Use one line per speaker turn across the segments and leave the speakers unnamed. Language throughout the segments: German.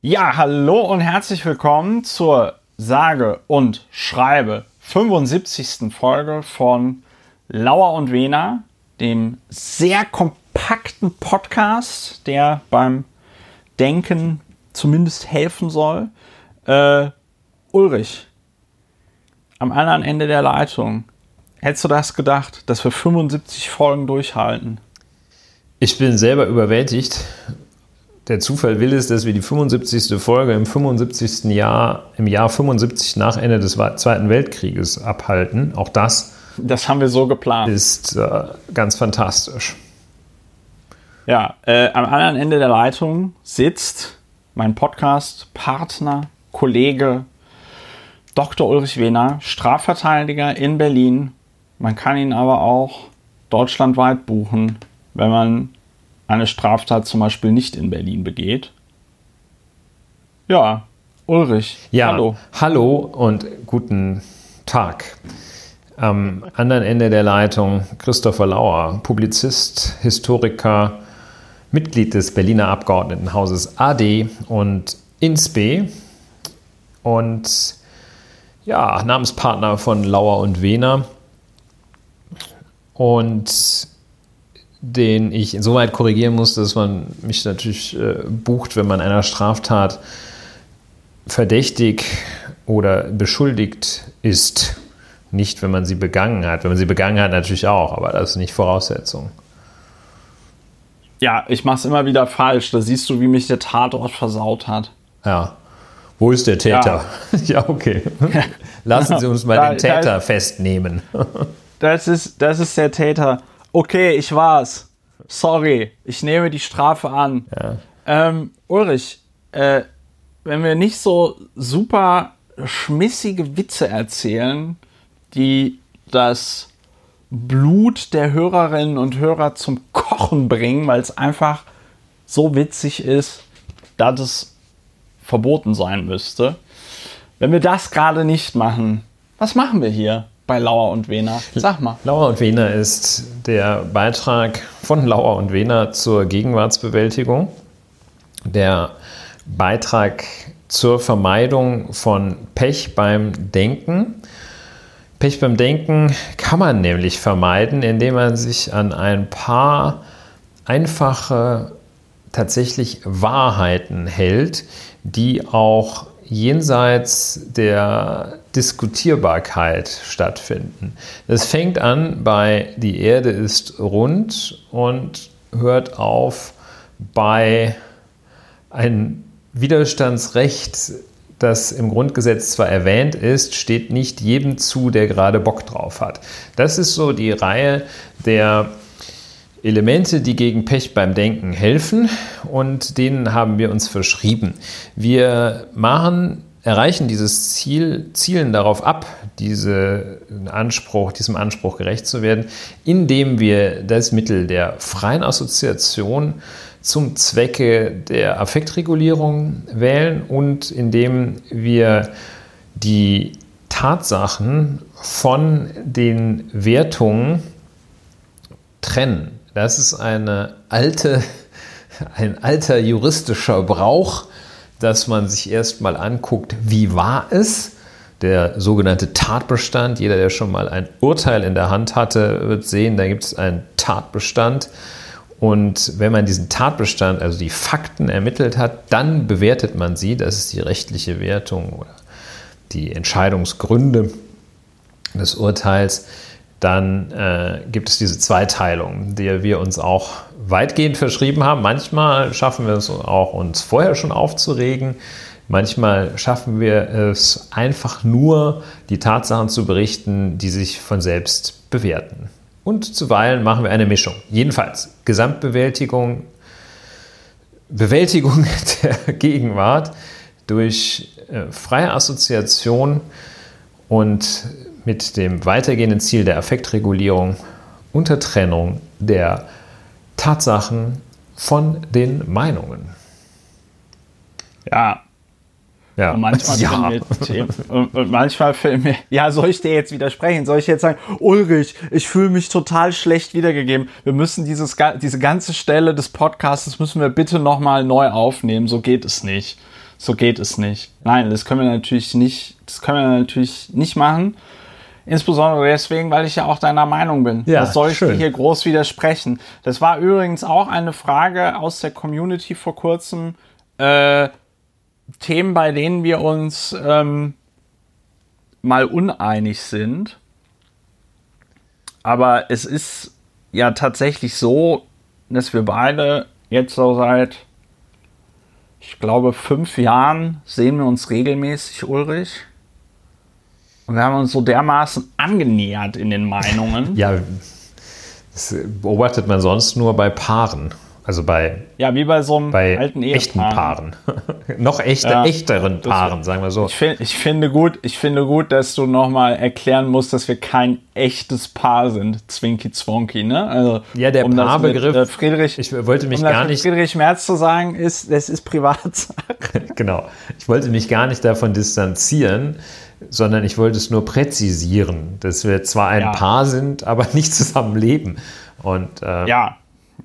Ja, hallo und herzlich willkommen zur sage und schreibe 75. Folge von Lauer und Wena, dem sehr kompakten Podcast, der beim Denken zumindest helfen soll. Äh, Ulrich, am anderen Ende der Leitung, hättest du das gedacht, dass wir 75 Folgen durchhalten?
Ich bin selber überwältigt. Der Zufall will es, dass wir die 75. Folge im 75. Jahr, im Jahr 75 nach Ende des Zweiten Weltkrieges abhalten. Auch das.
Das haben wir so geplant.
Ist äh, ganz fantastisch.
Ja, äh, am anderen Ende der Leitung sitzt mein Podcast-Partner, Kollege Dr. Ulrich Wehner, Strafverteidiger in Berlin. Man kann ihn aber auch deutschlandweit buchen, wenn man eine Straftat zum Beispiel nicht in Berlin begeht. Ja, Ulrich.
Ja, hallo. Hallo und guten Tag. Am anderen Ende der Leitung Christopher Lauer, Publizist, Historiker, Mitglied des Berliner Abgeordnetenhauses AD und INSPE und ja, Namenspartner von Lauer und Wehner. Und den ich insoweit korrigieren muss, dass man mich natürlich äh, bucht, wenn man einer Straftat verdächtig oder beschuldigt ist. Nicht, wenn man sie begangen hat. Wenn man sie begangen hat, natürlich auch, aber das ist nicht Voraussetzung.
Ja, ich mache es immer wieder falsch. Da siehst du, wie mich der Tatort versaut hat.
Ja. Wo ist der Täter? Ja, ja okay. Lassen Sie uns mal da, den Täter da, festnehmen.
das, ist, das ist der Täter okay, ich war's. Sorry, ich nehme die Strafe an. Ja. Ähm, Ulrich, äh, wenn wir nicht so super schmissige Witze erzählen, die das Blut der Hörerinnen und Hörer zum Kochen bringen, weil es einfach so witzig ist, dass es verboten sein müsste. Wenn wir das gerade nicht machen, was machen wir hier? Bei Lauer und Wehner? Sag mal.
Lauer und Wehner ist der Beitrag von Lauer und Wehner zur Gegenwartsbewältigung. Der Beitrag zur Vermeidung von Pech beim Denken. Pech beim Denken kann man nämlich vermeiden, indem man sich an ein paar einfache, tatsächlich Wahrheiten hält, die auch jenseits der Diskutierbarkeit stattfinden. Das fängt an bei die Erde ist rund und hört auf bei ein Widerstandsrecht, das im Grundgesetz zwar erwähnt ist, steht nicht jedem zu, der gerade Bock drauf hat. Das ist so die Reihe der Elemente, die gegen Pech beim Denken helfen und denen haben wir uns verschrieben. Wir machen, erreichen dieses Ziel, zielen darauf ab, diese Anspruch, diesem Anspruch gerecht zu werden, indem wir das Mittel der freien Assoziation zum Zwecke der Affektregulierung wählen und indem wir die Tatsachen von den Wertungen trennen. Das ist eine alte, ein alter juristischer Brauch, dass man sich erstmal anguckt, wie war es? Der sogenannte Tatbestand. Jeder, der schon mal ein Urteil in der Hand hatte, wird sehen, da gibt es einen Tatbestand. Und wenn man diesen Tatbestand, also die Fakten ermittelt hat, dann bewertet man sie. Das ist die rechtliche Wertung oder die Entscheidungsgründe des Urteils dann äh, gibt es diese Zweiteilung, die wir uns auch weitgehend verschrieben haben. Manchmal schaffen wir es auch, uns vorher schon aufzuregen. Manchmal schaffen wir es einfach nur, die Tatsachen zu berichten, die sich von selbst bewerten. Und zuweilen machen wir eine Mischung. Jedenfalls Gesamtbewältigung, Bewältigung der Gegenwart durch äh, freie Assoziation und mit dem weitergehenden Ziel der Affektregulierung unter Trennung der Tatsachen von den Meinungen.
Ja. Ja. Und manchmal, ja. Themen, und, und manchmal fällt mir, ja, soll ich dir jetzt widersprechen? Soll ich jetzt sagen, Ulrich, ich fühle mich total schlecht wiedergegeben. Wir müssen dieses, diese ganze Stelle des Podcasts müssen wir bitte nochmal neu aufnehmen. So geht es nicht. So geht es nicht. Nein, das können wir natürlich nicht, das können wir natürlich nicht machen. Insbesondere deswegen, weil ich ja auch deiner Meinung bin. Ja, Was soll ich schön. dir hier groß widersprechen? Das war übrigens auch eine Frage aus der Community vor kurzem. Äh, Themen, bei denen wir uns ähm, mal uneinig sind. Aber es ist ja tatsächlich so, dass wir beide jetzt so seit, ich glaube, fünf Jahren sehen wir uns regelmäßig, Ulrich. Und wir haben uns so dermaßen angenähert in den Meinungen.
ja, das beobachtet man sonst nur bei Paaren. Also bei,
ja, wie bei so einem
bei alten echten Paaren. Noch echte, ja, echteren Paaren, sagen wir so.
Ich, find, ich, finde gut, ich finde gut, dass du nochmal erklären musst, dass wir kein echtes Paar sind, Zwinky Zwonky, ne?
Also, ja, der um Paarbegriff. Äh,
Friedrich,
ich wollte mich um gar nicht.
Friedrich Merz zu sagen, ist, das ist Privatsache.
genau. Ich wollte mich gar nicht davon distanzieren, sondern ich wollte es nur präzisieren, dass wir zwar ein ja. Paar sind, aber nicht zusammen leben. Und,
äh, ja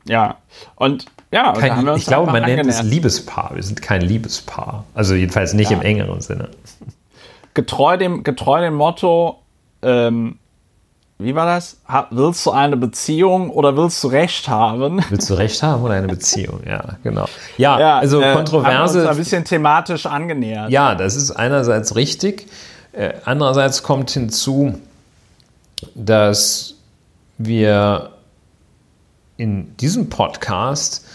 ja. Und ja,
kein, ich glaube, man nennt es Liebespaar. Wir sind kein Liebespaar. Also jedenfalls nicht ja. im engeren Sinne.
Getreu dem, getreu dem Motto, ähm, wie war das? willst du eine Beziehung oder willst du Recht haben?
Willst du Recht haben oder eine Beziehung? Ja, genau. Ja, ja also äh, Kontroverse. Haben
uns ein bisschen thematisch angenähert.
Ja, das ist einerseits richtig. Äh, andererseits kommt hinzu, dass wir in diesem Podcast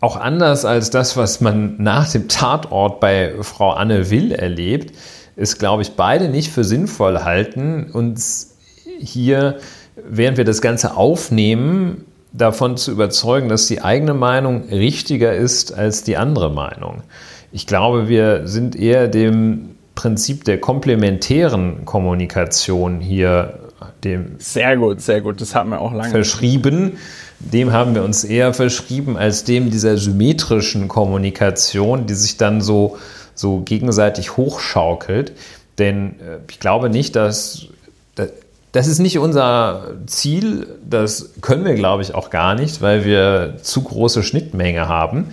auch anders als das, was man nach dem Tatort bei Frau Anne Will erlebt, ist, glaube ich, beide nicht für sinnvoll halten, uns hier, während wir das Ganze aufnehmen, davon zu überzeugen, dass die eigene Meinung richtiger ist als die andere Meinung. Ich glaube, wir sind eher dem Prinzip der komplementären Kommunikation hier dem
sehr gut, sehr gut, das haben wir auch lange
verschrieben dem haben wir uns eher verschrieben als dem dieser symmetrischen Kommunikation, die sich dann so, so gegenseitig hochschaukelt. Denn äh, ich glaube nicht, dass das ist nicht unser Ziel, das können wir, glaube ich, auch gar nicht, weil wir zu große Schnittmenge haben.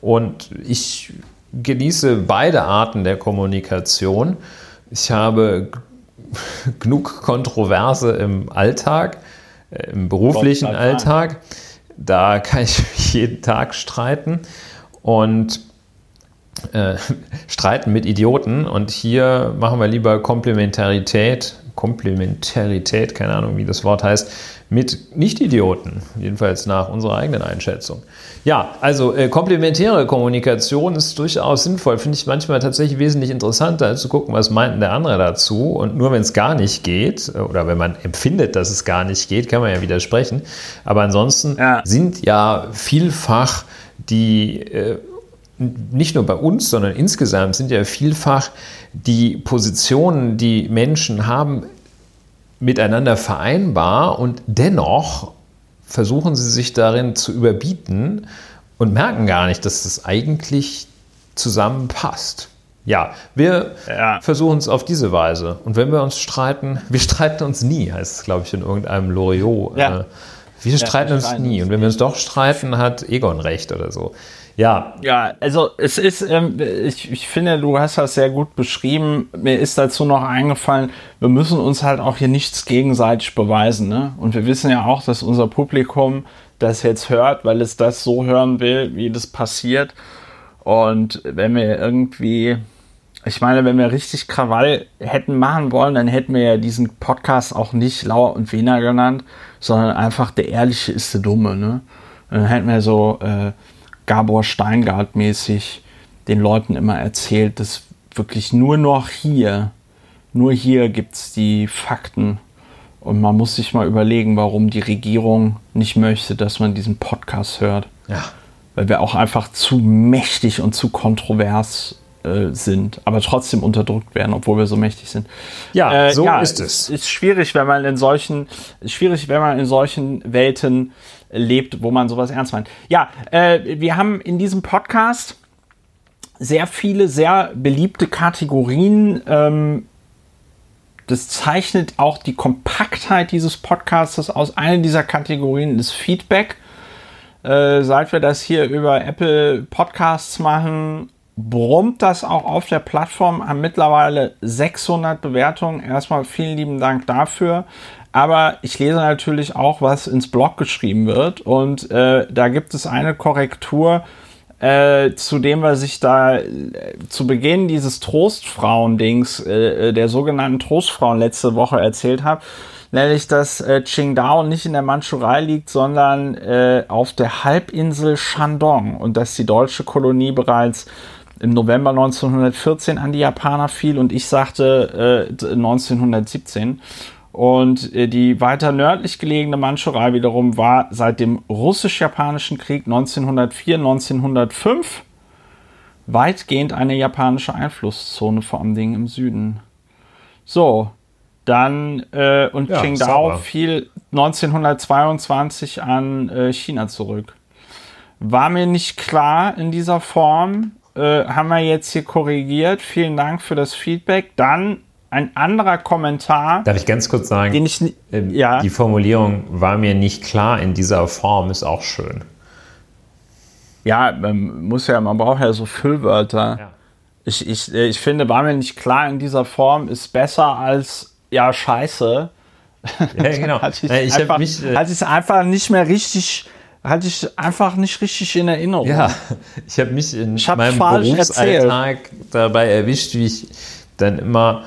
Und ich genieße beide Arten der Kommunikation. Ich habe genug Kontroverse im Alltag äh, im beruflichen Alltag. Da kann ich mich jeden Tag streiten und äh, streiten mit Idioten. Und hier machen wir lieber Komplementarität, Komplementarität, keine Ahnung, wie das Wort heißt, mit Nicht-Idioten, jedenfalls nach unserer eigenen Einschätzung. Ja, also äh, komplementäre Kommunikation ist durchaus sinnvoll, finde ich manchmal tatsächlich wesentlich interessanter, als zu gucken, was meint denn der andere dazu. Und nur wenn es gar nicht geht, äh, oder wenn man empfindet, dass es gar nicht geht, kann man ja widersprechen. Aber ansonsten ja. sind ja vielfach die äh, nicht nur bei uns, sondern insgesamt sind ja vielfach die Positionen, die Menschen haben, miteinander vereinbar und dennoch versuchen sie sich darin zu überbieten und merken gar nicht, dass das eigentlich zusammenpasst. Ja, wir ja. versuchen es auf diese Weise. Und wenn wir uns streiten, wir streiten uns nie, heißt es, glaube ich, in irgendeinem Loriot. Ja. Äh, wir streiten ja, wir uns nie. Und wenn wir uns doch streiten, hat Egon recht oder so. Ja.
Ja, also es ist, ähm, ich, ich finde, du hast das sehr gut beschrieben. Mir ist dazu noch eingefallen, wir müssen uns halt auch hier nichts gegenseitig beweisen. Ne? Und wir wissen ja auch, dass unser Publikum das jetzt hört, weil es das so hören will, wie das passiert. Und wenn wir irgendwie, ich meine, wenn wir richtig Krawall hätten machen wollen, dann hätten wir ja diesen Podcast auch nicht Lauer und Wiener genannt, sondern einfach der Ehrliche ist der Dumme. Ne? dann hätten wir so äh, Gabor Steingart mäßig den Leuten immer erzählt, dass wirklich nur noch hier, nur hier gibt es die Fakten. Und man muss sich mal überlegen, warum die Regierung nicht möchte, dass man diesen Podcast hört.
Ja.
Weil wir auch einfach zu mächtig und zu kontrovers äh, sind, aber trotzdem unterdrückt werden, obwohl wir so mächtig sind.
Ja, äh, so ja, ist es.
Ist schwierig, wenn man in solchen, schwierig, wenn man in solchen Welten lebt, wo man sowas ernst meint. Ja, äh, wir haben in diesem Podcast sehr viele, sehr beliebte Kategorien. Ähm, das zeichnet auch die Kompaktheit dieses Podcasts aus. Eine dieser Kategorien ist Feedback. Äh, seit wir das hier über Apple Podcasts machen, brummt das auch auf der Plattform, haben mittlerweile 600 Bewertungen. Erstmal vielen lieben Dank dafür. Aber ich lese natürlich auch, was ins Blog geschrieben wird. Und äh, da gibt es eine Korrektur, äh, zu dem was ich da äh, zu Beginn dieses Trostfrauen-Dings, äh, äh, der sogenannten Trostfrauen letzte Woche erzählt habe. Nämlich, dass äh, Qingdao nicht in der Mandschurei liegt, sondern äh, auf der Halbinsel Shandong und dass die deutsche Kolonie bereits im November 1914 an die Japaner fiel und ich sagte äh, 1917. Und äh, die weiter nördlich gelegene Mandschurei wiederum war seit dem russisch-japanischen Krieg 1904, 1905 weitgehend eine japanische Einflusszone, vor allem Dingen im Süden. So, dann äh, und ja, Qingdao fiel 1922 an äh, China zurück. War mir nicht klar in dieser Form, äh, haben wir jetzt hier korrigiert. Vielen Dank für das Feedback. Dann ein anderer Kommentar.
Darf ich ganz kurz sagen? Den ich, äh, ja. Die Formulierung war mir nicht klar in dieser Form, ist auch schön.
Ja, man muss ja, man braucht ja so Füllwörter. Ja. Ich, ich, äh, ich finde, war mir nicht klar in dieser Form, ist besser als ja, scheiße. Ja, genau. hatte ich, ich einfach, mich, äh, hatte es einfach nicht mehr richtig hatte ich einfach nicht richtig in Erinnerung.
Ja, ich habe mich in meinem Berufsalltag erzählt. dabei erwischt, wie ich dann immer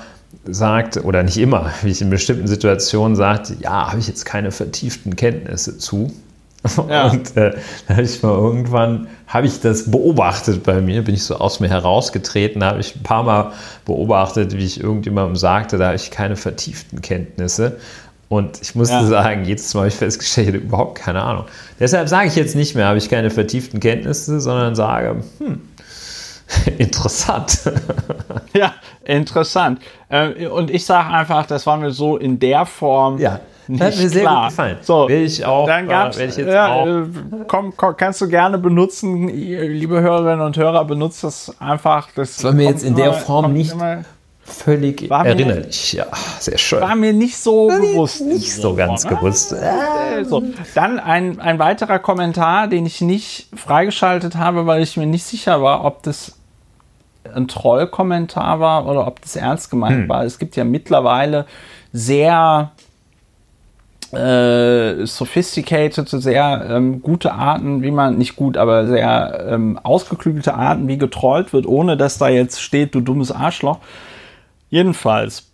sagte, oder nicht immer, wie ich in bestimmten Situationen sagte, ja, habe ich jetzt keine vertieften Kenntnisse zu. Ja. Und äh, dann habe ich mal irgendwann, habe ich das beobachtet bei mir, bin ich so aus mir herausgetreten, habe ich ein paar Mal beobachtet, wie ich irgendjemandem sagte, da habe ich keine vertieften Kenntnisse. Und ich musste ja. sagen, jedes Mal habe ich festgestellt, ich überhaupt keine Ahnung. Deshalb sage ich jetzt nicht mehr, habe ich keine vertieften Kenntnisse, sondern sage, hm, interessant.
ja, interessant. Äh, und ich sage einfach, das war mir so in der Form.
Ja. Nicht hat mir sehr klar. gut gefallen.
So, will ich auch. Dann äh, gab's, ich jetzt ja, auch. Äh, komm, komm, kannst du gerne benutzen, liebe Hörerinnen und Hörer, benutzt das einfach. Das,
das war mir jetzt in der Form nicht immer, völlig war erinnerlich. ja, sehr schön.
War mir nicht so bewusst.
Nicht so ganz Form, gewusst.
Äh, so. Dann ein, ein weiterer Kommentar, den ich nicht freigeschaltet habe, weil ich mir nicht sicher war, ob das ein Trollkommentar war oder ob das ernst gemeint hm. war. Es gibt ja mittlerweile sehr äh, sophisticated, sehr ähm, gute Arten, wie man, nicht gut, aber sehr ähm, ausgeklügelte Arten, wie getrollt wird, ohne dass da jetzt steht, du dummes Arschloch. Jedenfalls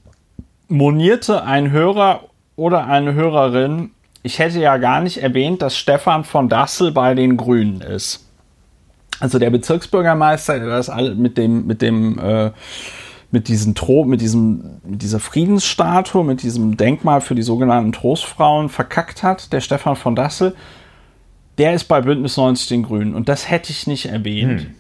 monierte ein Hörer oder eine Hörerin, ich hätte ja gar nicht erwähnt, dass Stefan von Dassel bei den Grünen ist. Also der Bezirksbürgermeister, der das alle mit dem, mit dem, äh, mit diesem Tro mit diesem, mit dieser Friedensstatue, mit diesem Denkmal für die sogenannten Trostfrauen verkackt hat, der Stefan von Dassel, der ist bei Bündnis 90 den Grünen. Und das hätte ich nicht erwähnt. Hm.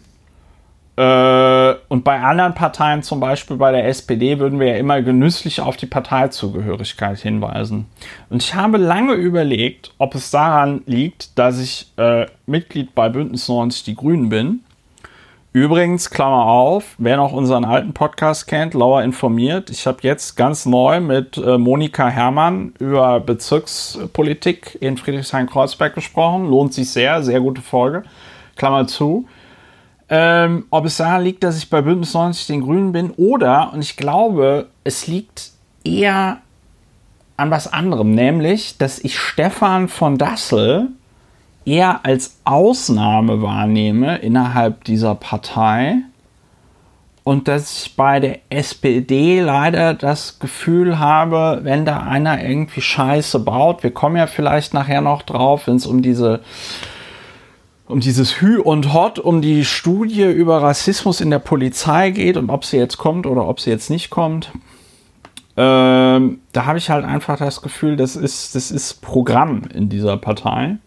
Äh, und bei anderen Parteien, zum Beispiel bei der SPD, würden wir ja immer genüsslich auf die Parteizugehörigkeit hinweisen. Und ich habe lange überlegt, ob es daran liegt, dass ich äh, Mitglied bei Bündnis 90 Die Grünen bin. Übrigens, Klammer auf, wer noch unseren alten Podcast kennt, Lauer informiert. Ich habe jetzt ganz neu mit äh, Monika Herrmann über Bezirkspolitik in Friedrichshain-Kreuzberg gesprochen. Lohnt sich sehr, sehr gute Folge. Klammer zu. Ähm, ob es daran liegt, dass ich bei Bündnis 90 den Grünen bin oder, und ich glaube, es liegt eher an was anderem, nämlich, dass ich Stefan von Dassel eher als Ausnahme wahrnehme innerhalb dieser Partei und dass ich bei der SPD leider das Gefühl habe, wenn da einer irgendwie Scheiße baut, wir kommen ja vielleicht nachher noch drauf, wenn es um diese um dieses Hü und Hot, um die Studie über Rassismus in der Polizei geht und ob sie jetzt kommt oder ob sie jetzt nicht kommt. Ähm, da habe ich halt einfach das Gefühl, das ist, das ist Programm in dieser Partei.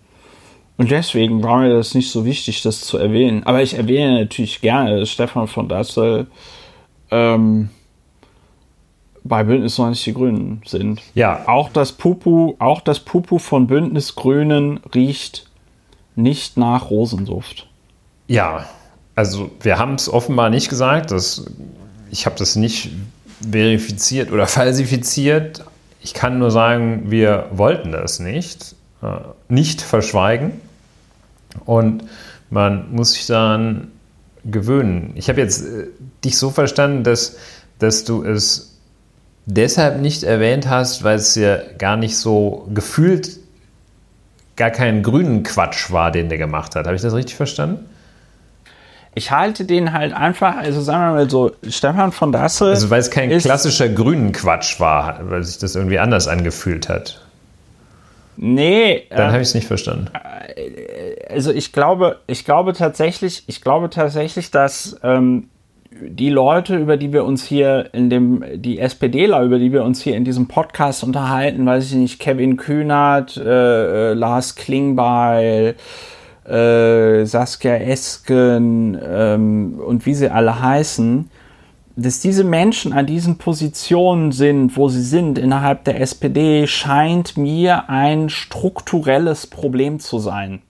Und deswegen war mir das nicht so wichtig, das zu erwähnen. Aber ich erwähne natürlich gerne, dass Stefan von Dassel ähm, bei Bündnis 90 die Grünen sind. Ja. Auch das Pupu, auch das Pupu von Bündnis Grünen riecht nicht nach Rosenduft.
Ja, also wir haben es offenbar nicht gesagt. Das, ich habe das nicht verifiziert oder falsifiziert. Ich kann nur sagen, wir wollten das nicht, äh, nicht verschweigen. Und man muss sich dann gewöhnen. Ich habe jetzt äh, dich so verstanden, dass, dass du es deshalb nicht erwähnt hast, weil es ja gar nicht so gefühlt gar keinen grünen Quatsch war, den der gemacht hat. Habe ich das richtig verstanden?
Ich halte den halt einfach, also sagen wir mal so, Stefan von Dassel.
Also weil es kein klassischer grünen Quatsch war, weil sich das irgendwie anders angefühlt hat.
Nee.
Dann äh, habe ich es nicht verstanden.
Äh, also ich glaube, ich glaube tatsächlich, ich glaube tatsächlich, dass ähm, die Leute, über die wir uns hier in dem, die SPDler, über die wir uns hier in diesem Podcast unterhalten, weiß ich nicht, Kevin Kühnert, äh, äh, Lars Klingbeil, äh, Saskia Esken ähm, und wie sie alle heißen, dass diese Menschen an diesen Positionen sind, wo sie sind innerhalb der SPD, scheint mir ein strukturelles Problem zu sein.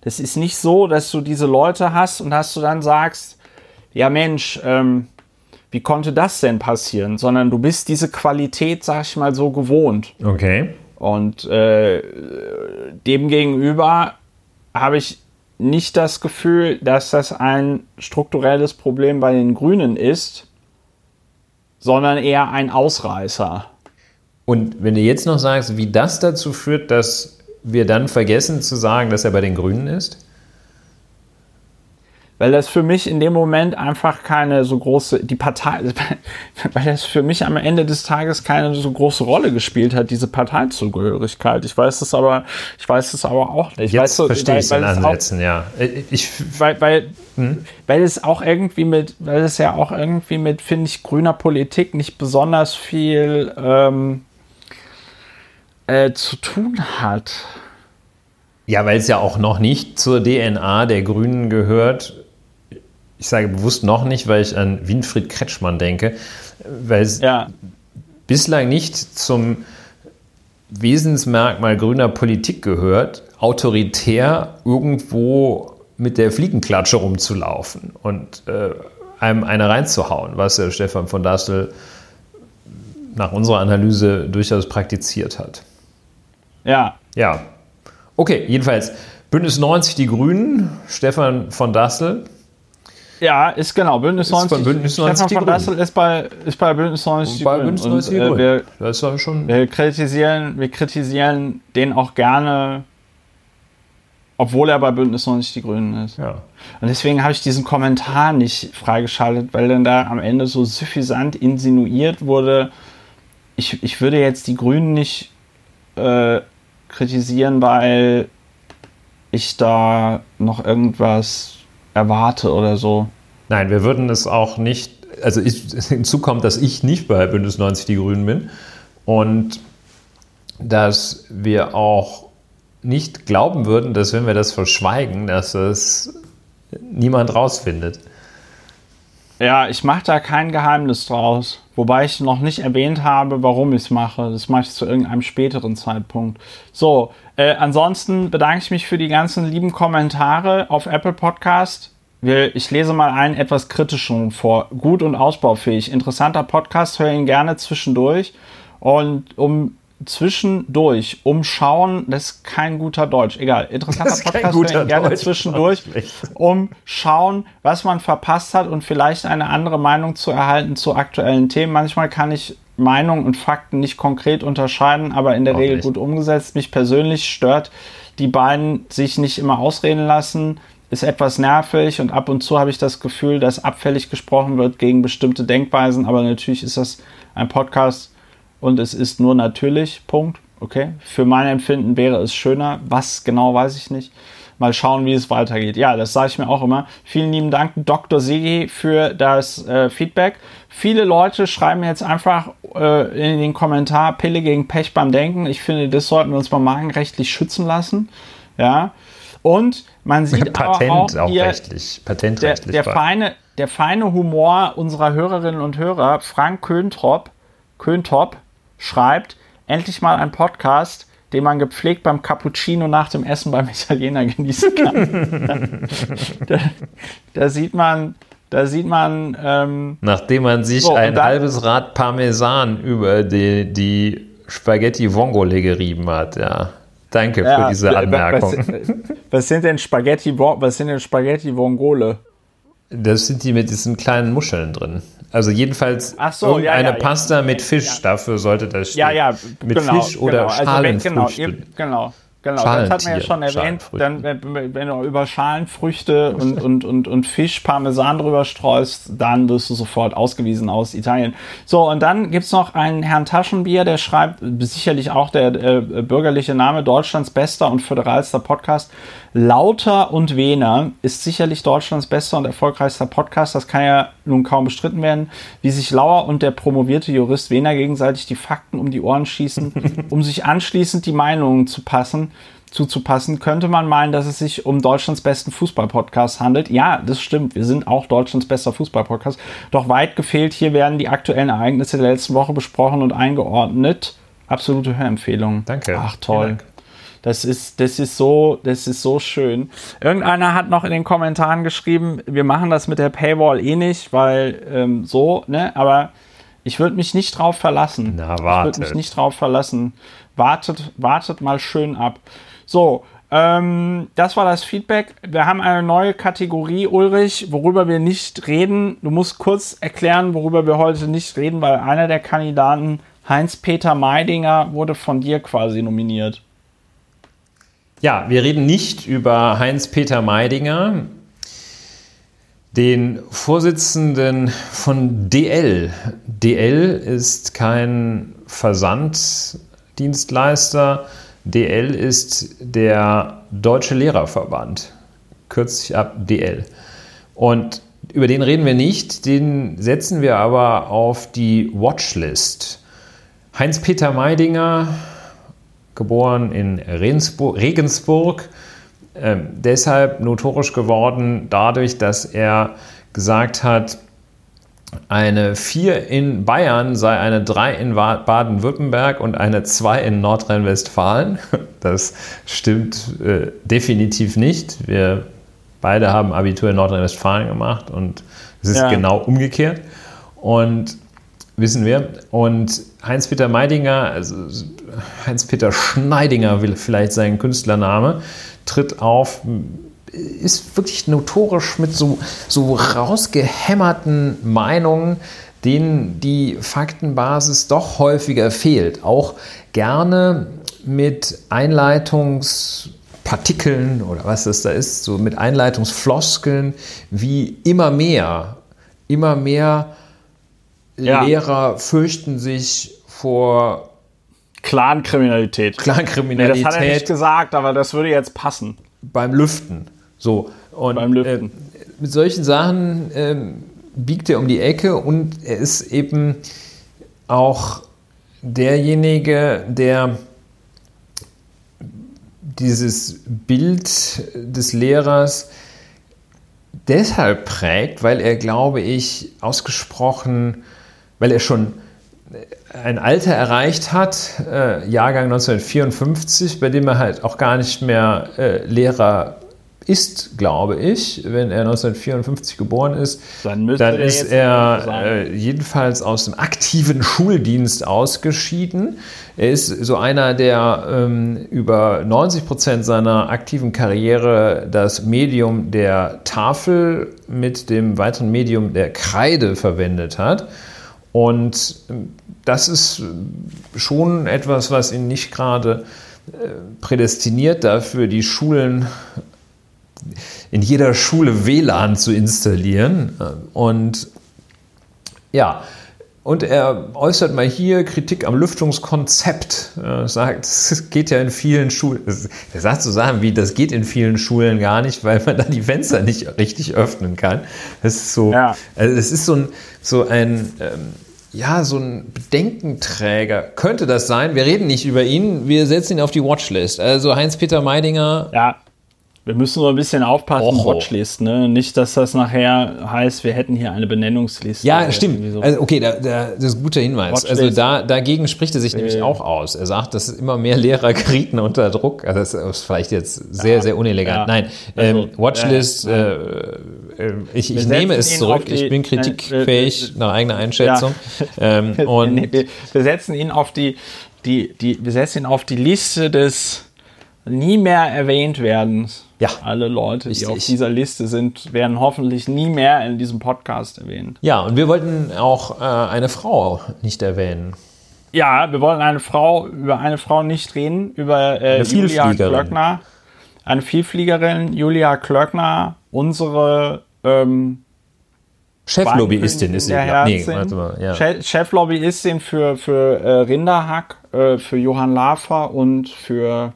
Das ist nicht so, dass du diese Leute hast und dass du dann sagst, ja Mensch, ähm, wie konnte das denn passieren? Sondern du bist diese Qualität, sag ich mal, so gewohnt.
Okay.
Und äh, demgegenüber habe ich nicht das Gefühl, dass das ein strukturelles Problem bei den Grünen ist, sondern eher ein Ausreißer.
Und wenn du jetzt noch sagst, wie das dazu führt, dass wir dann vergessen zu sagen, dass er bei den Grünen ist?
Weil das für mich in dem Moment einfach keine so große, die Partei, weil das für mich am Ende des Tages keine so große Rolle gespielt hat, diese Parteizugehörigkeit. Ich weiß es aber, ich weiß es aber auch nicht.
Jetzt
weißt
verstehe ich es Ansätzen, ja.
Ich, weil, weil, hm? weil es auch irgendwie mit, weil es ja auch irgendwie mit, finde ich, grüner Politik nicht besonders viel ähm, äh, zu tun hat.
Ja, weil es ja auch noch nicht zur DNA der Grünen gehört, ich sage bewusst noch nicht, weil ich an Winfried Kretschmann denke, weil es ja. bislang nicht zum Wesensmerkmal grüner Politik gehört, autoritär irgendwo mit der Fliegenklatsche rumzulaufen und äh, einem eine reinzuhauen, was der Stefan von Dassel nach unserer Analyse durchaus praktiziert hat.
Ja.
Ja. Okay, jedenfalls Bündnis 90 die Grünen, Stefan von Dassel,
ja, ist genau. Bündnis 90.
Bündnis 90
Stefan von Dassel ist bei, ist bei Bündnis 90
bei Bündnis 90
und, äh, wir,
das war schon
wir kritisieren, wir kritisieren den auch gerne, obwohl er bei Bündnis 90 die Grünen ist.
Ja.
Und deswegen habe ich diesen Kommentar nicht freigeschaltet, weil dann da am Ende so suffisant insinuiert wurde, ich, ich würde jetzt die Grünen nicht äh, kritisieren, weil ich da noch irgendwas erwarte oder so.
Nein, wir würden es auch nicht, also ich, hinzu kommt, dass ich nicht bei Bündnis 90 Die Grünen bin und dass wir auch nicht glauben würden, dass wenn wir das verschweigen, dass es niemand rausfindet.
Ja, ich mache da kein Geheimnis draus. Wobei ich noch nicht erwähnt habe, warum ich es mache. Das mache ich zu irgendeinem späteren Zeitpunkt. So, äh, ansonsten bedanke ich mich für die ganzen lieben Kommentare auf Apple Podcast. Ich lese mal einen etwas kritischen vor. Gut und ausbaufähig. Interessanter Podcast, höre ihn gerne zwischendurch. Und um zwischendurch umschauen, das ist kein guter Deutsch, egal, interessanter Podcast,
guter
gerne Deutsch, zwischendurch umschauen, was man verpasst hat und vielleicht eine andere Meinung zu erhalten zu aktuellen Themen. Manchmal kann ich Meinung und Fakten nicht konkret unterscheiden, aber in der Auch Regel nicht. gut umgesetzt. Mich persönlich stört die beiden sich nicht immer ausreden lassen, ist etwas nervig und ab und zu habe ich das Gefühl, dass abfällig gesprochen wird gegen bestimmte Denkweisen, aber natürlich ist das ein Podcast, und es ist nur natürlich, Punkt. Okay, für mein Empfinden wäre es schöner. Was genau, weiß ich nicht. Mal schauen, wie es weitergeht. Ja, das sage ich mir auch immer. Vielen lieben Dank, Dr. Segi, für das äh, Feedback. Viele Leute schreiben jetzt einfach äh, in den Kommentar Pille gegen Pech beim Denken. Ich finde, das sollten wir uns mal magenrechtlich schützen lassen. Ja. Und man sieht
Patent
auch,
auch hier rechtlich, patentrechtlich.
Der, der feine, der feine Humor unserer Hörerinnen und Hörer, Frank Köntrop, Köntrop schreibt, endlich mal ein Podcast, den man gepflegt beim Cappuccino nach dem Essen beim Italiener genießen kann. da, da, sieht man, da sieht man. Ähm,
Nachdem man sich so, ein halbes Rad Parmesan über die, die Spaghetti Vongole gerieben hat, ja. Danke ja, für diese Anmerkung.
Was, was, sind denn Spaghetti, was sind denn Spaghetti Vongole?
Das sind die mit diesen kleinen Muscheln drin. Also jedenfalls
so, ja,
eine
ja,
Pasta
ja,
mit Fisch, dafür sollte das
stehen. Ja, ja,
mit genau, Fisch oder
genau.
Schalenfrüchten.
Also, genau, genau. Genau, das hat man ja schon erwähnt. Dann, wenn, wenn, du über Schalenfrüchte und, und, und, und Fisch Parmesan drüber streust, dann wirst du sofort ausgewiesen aus Italien. So, und dann gibt es noch einen Herrn Taschenbier, der schreibt, sicherlich auch der äh, bürgerliche Name, Deutschlands bester und föderalster Podcast. Lauter und Wehner ist sicherlich Deutschlands bester und erfolgreichster Podcast. Das kann ja nun kaum bestritten werden. Wie sich Lauer und der promovierte Jurist Wehner gegenseitig die Fakten um die Ohren schießen, um sich anschließend die Meinungen zu passen zuzupassen, könnte man meinen, dass es sich um Deutschlands besten Fußballpodcast handelt. Ja, das stimmt. Wir sind auch Deutschlands bester Fußballpodcast. Doch weit gefehlt, hier werden die aktuellen Ereignisse der letzten Woche besprochen und eingeordnet. Absolute Hörempfehlung.
Danke.
Ach, toll. Das ist, das ist so, das ist so schön. Irgendeiner hat noch in den Kommentaren geschrieben, wir machen das mit der Paywall eh nicht, weil ähm, so, ne, aber ich würde mich nicht drauf verlassen.
Na, warte.
Ich würde mich nicht drauf verlassen. Wartet, wartet mal schön ab. So, ähm, das war das Feedback. Wir haben eine neue Kategorie, Ulrich, worüber wir nicht reden. Du musst kurz erklären, worüber wir heute nicht reden, weil einer der Kandidaten, Heinz-Peter Meidinger, wurde von dir quasi nominiert.
Ja, wir reden nicht über Heinz-Peter Meidinger, den Vorsitzenden von DL. DL ist kein Versanddienstleister. DL ist der Deutsche Lehrerverband, kürzt sich ab DL. Und über den reden wir nicht, den setzen wir aber auf die Watchlist. Heinz-Peter Meidinger geboren in Regensburg, äh, deshalb notorisch geworden dadurch, dass er gesagt hat, eine 4 in Bayern sei eine 3 in Baden-Württemberg und eine 2 in Nordrhein-Westfalen. Das stimmt äh, definitiv nicht. Wir beide haben Abitur in Nordrhein-Westfalen gemacht und es ist ja. genau umgekehrt. Und wissen wir. Und Heinz-Peter Meidinger, also Heinz-Peter Schneidinger will vielleicht sein Künstlername, tritt auf, ist wirklich notorisch mit so, so rausgehämmerten Meinungen, denen die Faktenbasis doch häufiger fehlt. Auch gerne mit Einleitungspartikeln oder was das da ist, so mit Einleitungsfloskeln wie immer mehr, immer mehr ja. Lehrer fürchten sich vor
Clankriminalität.
Clankriminalität.
Nee, das hat er nicht gesagt, aber das würde jetzt passen.
Beim Lüften. So. Und,
beim Lüften. Äh,
mit solchen Sachen äh, biegt er um die Ecke und er ist eben auch derjenige, der dieses Bild des Lehrers deshalb prägt, weil er, glaube ich, ausgesprochen weil er schon ein Alter erreicht hat, äh, Jahrgang 1954, bei dem er halt auch gar nicht mehr äh, Lehrer ist, glaube ich, wenn er 1954 geboren ist, dann, dann ist er äh, jedenfalls aus dem aktiven Schuldienst ausgeschieden. Er ist so einer, der ähm, über 90 Prozent seiner aktiven Karriere das Medium der Tafel mit dem weiteren Medium der Kreide verwendet hat. Und ähm, das ist äh, schon etwas, was ihn nicht gerade äh, prädestiniert dafür, die Schulen in jeder Schule WLAN zu installieren. Und ja, und er äußert mal hier Kritik am Lüftungskonzept. Er sagt, es geht ja in vielen Schulen. Er sagt so Sachen wie, das geht in vielen Schulen gar nicht, weil man da die Fenster nicht richtig öffnen kann. Das ist so, ja. also das ist so ein, so ein ähm, ja, so ein Bedenkenträger. Könnte das sein? Wir reden nicht über ihn, wir setzen ihn auf die Watchlist. Also Heinz-Peter Meidinger.
Ja, wir müssen nur ein bisschen aufpassen. Watchlist, ne? Nicht, dass das nachher heißt, wir hätten hier eine Benennungsliste.
Ja, stimmt. So. Also, okay, da, da, das ist ein guter Hinweis. Watchlist. Also da, dagegen spricht er sich äh. nämlich auch aus. Er sagt, dass immer mehr Lehrer gerieten unter Druck. Also das ist vielleicht jetzt sehr, ja. sehr unelegant. Ja. Nein, also, ähm, Watchlist, äh, äh, ich, ich nehme es zurück. Die, ich bin kritikfähig nach eigener Einschätzung. Ja. Ähm, und
wir, wir setzen ihn auf die, die, die, wir setzen ihn auf die Liste des nie mehr erwähnt werdens. Ja. Alle Leute, die auf dieser Liste sind, werden hoffentlich nie mehr in diesem Podcast erwähnt.
Ja, und wir wollten auch äh, eine Frau nicht erwähnen.
Ja, wir wollen eine Frau, über eine Frau nicht reden, über äh, Julia Klöckner. Eine Vielfliegerin, Julia Klöckner, unsere ähm,
Cheflobbyistin ist sie. Ja,
nee, warte mal, ja. Cheflobbyistin für, für äh, Rinderhack, äh, für Johann Lafer und für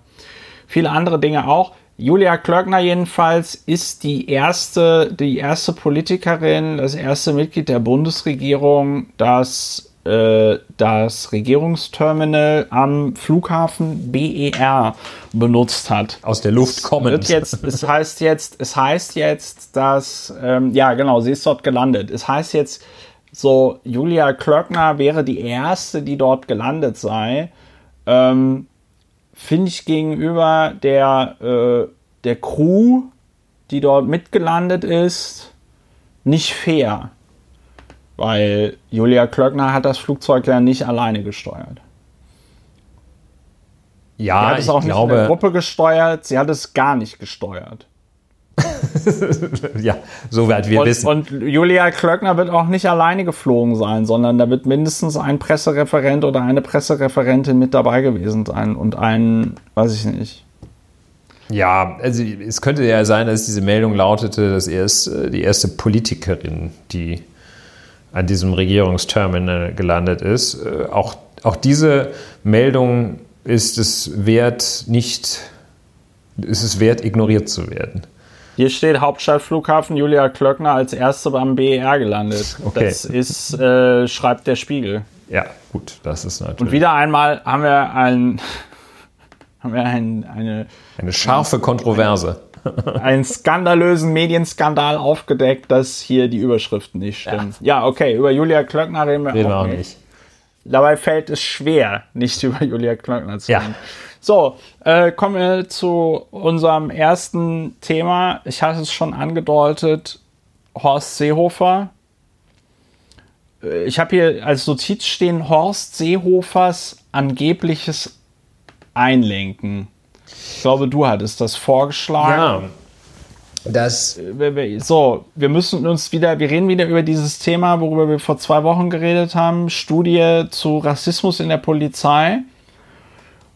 viele andere Dinge auch. Julia Klöckner jedenfalls ist die erste, die erste Politikerin, das erste Mitglied der Bundesregierung, das äh, das Regierungsterminal am Flughafen BER benutzt hat.
Aus der Luft kommend.
Jetzt, es heißt jetzt, es heißt jetzt, dass, ähm, ja genau, sie ist dort gelandet. Es heißt jetzt, so Julia Klöckner wäre die erste, die dort gelandet sei. Ähm, Finde ich gegenüber der, äh, der Crew, die dort mitgelandet ist, nicht fair weil Julia Klöckner hat das Flugzeug ja nicht alleine gesteuert. Ja, sie hat es auch nicht glaube, in der Gruppe gesteuert, sie hat es gar nicht gesteuert.
ja, soweit wir
und,
wissen.
Und Julia Klöckner wird auch nicht alleine geflogen sein, sondern da wird mindestens ein Pressereferent oder eine Pressereferentin mit dabei gewesen sein und ein, weiß ich nicht.
Ja, also es könnte ja sein, dass diese Meldung lautete, dass er ist äh, die erste Politikerin, die an diesem Regierungsterminal gelandet ist. Äh, auch, auch diese Meldung ist es wert, nicht, ist es wert, ignoriert zu werden.
Hier steht Hauptstadtflughafen Julia Klöckner als erste beim BER gelandet. Okay. Das ist, äh, schreibt der Spiegel.
Ja, gut, das ist natürlich.
Und wieder einmal haben wir, ein, haben wir ein, eine.
Eine scharfe Kontroverse
einen skandalösen Medienskandal aufgedeckt, dass hier die Überschriften nicht stimmen. Ja, ja okay, über Julia Klöckner reden wir reden auch nicht. nicht. Dabei fällt es schwer, nicht über Julia Klöckner zu reden. Ja. So, äh, kommen wir zu unserem ersten Thema. Ich hatte es schon angedeutet, Horst Seehofer. Äh, ich habe hier als Notiz stehen Horst Seehofers angebliches Einlenken. Ich glaube, du hattest das vorgeschlagen.
Ja. Das
so, wir müssen uns wieder, wir reden wieder über dieses Thema, worüber wir vor zwei Wochen geredet haben, Studie zu Rassismus in der Polizei.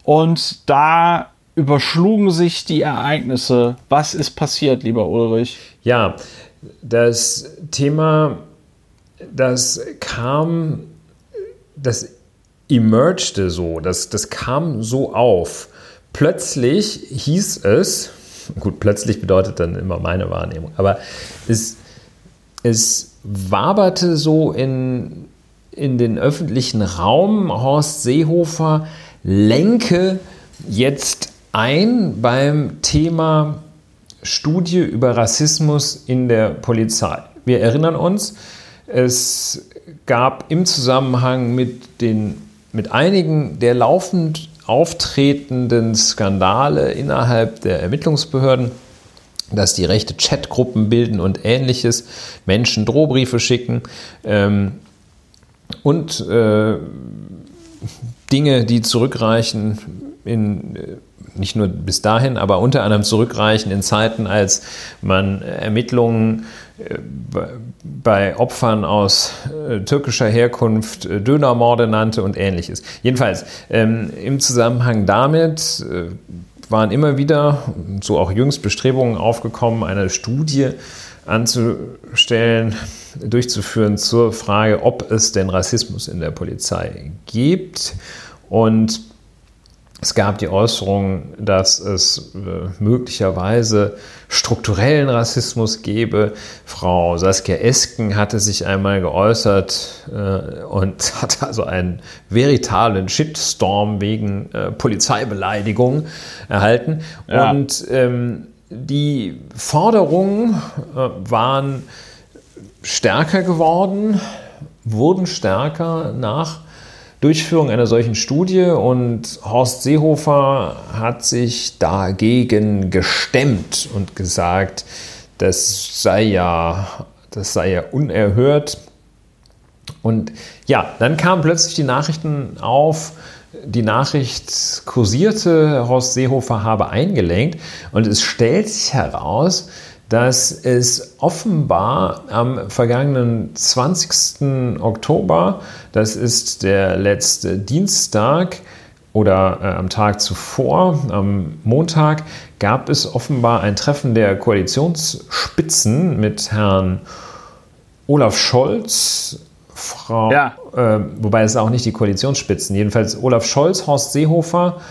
Und da überschlugen sich die Ereignisse. Was ist passiert, lieber Ulrich?
Ja, das Thema, das kam, das emergte so, das, das kam so auf plötzlich hieß es, gut, plötzlich bedeutet dann immer meine Wahrnehmung, aber es, es waberte so in, in den öffentlichen Raum, Horst Seehofer lenke jetzt ein beim Thema Studie über Rassismus in der Polizei. Wir erinnern uns, es gab im Zusammenhang mit, den, mit einigen der laufend auftretenden Skandale innerhalb der Ermittlungsbehörden, dass die rechte Chatgruppen bilden und ähnliches, Menschen Drohbriefe schicken ähm, und äh, Dinge, die zurückreichen in äh, nicht nur bis dahin, aber unter anderem zurückreichen in Zeiten, als man Ermittlungen äh, bei Opfern aus äh, türkischer Herkunft äh, Dönermorde nannte und ähnliches. Jedenfalls, ähm, im Zusammenhang damit äh, waren immer wieder, so auch jüngst Bestrebungen aufgekommen, eine Studie anzustellen, durchzuführen zur Frage, ob es denn Rassismus in der Polizei gibt. Und es gab die Äußerung, dass es äh, möglicherweise strukturellen Rassismus gebe. Frau Saskia Esken hatte sich einmal geäußert äh, und hatte also einen veritablen Shitstorm wegen äh, Polizeibeleidigung erhalten. Ja. Und ähm, die Forderungen äh, waren stärker geworden, wurden stärker nach Durchführung einer solchen Studie und Horst Seehofer hat sich dagegen gestemmt und gesagt, das sei ja, das sei ja unerhört. Und ja, dann kamen plötzlich die Nachrichten auf, die Nachricht kursierte, Horst Seehofer habe eingelenkt und es stellt sich heraus, dass es offenbar am vergangenen 20. Oktober, das ist der letzte Dienstag oder äh, am Tag zuvor, am Montag, gab es offenbar ein Treffen der Koalitionsspitzen mit Herrn Olaf Scholz, Frau, ja. äh, wobei es auch nicht die Koalitionsspitzen, jedenfalls Olaf Scholz, Horst Seehofer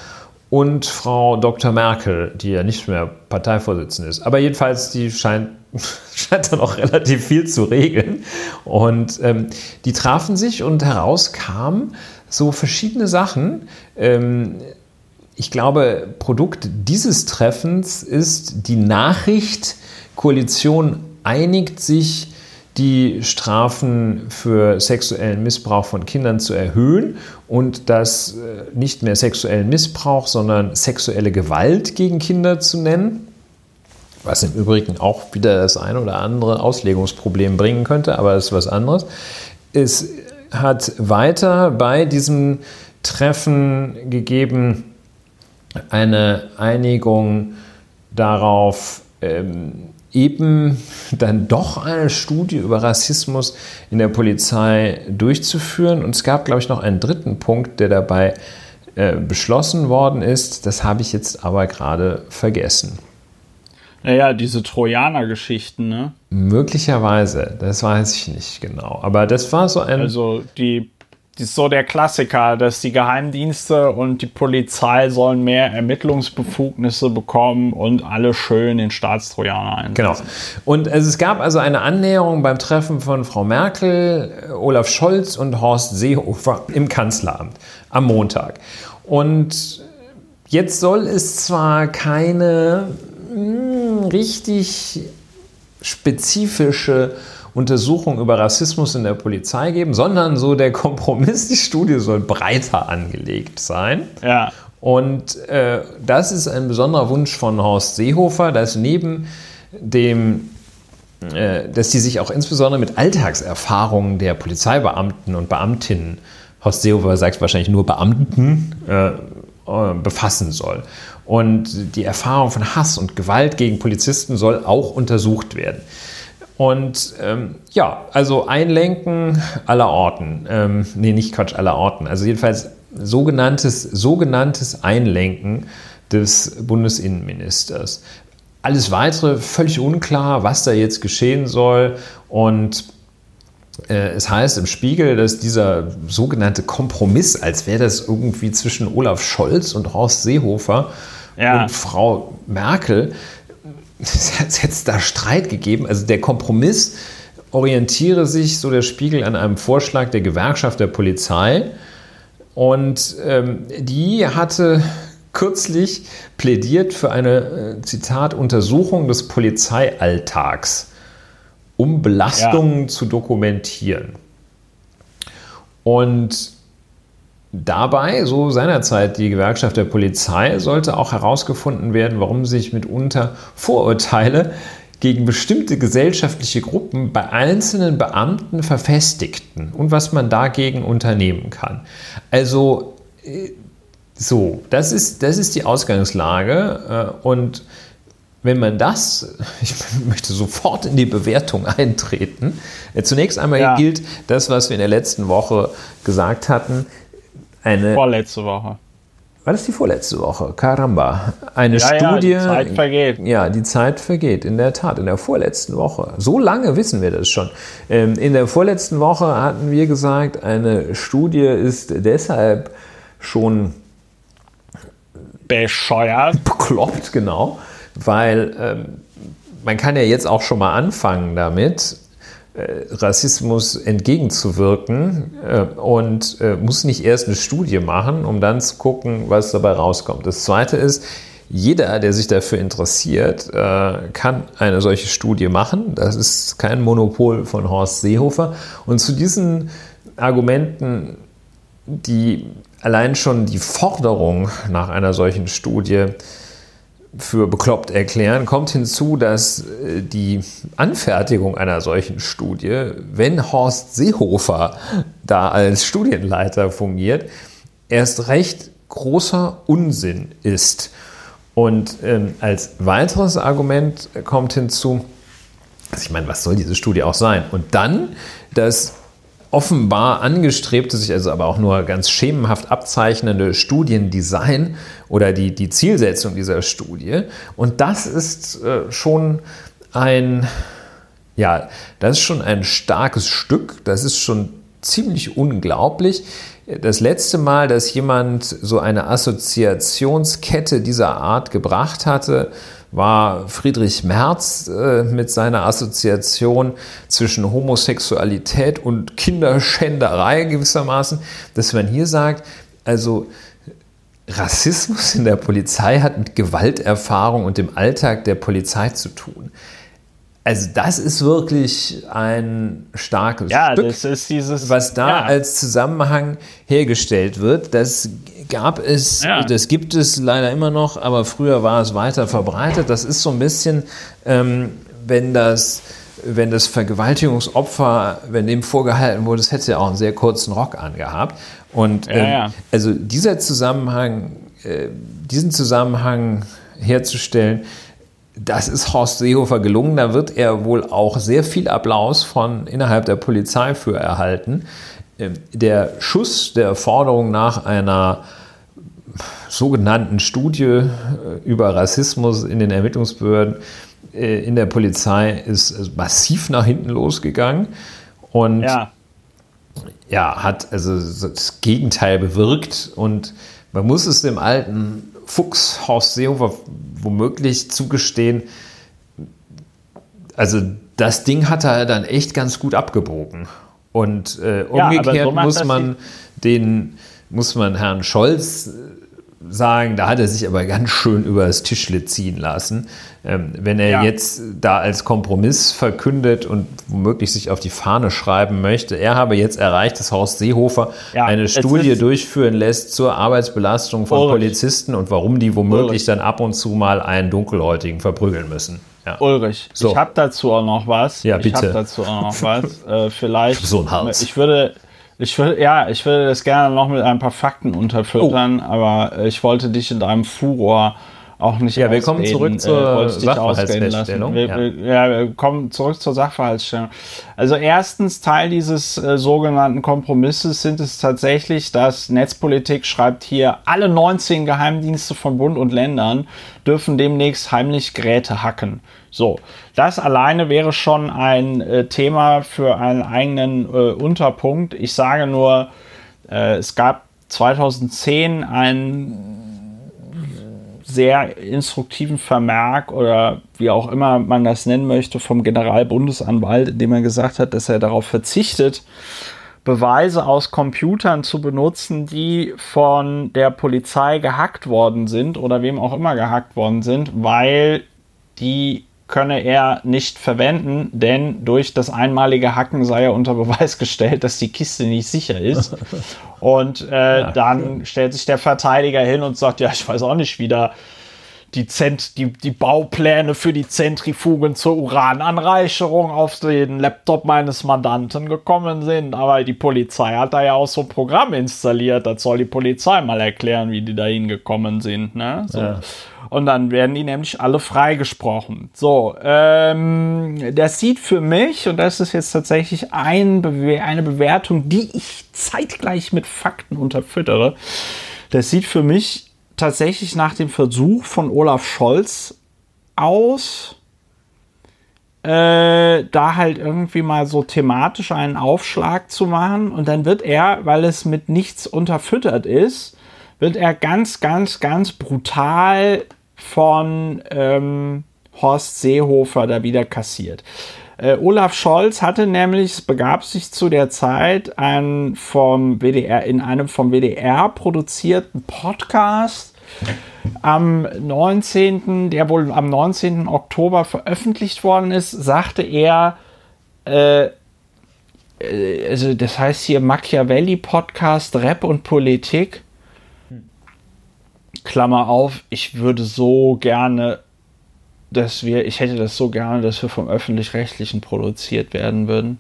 und Frau Dr. Merkel, die ja nicht mehr Parteivorsitzende ist. Aber jedenfalls, die scheint, scheint dann auch relativ viel zu regeln. Und ähm, die trafen sich und heraus kamen so verschiedene Sachen. Ähm, ich glaube, Produkt dieses Treffens ist die Nachricht, Koalition einigt sich die Strafen für sexuellen Missbrauch von Kindern zu erhöhen und das äh, nicht mehr sexuellen Missbrauch, sondern sexuelle Gewalt gegen Kinder zu nennen. Was im Übrigen auch wieder das ein oder andere Auslegungsproblem bringen könnte, aber das ist was anderes. Es hat weiter bei diesem Treffen gegeben eine Einigung darauf, ähm, eben dann doch eine Studie über Rassismus in der Polizei durchzuführen. Und es gab, glaube ich, noch einen dritten Punkt, der dabei äh, beschlossen worden ist. Das habe ich jetzt aber gerade vergessen.
Naja, diese Trojaner-Geschichten, ne?
Möglicherweise, das weiß ich nicht genau. Aber das war so ein.
Also die das ist so der Klassiker, dass die Geheimdienste und die Polizei sollen mehr Ermittlungsbefugnisse bekommen und alle schön den Staatstrojaner einsetzen.
Genau. Und es gab also eine Annäherung beim Treffen von Frau Merkel, Olaf Scholz und Horst Seehofer im Kanzleramt am Montag. Und jetzt soll es zwar keine mh, hm, richtig spezifische Untersuchung über Rassismus in der Polizei geben, sondern so der Kompromiss, die Studie soll breiter angelegt sein.
Ja.
Und äh, das ist ein besonderer Wunsch von Horst Seehofer, dass neben dem äh, dass die sich auch insbesondere mit Alltagserfahrungen der Polizeibeamten und Beamtinnen, Horst Seehofer sagt wahrscheinlich nur Beamten, äh, äh, befassen soll. Und die Erfahrung von Hass und Gewalt gegen Polizisten soll auch untersucht werden. Und ähm, ja, also Einlenken aller Orten. Ähm, nee, nicht Quatsch, aller Orten. Also jedenfalls sogenanntes, sogenanntes Einlenken des Bundesinnenministers. Alles weitere völlig unklar, was da jetzt geschehen soll. Und äh, es heißt im Spiegel, dass dieser sogenannte Kompromiss, als wäre das irgendwie zwischen Olaf Scholz und Horst Seehofer ja. und Frau Merkel, es hätte da Streit gegeben. Also der Kompromiss orientiere sich, so der Spiegel, an einem Vorschlag der Gewerkschaft der Polizei. Und ähm, die hatte kürzlich plädiert für eine, äh, Zitat, Untersuchung des Polizeialltags, um Belastungen ja. zu dokumentieren. Und Dabei, so seinerzeit die Gewerkschaft der Polizei, sollte auch herausgefunden werden, warum sich mitunter Vorurteile gegen bestimmte gesellschaftliche Gruppen bei einzelnen Beamten verfestigten und was man dagegen unternehmen kann. Also äh, so, das ist, das ist die Ausgangslage äh, und wenn man das, ich möchte sofort in die Bewertung eintreten. Äh, zunächst einmal ja. gilt das, was wir in der letzten Woche gesagt hatten, eine.
Vorletzte Woche.
War das die vorletzte Woche? Caramba. Eine ja, Studie. Ja, die
Zeit vergeht.
Ja, die Zeit vergeht, in der Tat, in der vorletzten Woche. So lange wissen wir das schon. Ähm, in der vorletzten Woche hatten wir gesagt, eine Studie ist deshalb schon
bescheuert.
Bekloppt, genau. Weil ähm, man kann ja jetzt auch schon mal anfangen damit, Rassismus entgegenzuwirken äh, und äh, muss nicht erst eine Studie machen, um dann zu gucken, was dabei rauskommt. Das Zweite ist, jeder, der sich dafür interessiert, kann eine solche Studie machen. Das ist kein Monopol von Horst Seehofer. Und zu diesen Argumenten, die allein schon die Forderung nach einer solchen Studie für bekloppt erklären, kommt hinzu, dass äh, die Anfertigung einer solchen Studie, wenn Horst Seehofer da als Studienleiter fungiert, erst recht großer Unsinn ist. Und ähm, als weiteres Argument kommt hinzu, also ich meine, was soll diese Studie auch sein? Und dann das offenbar angestrebte, sich also aber auch nur ganz schemenhaft abzeichnende Studiendesign oder die, die Zielsetzung dieser Studie. Und das ist äh, schon ein, ja, das ist schon ein starkes Stück, das ist schon ziemlich unglaublich. Das letzte Mal, dass jemand so eine Assoziationskette dieser Art gebracht hatte, war Friedrich Merz äh, mit seiner Assoziation zwischen Homosexualität und Kinderschänderei gewissermaßen, dass man hier sagt, also Rassismus in der Polizei hat mit Gewalterfahrung und dem Alltag der Polizei zu tun. Also das ist wirklich ein starkes
ja,
Stück,
dieses,
was da ja. als Zusammenhang hergestellt wird. Das gab es, ja. das gibt es leider immer noch, aber früher war es weiter verbreitet. Das ist so ein bisschen, ähm, wenn das wenn das Vergewaltigungsopfer, wenn dem vorgehalten wurde, es hätte ja auch einen sehr kurzen Rock angehabt. Und ähm, also dieser Zusammenhang, äh, diesen Zusammenhang herzustellen, das ist Horst Seehofer gelungen. Da wird er wohl auch sehr viel Applaus von innerhalb der Polizei für erhalten. Ähm, der Schuss der Forderung nach einer sogenannten Studie äh, über Rassismus in den Ermittlungsbehörden äh, in der Polizei ist massiv nach hinten losgegangen und ja, ja hat also das Gegenteil bewirkt und man muss es dem alten Fuchs Horst Seehofer womöglich zugestehen, also das Ding hat er dann echt ganz gut abgebogen. Und äh, umgekehrt ja, so muss man den, muss man Herrn Scholz sagen, da hat er sich aber ganz schön über das Tischle ziehen lassen. Ähm, wenn er ja. jetzt da als Kompromiss verkündet und womöglich sich auf die Fahne schreiben möchte, er habe jetzt erreicht, dass Horst Seehofer ja, eine Studie durchführen lässt zur Arbeitsbelastung von Ulrich. Polizisten und warum die womöglich Ulrich. dann ab und zu mal einen Dunkelhäutigen verprügeln müssen.
Ja. Ulrich, so. ich habe dazu auch noch was.
Ja, bitte. Ich
habe dazu auch noch was. Äh, vielleicht.
So ein Hals.
Ich würde, ich würde, ja, ich würde das gerne noch mit ein paar Fakten unterfüttern, oh. aber ich wollte dich in deinem Furor auch nicht
Ja, wir kommen zurück äh, zur äh,
Sachverhaltsfeststellung. Wir, ja. ja. wir kommen zurück zur Sachverhaltsstellung. Also erstens, Teil dieses äh, sogenannten Kompromisses sind es tatsächlich, dass Netzpolitik schreibt hier, alle 19 Geheimdienste von Bund und Ländern dürfen demnächst heimlich Geräte hacken. So, das alleine wäre schon ein äh, Thema für einen eigenen äh, Unterpunkt. Ich sage nur, äh, es gab 2010 einen sehr instruktiven Vermerk oder wie auch immer man das nennen möchte vom Generalbundesanwalt, in dem er gesagt hat, dass er darauf verzichtet, Beweise aus Computern zu benutzen, die von der Polizei gehackt worden sind oder wem auch immer gehackt worden sind, weil die könne er nicht verwenden, denn durch das einmalige Hacken sei er unter Beweis gestellt, dass die Kiste nicht sicher ist. Und äh, ja, dann cool. stellt sich der Verteidiger hin und sagt, ja, ich weiß auch nicht, wie da die, Zent die, die Baupläne für die Zentrifugen zur Urananreicherung auf den Laptop meines Mandanten gekommen sind. Aber die Polizei hat da ja auch so ein Programm installiert. Das soll die Polizei mal erklären, wie die da hingekommen sind. Ne? So. Ja. Und dann werden die nämlich alle freigesprochen. So, ähm, das sieht für mich, und das ist jetzt tatsächlich ein Bewer eine Bewertung, die ich zeitgleich mit Fakten unterfüttere, das sieht für mich tatsächlich nach dem Versuch von Olaf Scholz aus, äh, da halt irgendwie mal so thematisch einen Aufschlag zu machen. Und dann wird er, weil es mit nichts unterfüttert ist, wird er ganz, ganz, ganz brutal von ähm, Horst Seehofer da wieder kassiert. Äh, Olaf Scholz hatte nämlich, es begab sich zu der Zeit, ein vom WDR, in einem vom WDR produzierten Podcast am 19., der wohl am 19. Oktober veröffentlicht worden ist, sagte er, äh, äh also das heißt hier Machiavelli Podcast Rap und Politik Klammer auf, ich würde so gerne, dass wir, ich hätte das so gerne, dass wir vom öffentlich-rechtlichen produziert werden würden.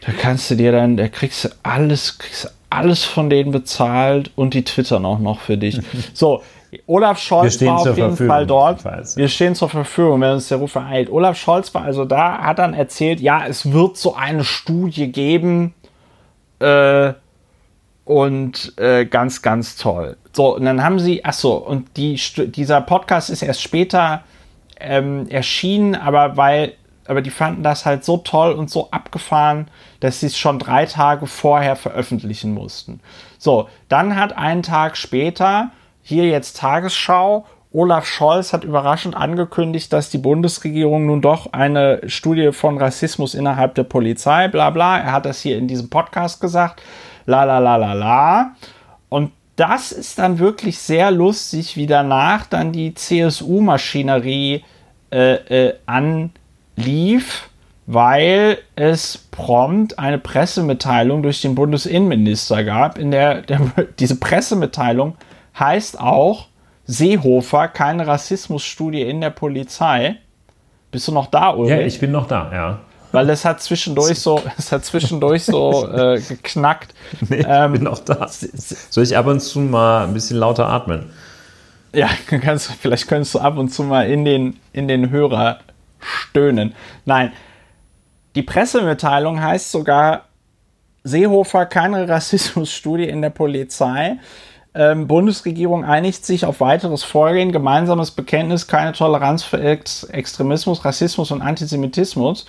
Da kannst du dir dann, da kriegst du alles, kriegst du alles von denen bezahlt und die twittern auch noch für dich. so, Olaf Scholz war auf jeden Verfügung, Fall dort. Wir stehen zur Verfügung, wenn uns der Ruf ereilt. Olaf Scholz war also da, hat dann erzählt, ja, es wird so eine Studie geben äh, und äh, ganz, ganz toll. So, und dann haben sie, ach so, und die, dieser Podcast ist erst später ähm, erschienen, aber weil, aber die fanden das halt so toll und so abgefahren, dass sie es schon drei Tage vorher veröffentlichen mussten. So, dann hat einen Tag später hier jetzt Tagesschau. Olaf Scholz hat überraschend angekündigt, dass die Bundesregierung nun doch eine Studie von Rassismus innerhalb der Polizei, bla bla, er hat das hier in diesem Podcast gesagt, la la la la la. Und das ist dann wirklich sehr lustig, wie danach dann die CSU-Maschinerie äh, äh, anlief, weil es prompt eine Pressemitteilung durch den Bundesinnenminister gab, in der, der diese Pressemitteilung heißt auch Seehofer, keine Rassismusstudie in der Polizei. Bist du noch da,
Ulrich? Ja, ich bin noch da, ja.
Weil das hat zwischendurch so, es hat zwischendurch so äh, geknackt.
Nee, ähm, ich bin noch da. Soll ich ab und zu mal ein bisschen lauter atmen?
Ja, kannst, vielleicht könntest du ab und zu mal in den, in den Hörer stöhnen. Nein, die Pressemitteilung heißt sogar Seehofer, keine Rassismusstudie in der Polizei ähm, Bundesregierung einigt sich auf weiteres Vorgehen, gemeinsames Bekenntnis, keine Toleranz für Ex Extremismus, Rassismus und Antisemitismus.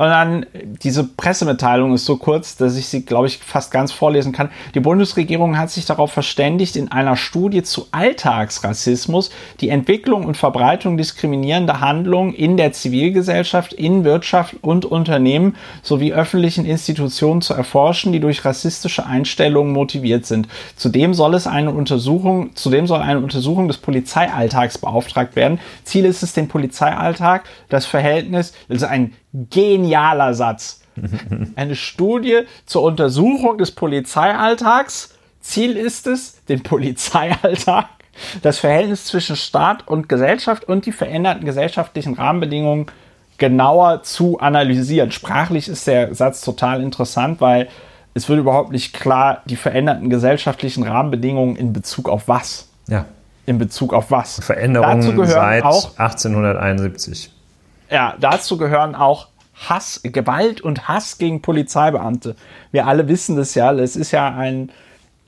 Und dann, diese Pressemitteilung ist so kurz, dass ich sie, glaube ich, fast ganz vorlesen kann. Die Bundesregierung hat sich darauf verständigt, in einer Studie zu Alltagsrassismus die Entwicklung und Verbreitung diskriminierender Handlungen in der Zivilgesellschaft, in Wirtschaft und Unternehmen sowie öffentlichen Institutionen zu erforschen, die durch rassistische Einstellungen motiviert sind. Zudem soll es eine Untersuchung, zudem soll eine Untersuchung des Polizeialltags beauftragt werden. Ziel ist es, den Polizeialltag, das Verhältnis, also ein genialer Satz. Eine Studie zur Untersuchung des Polizeialltags. Ziel ist es, den Polizeialltag, das Verhältnis zwischen Staat und Gesellschaft und die veränderten gesellschaftlichen Rahmenbedingungen genauer zu analysieren. Sprachlich ist der Satz total interessant, weil es wird überhaupt nicht klar, die veränderten gesellschaftlichen Rahmenbedingungen in Bezug auf was.
Ja.
In Bezug auf was.
Veränderungen seit auch, 1871.
Ja, dazu gehören auch Hass, Gewalt und Hass gegen Polizeibeamte. Wir alle wissen das ja. Es ist ja ein.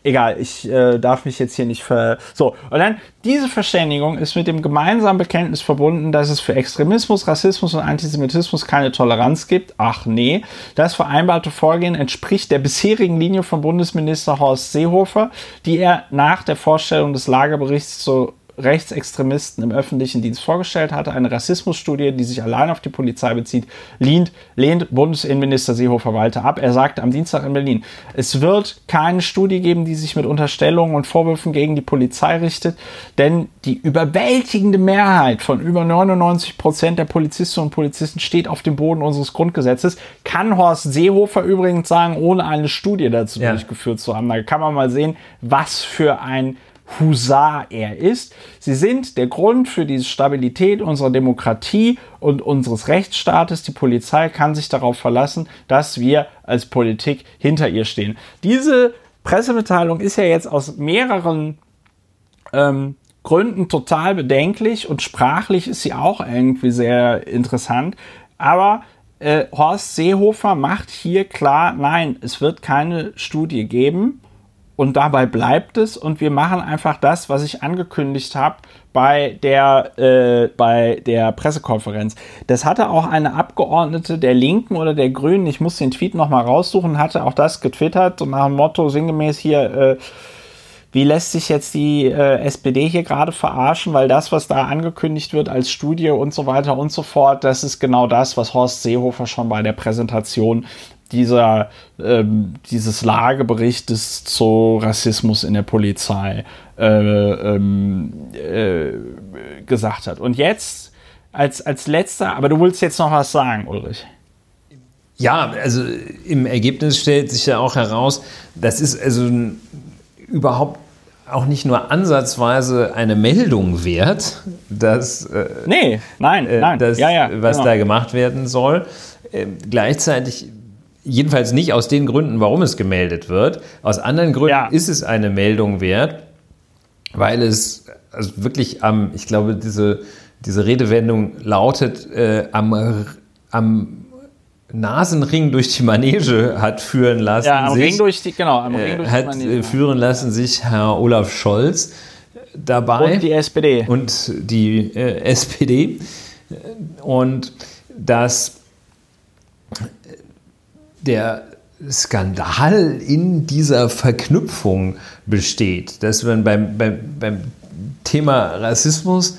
Egal, ich äh, darf mich jetzt hier nicht ver. So, und dann diese Verständigung ist mit dem gemeinsamen Bekenntnis verbunden, dass es für Extremismus, Rassismus und Antisemitismus keine Toleranz gibt. Ach nee, das vereinbarte Vorgehen entspricht der bisherigen Linie von Bundesminister Horst Seehofer, die er nach der Vorstellung des Lagerberichts zur Rechtsextremisten im öffentlichen Dienst vorgestellt hatte. Eine Rassismusstudie, die sich allein auf die Polizei bezieht, lehnt, lehnt Bundesinnenminister Seehofer Walter ab. Er sagte am Dienstag in Berlin, es wird keine Studie geben, die sich mit Unterstellungen und Vorwürfen gegen die Polizei richtet, denn die überwältigende Mehrheit von über 99 Prozent der Polizistinnen und Polizisten steht auf dem Boden unseres Grundgesetzes. Kann Horst Seehofer übrigens sagen, ohne eine Studie dazu ja. durchgeführt zu haben. Da kann man mal sehen, was für ein Husar er ist. Sie sind der Grund für die Stabilität unserer Demokratie und unseres Rechtsstaates. Die Polizei kann sich darauf verlassen, dass wir als Politik hinter ihr stehen. Diese Pressemitteilung ist ja jetzt aus mehreren ähm, Gründen total bedenklich und sprachlich ist sie auch irgendwie sehr interessant. Aber äh, Horst Seehofer macht hier klar, nein, es wird keine Studie geben und dabei bleibt es und wir machen einfach das, was ich angekündigt habe bei der, äh, bei der Pressekonferenz. Das hatte auch eine Abgeordnete der Linken oder der Grünen, ich muss den Tweet nochmal raussuchen, hatte auch das getwittert, so nach dem Motto sinngemäß hier, äh, wie lässt sich jetzt die äh, SPD hier gerade verarschen, weil das, was da angekündigt wird als Studie und so weiter und so fort, das ist genau das, was Horst Seehofer schon bei der Präsentation dieser, ähm, dieses Lageberichtes zu Rassismus in der Polizei äh, ähm, äh, gesagt hat. Und jetzt als, als letzter, aber du willst jetzt noch was sagen, Ulrich.
Ja, also im Ergebnis stellt sich ja auch heraus, das ist also überhaupt auch nicht nur ansatzweise eine Meldung wert, dass,
äh, nee, nein,
äh,
nein,
das, ja, ja, was genau. da gemacht werden soll. Äh, gleichzeitig jedenfalls nicht aus den Gründen, warum es gemeldet wird. Aus anderen Gründen ja. ist es eine Meldung wert, weil es also wirklich am, ich glaube, diese, diese Redewendung lautet, äh, am, am Nasenring durch die Manege hat führen lassen. Ja,
am sich, Ring durch die, genau, am Ring
durch hat die Manege. Äh, führen lassen sich Herr Olaf Scholz dabei.
Und die SPD.
Und die äh, SPD. Und dass der Skandal in dieser Verknüpfung besteht, dass man beim, beim, beim Thema Rassismus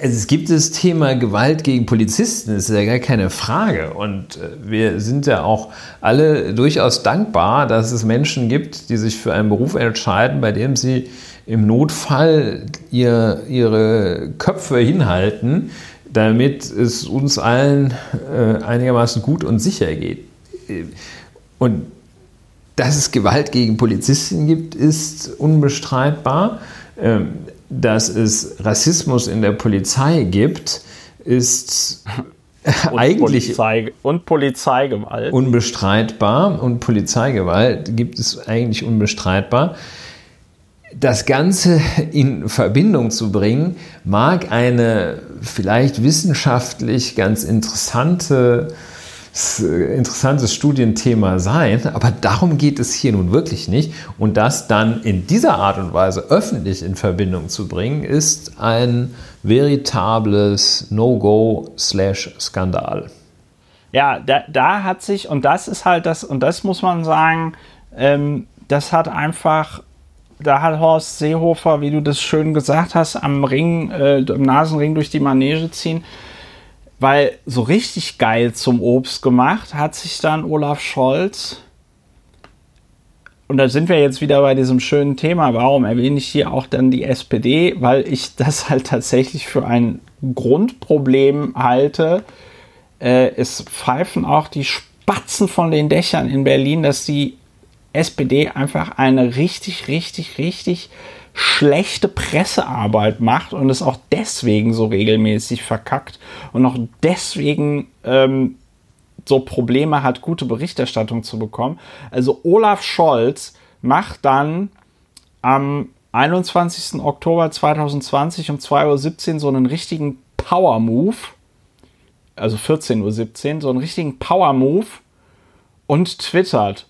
es gibt das Thema Gewalt gegen Polizisten, das ist ja gar keine Frage. Und äh, wir sind ja auch alle durchaus dankbar, dass es Menschen gibt, die sich für einen Beruf entscheiden, bei dem sie im Notfall ihr, ihre Köpfe hinhalten, damit es uns allen äh, einigermaßen gut und sicher geht. Und dass es Gewalt gegen Polizisten gibt, ist unbestreitbar. Ähm, dass es Rassismus in der Polizei gibt, ist und eigentlich
Polizei, und Polizeigewalt
unbestreitbar und Polizeigewalt gibt es eigentlich unbestreitbar. Das Ganze in Verbindung zu bringen, mag eine vielleicht wissenschaftlich ganz interessante interessantes Studienthema sein, aber darum geht es hier nun wirklich nicht. Und das dann in dieser Art und Weise öffentlich in Verbindung zu bringen, ist ein veritables No-Go-Skandal.
Ja, da, da, hat sich, und das ist halt das, und das muss man sagen, ähm, das hat einfach, da hat Horst Seehofer, wie du das schön gesagt hast, am Ring, äh, im Nasenring durch die Manege ziehen, weil so richtig geil zum Obst gemacht hat sich dann Olaf Scholz. Und da sind wir jetzt wieder bei diesem schönen Thema. Warum erwähne ich hier auch dann die SPD? Weil ich das halt tatsächlich für ein Grundproblem halte. Äh, es pfeifen auch die Spatzen von den Dächern in Berlin, dass die SPD einfach eine richtig, richtig, richtig schlechte Pressearbeit macht und es auch deswegen so regelmäßig verkackt und auch deswegen ähm, so Probleme hat, gute Berichterstattung zu bekommen. Also Olaf Scholz macht dann am 21. Oktober 2020 um 2.17 Uhr so einen richtigen Power-Move, also 14.17 Uhr, so einen richtigen Power-Move und twittert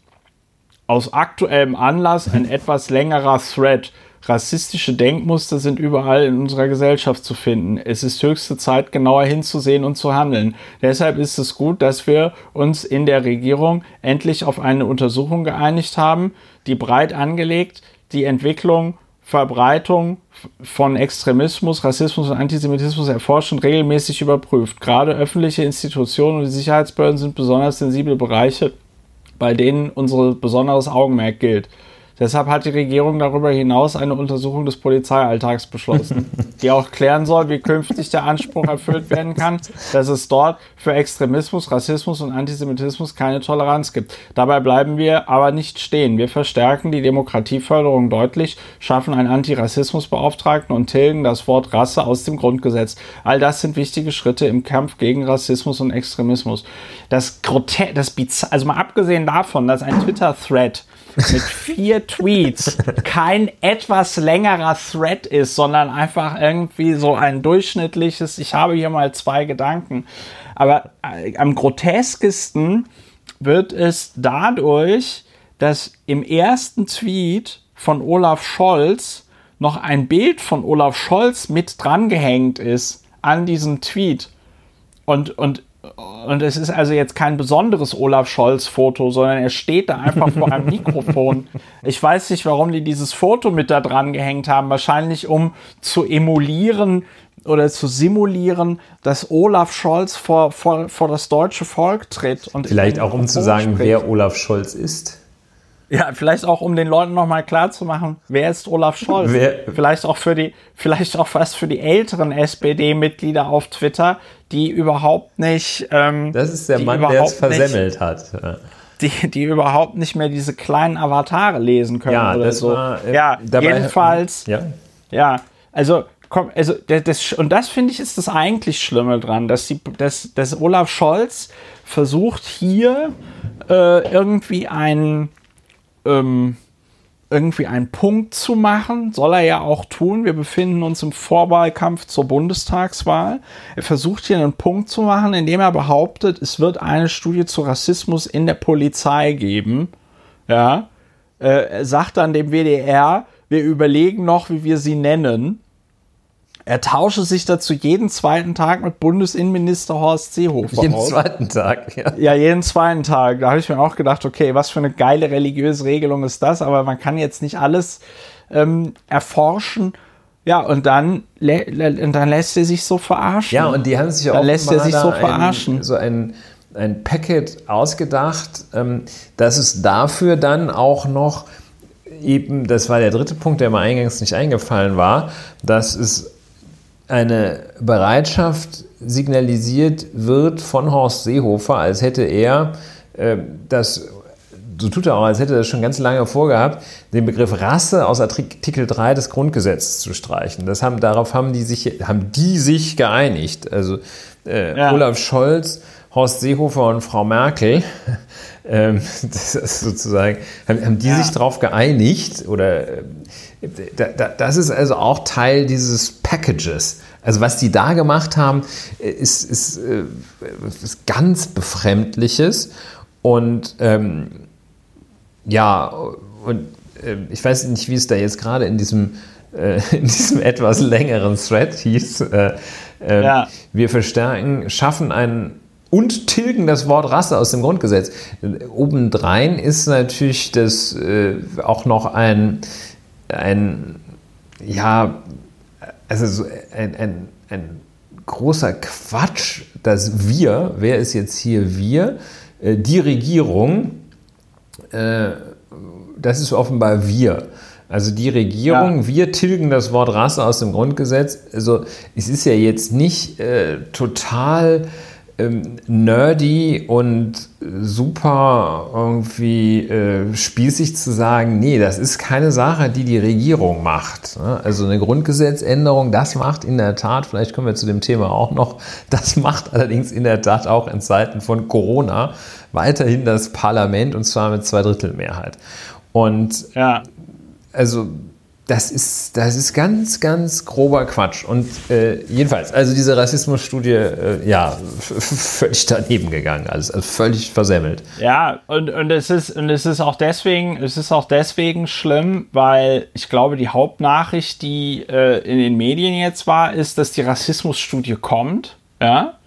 aus aktuellem Anlass ein etwas längerer Thread Rassistische Denkmuster sind überall in unserer Gesellschaft zu finden. Es ist höchste Zeit, genauer hinzusehen und zu handeln. Deshalb ist es gut, dass wir uns in der Regierung endlich auf eine Untersuchung geeinigt haben, die breit angelegt die Entwicklung, Verbreitung von Extremismus, Rassismus und Antisemitismus erforscht und regelmäßig überprüft. Gerade öffentliche Institutionen und die Sicherheitsbehörden sind besonders sensible Bereiche, bei denen unser besonderes Augenmerk gilt. Deshalb hat die Regierung darüber hinaus eine Untersuchung des Polizeialltags beschlossen, die auch klären soll, wie künftig der Anspruch erfüllt werden kann, dass es dort für Extremismus, Rassismus und Antisemitismus keine Toleranz gibt. Dabei bleiben wir aber nicht stehen. Wir verstärken die Demokratieförderung deutlich, schaffen einen Antirassismusbeauftragten und tilgen das Wort Rasse aus dem Grundgesetz. All das sind wichtige Schritte im Kampf gegen Rassismus und Extremismus. Das Grote das Bizarre, also mal abgesehen davon, dass ein Twitter-Thread mit vier Tweets kein etwas längerer Thread ist, sondern einfach irgendwie so ein durchschnittliches, ich habe hier mal zwei Gedanken. Aber äh, am groteskesten wird es dadurch, dass im ersten Tweet von Olaf Scholz noch ein Bild von Olaf Scholz mit drangehängt ist an diesem Tweet. Und, und und es ist also jetzt kein besonderes Olaf Scholz-Foto, sondern er steht da einfach vor einem Mikrofon. Ich weiß nicht, warum die dieses Foto mit da dran gehängt haben. Wahrscheinlich, um zu emulieren oder zu simulieren, dass Olaf Scholz vor, vor, vor das deutsche Volk tritt.
Und Vielleicht auch, um zu sagen, spricht. wer Olaf Scholz ist.
Ja, vielleicht auch, um den Leuten nochmal klarzumachen, wer ist Olaf Scholz? Wer? Vielleicht auch für die, vielleicht auch was für die älteren SPD-Mitglieder auf Twitter, die überhaupt nicht. Ähm,
das ist der Mann, der es versemmelt nicht, hat.
Die, die überhaupt nicht mehr diese kleinen Avatare lesen können ja, oder so. War, äh, ja, jedenfalls. Ja. ja, also komm, also das, und das finde ich ist das eigentlich Schlimme dran, dass die, dass, dass Olaf Scholz versucht hier äh, irgendwie ein ähm, irgendwie einen Punkt zu machen, soll er ja auch tun. Wir befinden uns im Vorwahlkampf zur Bundestagswahl. Er versucht hier einen Punkt zu machen, indem er behauptet, es wird eine Studie zu Rassismus in der Polizei geben. Ja, äh, sagt dann dem WDR, wir überlegen noch, wie wir sie nennen. Er tausche sich dazu jeden zweiten Tag mit Bundesinnenminister Horst Seehofer
Jeden aus. zweiten Tag,
ja. Ja, jeden zweiten Tag. Da habe ich mir auch gedacht, okay, was für eine geile religiöse Regelung ist das? Aber man kann jetzt nicht alles ähm, erforschen. Ja, und dann, und dann lässt er sich so verarschen.
Ja, und die haben sich auch dann
lässt er sich so verarschen.
Ein, so ein, ein Packet ausgedacht, ähm, dass es dafür dann auch noch eben, das war der dritte Punkt, der mir eingangs nicht eingefallen war, dass es eine Bereitschaft signalisiert wird von Horst Seehofer, als hätte er äh, das, so tut er auch, als hätte er das schon ganz lange vorgehabt, den Begriff Rasse aus Artikel 3 des Grundgesetzes zu streichen. Das haben, darauf haben die sich, haben die sich geeinigt. Also äh, ja. Olaf Scholz, Horst Seehofer und Frau Merkel, ähm, das ist sozusagen, haben, haben die ja. sich darauf geeinigt oder das ist also auch Teil dieses Packages. Also was die da gemacht haben, ist, ist, äh, ist ganz befremdliches und ähm, ja, und äh, ich weiß nicht, wie es da jetzt gerade in diesem, äh, in diesem etwas längeren Thread hieß. Äh, ähm, ja. Wir verstärken, schaffen einen und tilgen das Wort Rasse aus dem Grundgesetz. Obendrein ist natürlich das äh, auch noch ein ein, ja, also so ein, ein, ein großer Quatsch, dass wir, wer ist jetzt hier wir, äh, die Regierung, äh, das ist offenbar wir. Also die Regierung, ja. wir tilgen das Wort Rasse aus dem Grundgesetz. Also es ist ja jetzt nicht äh, total ähm, nerdy und super irgendwie äh, spießig zu sagen, nee, das ist keine Sache, die die Regierung macht. Ne? Also eine Grundgesetzänderung, das macht in der Tat, vielleicht kommen wir zu dem Thema auch noch, das macht allerdings in der Tat auch in Zeiten von Corona weiterhin das Parlament und zwar mit Zweidrittelmehrheit. Und ja. also das ist, das ist ganz, ganz grober Quatsch. Und äh, jedenfalls, also diese Rassismusstudie, äh, ja, völlig daneben gegangen, alles, also völlig versemmelt.
Ja, und, und, es ist, und es ist auch deswegen, es ist auch deswegen schlimm, weil ich glaube, die Hauptnachricht, die äh, in den Medien jetzt war, ist, dass die Rassismusstudie kommt. Ja.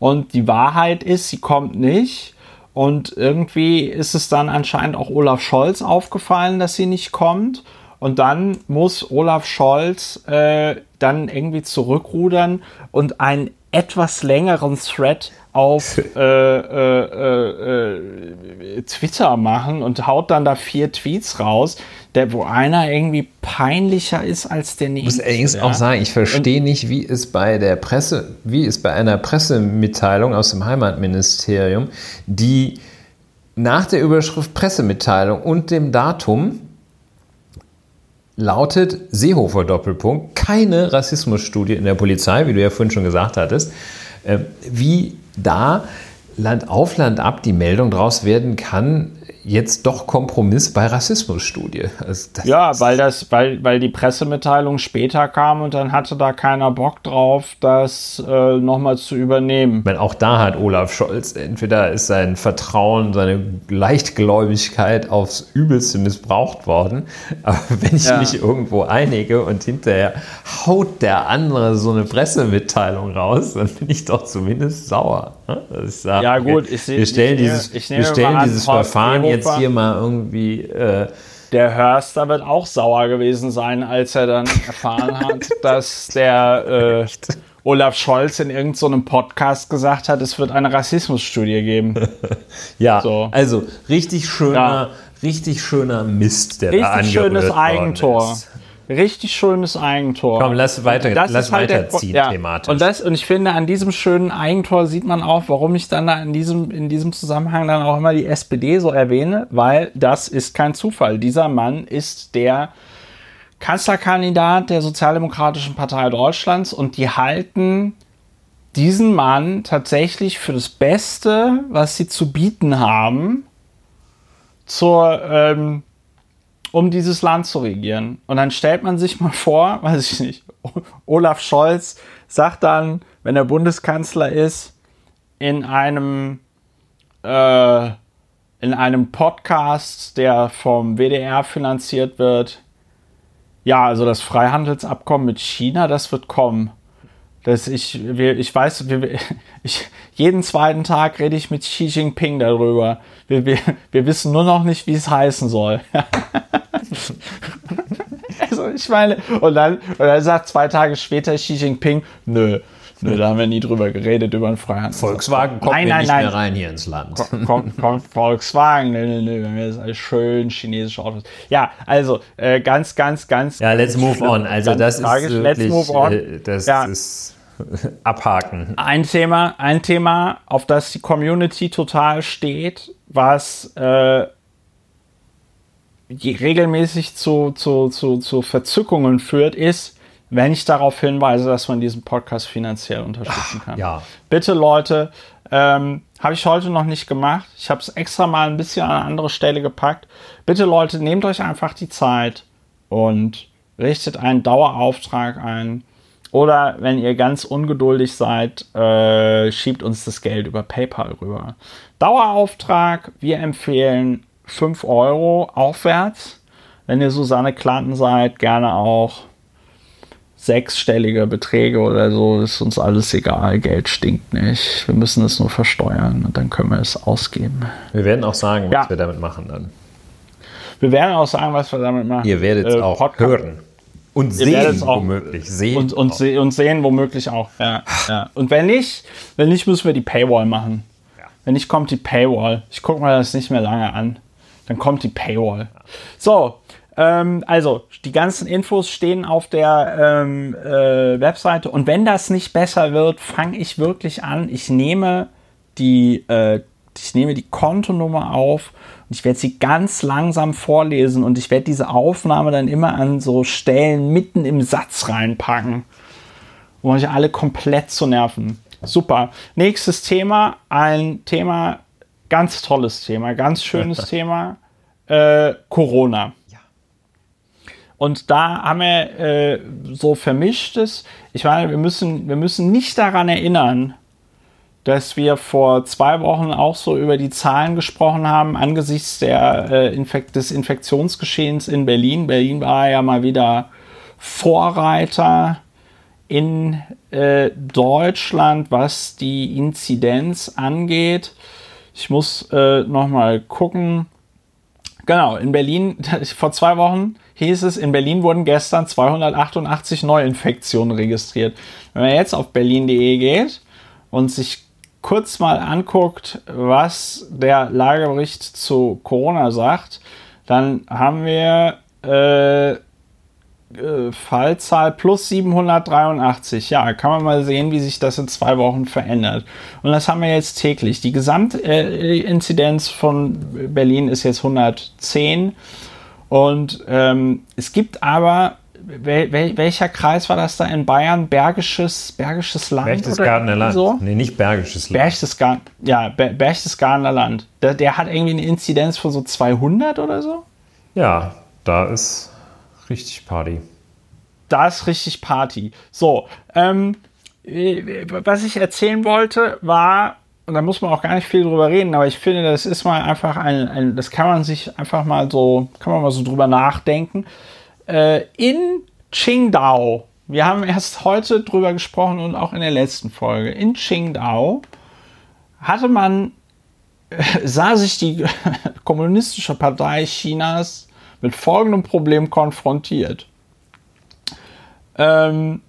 Und die Wahrheit ist, sie kommt nicht. Und irgendwie ist es dann anscheinend auch Olaf Scholz aufgefallen, dass sie nicht kommt. Und dann muss Olaf Scholz äh, dann irgendwie zurückrudern und einen etwas längeren Thread auf äh, äh, äh, Twitter machen und haut dann da vier Tweets raus, der, wo einer irgendwie peinlicher ist als der nächste.
Ich muss allerdings ja. auch sagen, ich verstehe nicht, wie es bei der Presse, wie es bei einer Pressemitteilung aus dem Heimatministerium, die nach der Überschrift Pressemitteilung und dem Datum lautet Seehofer Doppelpunkt, keine Rassismusstudie in der Polizei, wie du ja vorhin schon gesagt hattest, äh, wie da Land auf Land ab die Meldung draus werden kann, jetzt doch Kompromiss bei Rassismusstudie.
Also ja, weil das, weil, weil die Pressemitteilung später kam und dann hatte da keiner Bock drauf, das äh, nochmal zu übernehmen.
Meine, auch da hat Olaf Scholz, entweder ist sein Vertrauen, seine Leichtgläubigkeit aufs Übelste missbraucht worden, aber wenn ich ja. mich irgendwo einige und hinterher haut der andere so eine Pressemitteilung raus, dann bin ich doch zumindest sauer. Ne?
Sag, ja gut,
ich, wir stellen ich, dieses, ich wir stellen dieses Verfahren jetzt jetzt hier mal irgendwie. Äh,
der Hörster wird auch sauer gewesen sein, als er dann erfahren hat, dass der äh, Olaf Scholz in irgendeinem so Podcast gesagt hat, es wird eine Rassismusstudie geben.
ja, so. also richtig schöner, ja. richtig schöner Mist, der
richtig
da
Richtig schönes Eigentor. Ist richtig schönes Eigentor.
Komm, lass weiter, lass halt weiterziehen
der, ja. thematisch. Und, das, und ich finde, an diesem schönen Eigentor sieht man auch, warum ich dann da in diesem, in diesem Zusammenhang dann auch immer die SPD so erwähne, weil das ist kein Zufall. Dieser Mann ist der Kanzlerkandidat der Sozialdemokratischen Partei Deutschlands und die halten diesen Mann tatsächlich für das Beste, was sie zu bieten haben, zur, ähm, um dieses Land zu regieren. Und dann stellt man sich mal vor, weiß ich nicht, Olaf Scholz sagt dann, wenn er Bundeskanzler ist, in einem äh, in einem Podcast, der vom WDR finanziert wird, ja, also das Freihandelsabkommen mit China, das wird kommen. Das ich, ich weiß, ich, jeden zweiten Tag rede ich mit Xi Jinping darüber. Wir, wir, wir wissen nur noch nicht, wie es heißen soll. also ich meine, und dann, und dann sagt zwei Tage später Xi Jinping, nö, Nö, da haben wir nie drüber geredet, über einen Freihandel.
Volkswagen kommt nein, nein, nicht nein. mehr rein hier ins Land.
Kommt, kommt Volkswagen, nö, nö, nö, wenn wir das alles schön chinesische Autos. Ja, also äh, ganz, ganz, ganz.
Ja, let's move on. Also das tragisch. ist wirklich, let's move on. Äh, das ja. ist abhaken.
Ein Thema, ein Thema, auf das die Community total steht, was äh, regelmäßig zu, zu, zu, zu Verzückungen führt, ist, wenn ich darauf hinweise, dass man diesen Podcast finanziell unterstützen kann.
Ja.
Bitte Leute, ähm, habe ich heute noch nicht gemacht. Ich habe es extra mal ein bisschen an eine andere Stelle gepackt. Bitte Leute, nehmt euch einfach die Zeit und richtet einen Dauerauftrag ein. Oder wenn ihr ganz ungeduldig seid, äh, schiebt uns das Geld über PayPal rüber. Dauerauftrag, wir empfehlen 5 Euro aufwärts. Wenn ihr Susanne Klanten seid, gerne auch sechsstellige Beträge oder so, ist uns alles egal. Geld stinkt nicht. Wir müssen es nur versteuern und dann können wir es ausgeben.
Wir werden auch sagen, was ja. wir damit machen dann.
Wir werden auch sagen, was wir damit machen.
Ihr werdet es äh, auch Podcast. hören. Und sehen, auch, womöglich.
Sehen und, und, se und, sehen womöglich auch. Ja, ja. Und wenn nicht, wenn nicht, müssen wir die Paywall machen. Ja. Wenn nicht, kommt die Paywall. Ich gucke mir das nicht mehr lange an. Dann kommt die Paywall. So, ähm, also, die ganzen Infos stehen auf der ähm, äh, Webseite. Und wenn das nicht besser wird, fange ich wirklich an. Ich nehme die, äh, ich nehme die Kontonummer auf und ich werde sie ganz langsam vorlesen und ich werde diese Aufnahme dann immer an so Stellen mitten im Satz reinpacken, um euch alle komplett zu nerven. Super. Nächstes Thema, ein Thema, ganz tolles Thema, ganz schönes Thema, äh, Corona. Und da haben wir äh, so vermischtes. Ich meine, wir müssen, wir müssen nicht daran erinnern, dass wir vor zwei Wochen auch so über die Zahlen gesprochen haben angesichts der, äh, Infekt des Infektionsgeschehens in Berlin. Berlin war ja mal wieder Vorreiter in äh, Deutschland, was die Inzidenz angeht. Ich muss äh, noch mal gucken. Genau, in Berlin vor zwei Wochen hieß es, in Berlin wurden gestern 288 Neuinfektionen registriert. Wenn man jetzt auf berlin.de geht und sich kurz mal anguckt, was der Lagebericht zu Corona sagt, dann haben wir äh, äh, Fallzahl plus 783. Ja, kann man mal sehen, wie sich das in zwei Wochen verändert. Und das haben wir jetzt täglich. Die Gesamtinzidenz von Berlin ist jetzt 110. Und ähm, es gibt aber, wel, wel, welcher Kreis war das da in Bayern? Bergisches, Bergisches Land?
Berchtesgadener Land. So? Nee, nicht Bergisches
Land. Berchtesgaden, ja, Ber Berchtesgadener Land. Der, der hat irgendwie eine Inzidenz von so 200 oder so?
Ja, da ist richtig Party.
Da ist richtig Party. So, ähm, was ich erzählen wollte, war, und da muss man auch gar nicht viel drüber reden, aber ich finde, das ist mal einfach ein, ein das kann man sich einfach mal so, kann man mal so drüber nachdenken. Äh, in Qingdao, wir haben erst heute drüber gesprochen und auch in der letzten Folge, in Qingdao hatte man, äh, sah sich die kommunistische Partei Chinas mit folgendem Problem konfrontiert. Ähm,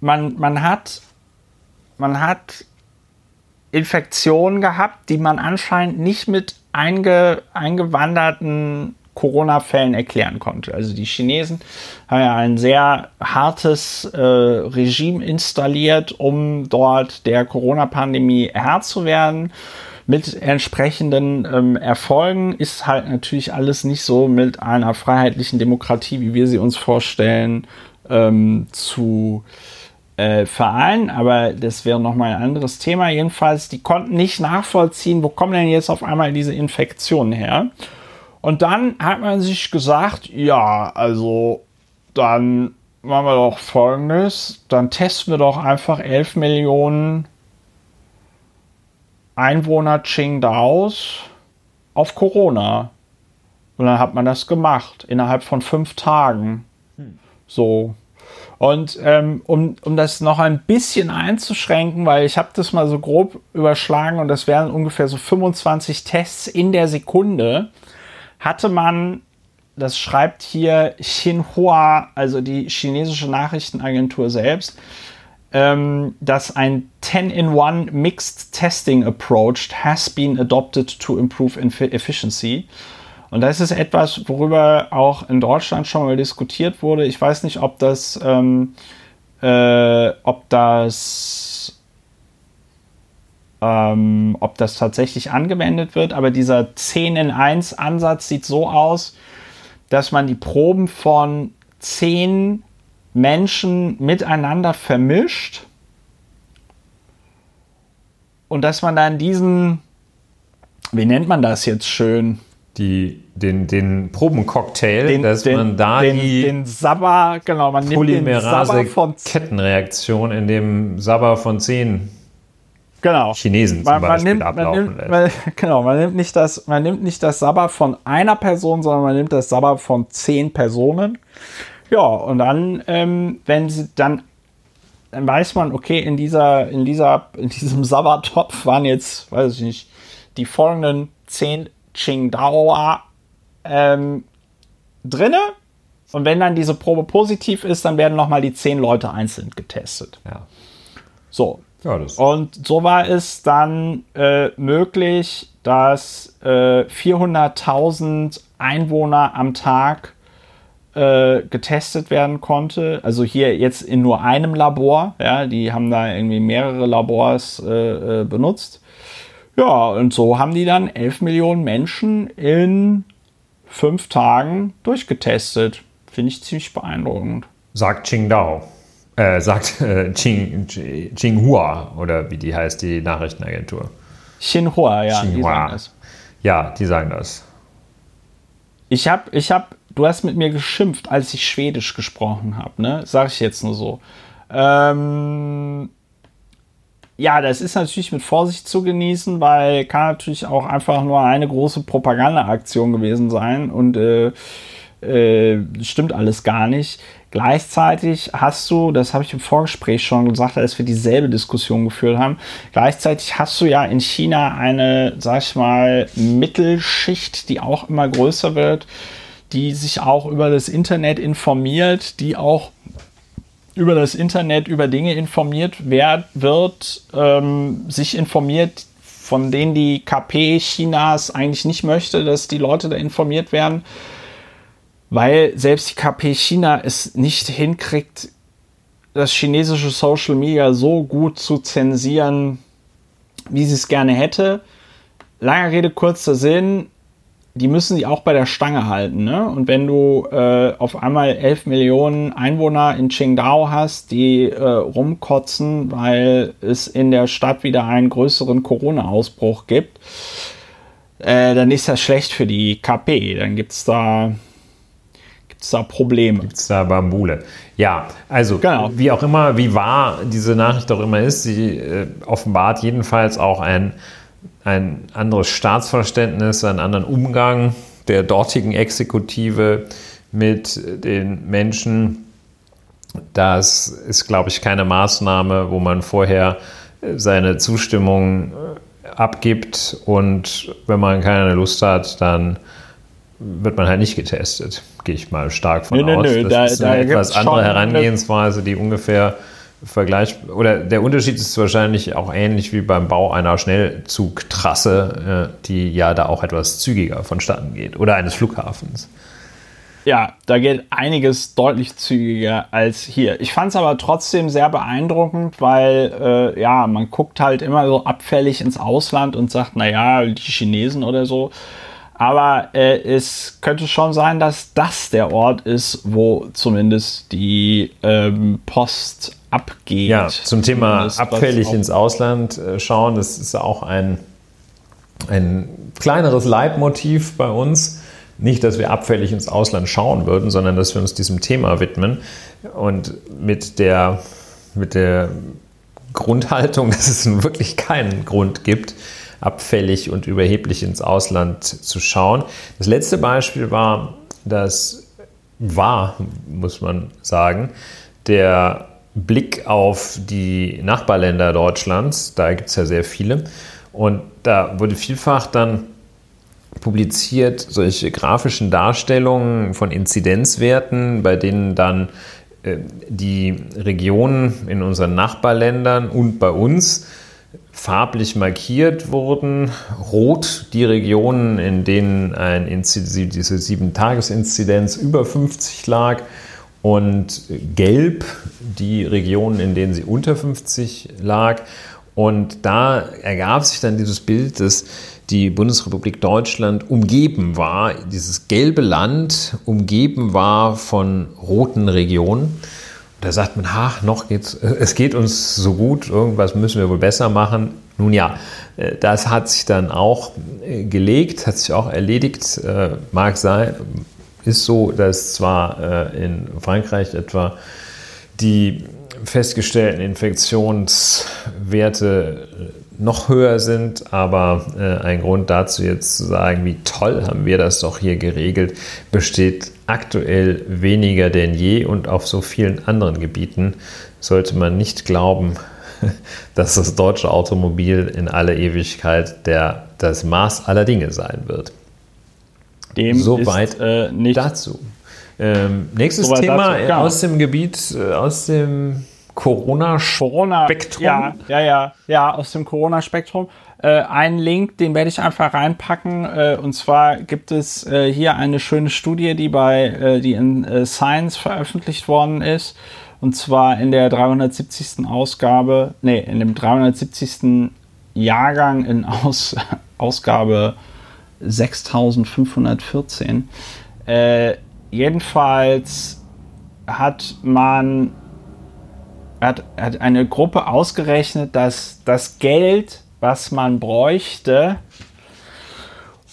man, man hat, man hat Infektionen gehabt, die man anscheinend nicht mit einge, eingewanderten Corona-Fällen erklären konnte. Also die Chinesen haben ja ein sehr hartes äh, Regime installiert, um dort der Corona-Pandemie Herr zu werden. mit entsprechenden ähm, Erfolgen. Ist halt natürlich alles nicht so mit einer freiheitlichen Demokratie, wie wir sie uns vorstellen, ähm, zu äh, vereinen. Aber das wäre nochmal ein anderes Thema. Jedenfalls, die konnten nicht nachvollziehen, wo kommen denn jetzt auf einmal diese Infektionen her. Und dann hat man sich gesagt, ja, also dann machen wir doch folgendes, dann testen wir doch einfach 11 Millionen Einwohner Qingdaos auf Corona. Und dann hat man das gemacht, innerhalb von fünf Tagen. Hm. So. Und ähm, um, um das noch ein bisschen einzuschränken, weil ich habe das mal so grob überschlagen und das wären ungefähr so 25 Tests in der Sekunde, hatte man das schreibt hier Xinhua, also die chinesische Nachrichtenagentur selbst, ähm, dass ein 10-in-1 Mixed Testing Approach has been adopted to improve efficiency. Und das ist etwas, worüber auch in Deutschland schon mal diskutiert wurde. Ich weiß nicht, ob das, ähm, äh, ob das, ähm, ob das tatsächlich angewendet wird, aber dieser 10 in 1 Ansatz sieht so aus, dass man die Proben von zehn Menschen miteinander vermischt und dass man dann diesen, wie nennt man das jetzt schön?
Die, den, den Probencocktail,
den,
dass
den,
man da
den,
die
den Sabber, genau, man nimmt den Sabber
von Kettenreaktion in dem Sabber von zehn
genau.
Chinesen
zum man, Beispiel man nimmt, ablaufen nimmt, man, genau, man nimmt, nicht das, man nimmt nicht das Sabber von einer Person, sondern man nimmt das Sabber von zehn Personen. Ja, und dann, ähm, wenn sie dann, dann weiß man, okay, in dieser, in dieser, in diesem Sabbertopf waren jetzt, weiß ich nicht, die folgenden zehn Qingdaoer ähm, drinne. Und wenn dann diese Probe positiv ist, dann werden nochmal die zehn Leute einzeln getestet.
Ja.
So, ja, und so war es dann äh, möglich, dass äh, 400.000 Einwohner am Tag äh, getestet werden konnte. Also hier jetzt in nur einem Labor. Ja, die haben da irgendwie mehrere Labors äh, äh, benutzt. Ja, und so haben die dann 11 Millionen Menschen in fünf Tagen durchgetestet. Finde ich ziemlich beeindruckend.
Sagt Qingdao äh, sagt äh, Ching, Xinhua oder wie die heißt, die Nachrichtenagentur.
Xinhua, ja.
Xinhua. Die sagen das. Ja, die sagen das.
Ich habe, ich hab, du hast mit mir geschimpft, als ich Schwedisch gesprochen habe, ne? Sag ich jetzt nur so. Ähm, ja, das ist natürlich mit Vorsicht zu genießen, weil kann natürlich auch einfach nur eine große Propagandaaktion gewesen sein und äh, äh, stimmt alles gar nicht. Gleichzeitig hast du, das habe ich im Vorgespräch schon gesagt, als wir dieselbe Diskussion geführt haben, gleichzeitig hast du ja in China eine, sag ich mal, Mittelschicht, die auch immer größer wird, die sich auch über das Internet informiert, die auch über das Internet über Dinge informiert wer wird, ähm, sich informiert, von denen die KP Chinas eigentlich nicht möchte, dass die Leute da informiert werden weil selbst die KP China es nicht hinkriegt, das chinesische Social Media so gut zu zensieren, wie sie es gerne hätte. Langer Rede, kurzer Sinn, die müssen sie auch bei der Stange halten. Ne? Und wenn du äh, auf einmal 11 Millionen Einwohner in Qingdao hast, die äh, rumkotzen, weil es in der Stadt wieder einen größeren Corona-Ausbruch gibt, äh, dann ist das schlecht für die KP. Dann gibt es da es da Probleme.
Gibt es da Bambule? Ja, also genau. wie auch immer, wie wahr diese Nachricht auch immer ist, sie äh, offenbart jedenfalls auch ein, ein anderes Staatsverständnis, einen anderen Umgang der dortigen Exekutive mit den Menschen. Das ist, glaube ich, keine Maßnahme, wo man vorher äh, seine Zustimmung äh, abgibt und wenn man keine Lust hat, dann wird man halt nicht getestet. Gehe ich mal stark von nö, aus. Nö, nö, das da, ist eine etwas andere Herangehensweise, die ungefähr vergleich oder der Unterschied ist wahrscheinlich auch ähnlich wie beim Bau einer Schnellzugtrasse, äh, die ja da auch etwas zügiger vonstatten geht oder eines Flughafens.
Ja, da geht einiges deutlich zügiger als hier. Ich fand es aber trotzdem sehr beeindruckend, weil äh, ja, man guckt halt immer so abfällig ins Ausland und sagt, naja, die Chinesen oder so. Aber äh, es könnte schon sein, dass das der Ort ist, wo zumindest die ähm, Post abgeht.
Ja, zum Thema abfällig ins Ausland äh, schauen, das ist auch ein, ein kleineres Leitmotiv bei uns nicht, dass wir abfällig ins Ausland schauen würden, sondern dass wir uns diesem Thema widmen und mit der, mit der Grundhaltung, dass es wirklich keinen Grund gibt, abfällig und überheblich ins Ausland zu schauen. Das letzte Beispiel war, das war, muss man sagen, der Blick auf die Nachbarländer Deutschlands. Da gibt es ja sehr viele. Und da wurde vielfach dann publiziert solche grafischen Darstellungen von Inzidenzwerten, bei denen dann äh, die Regionen in unseren Nachbarländern und bei uns farblich markiert wurden. Rot die Regionen, in denen ein Inzid diese 7-Tages-Inzidenz über 50 lag und gelb die Regionen, in denen sie unter 50 lag. Und da ergab sich dann dieses Bild, dass die Bundesrepublik Deutschland umgeben war, dieses gelbe Land umgeben war von roten Regionen. Da sagt man, ach, noch geht's, es geht uns so gut, irgendwas müssen wir wohl besser machen. Nun ja, äh, das hat sich dann auch äh, gelegt, hat sich auch erledigt, äh, mag sein, ist so, dass zwar in Frankreich etwa die festgestellten Infektionswerte noch höher sind. Aber äh, ein Grund dazu jetzt zu sagen, wie toll haben wir das doch hier geregelt, besteht aktuell weniger denn je und auf so vielen anderen Gebieten sollte man nicht glauben, dass das deutsche Automobil in aller Ewigkeit der, das Maß aller Dinge sein wird.
Dem Soweit
äh, nicht dazu. Ähm, nächstes Thema dazu, aus dem Gebiet, äh, aus dem Corona-Spektrum.
ja, ja, ja, ja, aus dem Corona-Spektrum. Äh, einen Link, den werde ich einfach reinpacken. Äh, und zwar gibt es äh, hier eine schöne Studie, die bei äh, die in äh, Science veröffentlicht worden ist. Und zwar in der 370. Ausgabe, nee, in dem 370. Jahrgang in Aus, Ausgabe 6514. Äh, jedenfalls hat man hat, hat eine Gruppe ausgerechnet, dass das Geld, was man bräuchte,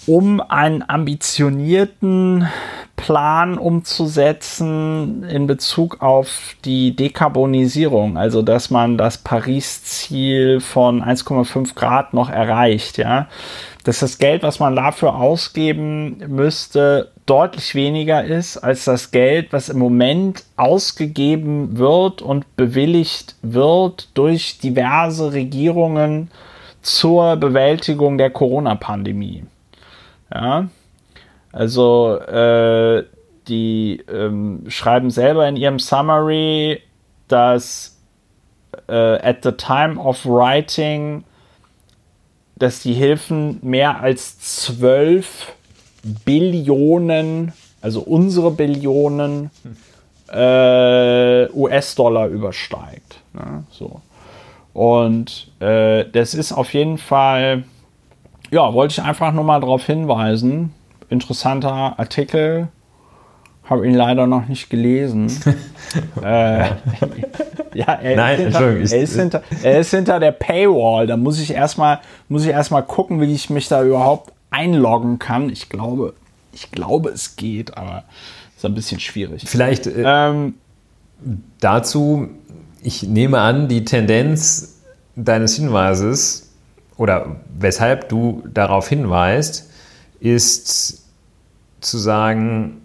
um einen ambitionierten Plan umzusetzen in Bezug auf die Dekarbonisierung, also dass man das Paris-Ziel von 1,5 Grad noch erreicht, ja, dass das Geld, was man dafür ausgeben müsste, deutlich weniger ist als das Geld, was im Moment ausgegeben wird und bewilligt wird durch diverse Regierungen zur Bewältigung der Corona-Pandemie. Ja, also äh, die ähm, schreiben selber in ihrem Summary, dass äh, at the time of writing dass die Hilfen mehr als 12 Billionen, also unsere Billionen äh, US-Dollar übersteigt. Ne? So. Und äh, das ist auf jeden Fall, ja, wollte ich einfach nur mal darauf hinweisen. Interessanter Artikel, habe ihn leider noch nicht gelesen. äh, ja, er, Nein, ist hinter, er, ist hinter, er ist hinter der Paywall. Da muss ich erstmal muss gucken, wie ich mich da überhaupt einloggen kann. Ich glaube, ich glaube, es geht, aber ist ein bisschen schwierig.
Vielleicht äh, ähm, dazu, ich nehme an, die Tendenz deines Hinweises oder weshalb du darauf hinweist, ist zu sagen,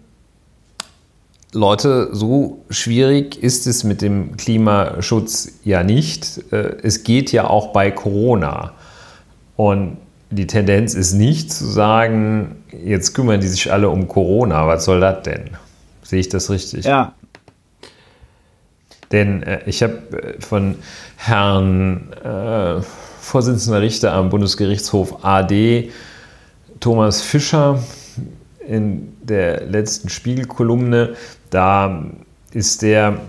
Leute, so schwierig ist es mit dem Klimaschutz ja nicht. Äh, es geht ja auch bei Corona. Und die Tendenz ist nicht zu sagen, jetzt kümmern die sich alle um Corona. Was soll das denn? Sehe ich das richtig?
Ja.
Denn äh, ich habe äh, von Herrn äh, Vorsitzender Richter am Bundesgerichtshof AD, Thomas Fischer, in der letzten Spiegelkolumne. Da ist der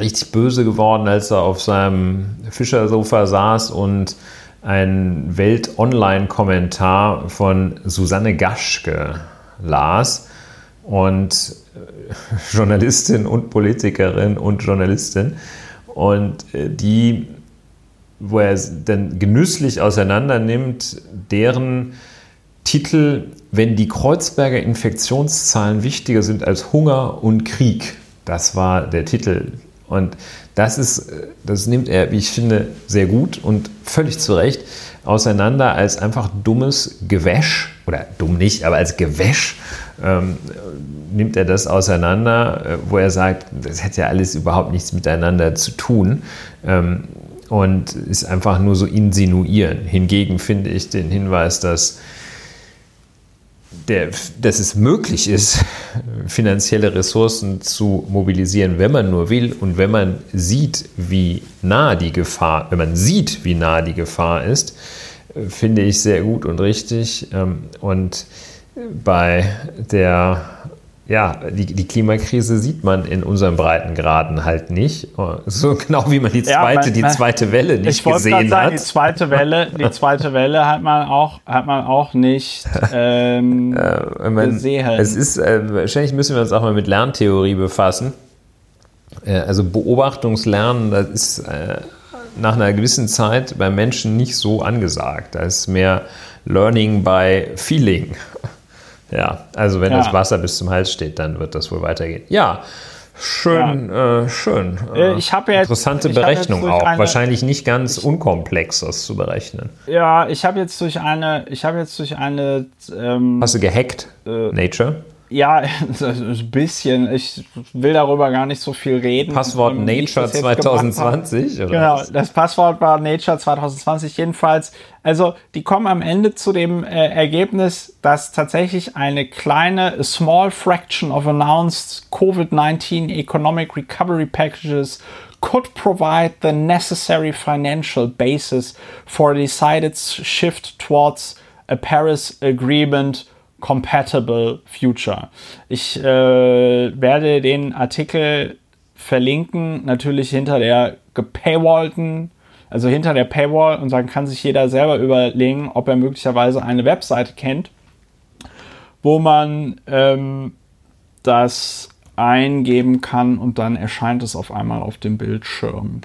richtig böse geworden, als er auf seinem Fischersofa saß und ein Welt-Online-Kommentar von Susanne Gaschke las. Und äh, Journalistin und Politikerin und Journalistin. Und äh, die, wo er dann genüsslich auseinander nimmt, deren Titel, wenn die Kreuzberger Infektionszahlen wichtiger sind als Hunger und Krieg. Das war der Titel. Und das ist, das nimmt er, wie ich finde, sehr gut und völlig zu Recht auseinander als einfach dummes Gewäsch, oder dumm nicht, aber als Gewäsch ähm, nimmt er das auseinander, äh, wo er sagt, das hätte ja alles überhaupt nichts miteinander zu tun. Ähm, und ist einfach nur so insinuieren. Hingegen finde ich den Hinweis, dass der, dass es möglich ist, finanzielle Ressourcen zu mobilisieren, wenn man nur will und wenn man sieht, wie nah die Gefahr, wenn man sieht, wie nah die Gefahr ist, finde ich sehr gut und richtig. Ähm, und bei der ja, die, die Klimakrise sieht man in unseren Breitengraden halt nicht. So genau wie man die zweite, ja, man, die zweite Welle nicht gesehen sagen, hat.
Die zweite Welle, die zweite Welle hat man auch, hat man auch nicht ähm,
äh, man, gesehen. Es ist, äh, wahrscheinlich müssen wir uns auch mal mit Lerntheorie befassen. Äh, also Beobachtungslernen, das ist äh, nach einer gewissen Zeit beim Menschen nicht so angesagt. Da ist mehr Learning by Feeling. Ja, also wenn ja. das Wasser bis zum Hals steht, dann wird das wohl weitergehen. Ja, schön, ja. Äh, schön.
Äh, ich habe
jetzt interessante Berechnung auch. Eine, Wahrscheinlich nicht ganz ich, unkomplex, das zu berechnen.
Ja, ich habe jetzt durch eine, ich habe jetzt durch eine. Ähm,
Hast du gehackt? Äh, Nature?
Ja, ein bisschen. Ich will darüber gar nicht so viel reden.
Passwort ähm, Nature 2020?
Oder genau, das Passwort war Nature 2020 jedenfalls. Also die kommen am Ende zu dem äh, Ergebnis, dass tatsächlich eine kleine small fraction of announced COVID-19 economic recovery packages could provide the necessary financial basis for a decided shift towards a Paris Agreement Compatible Future. Ich äh, werde den Artikel verlinken, natürlich hinter der gepaywallten, also hinter der Paywall und dann kann sich jeder selber überlegen, ob er möglicherweise eine Webseite kennt, wo man ähm, das eingeben kann und dann erscheint es auf einmal auf dem Bildschirm.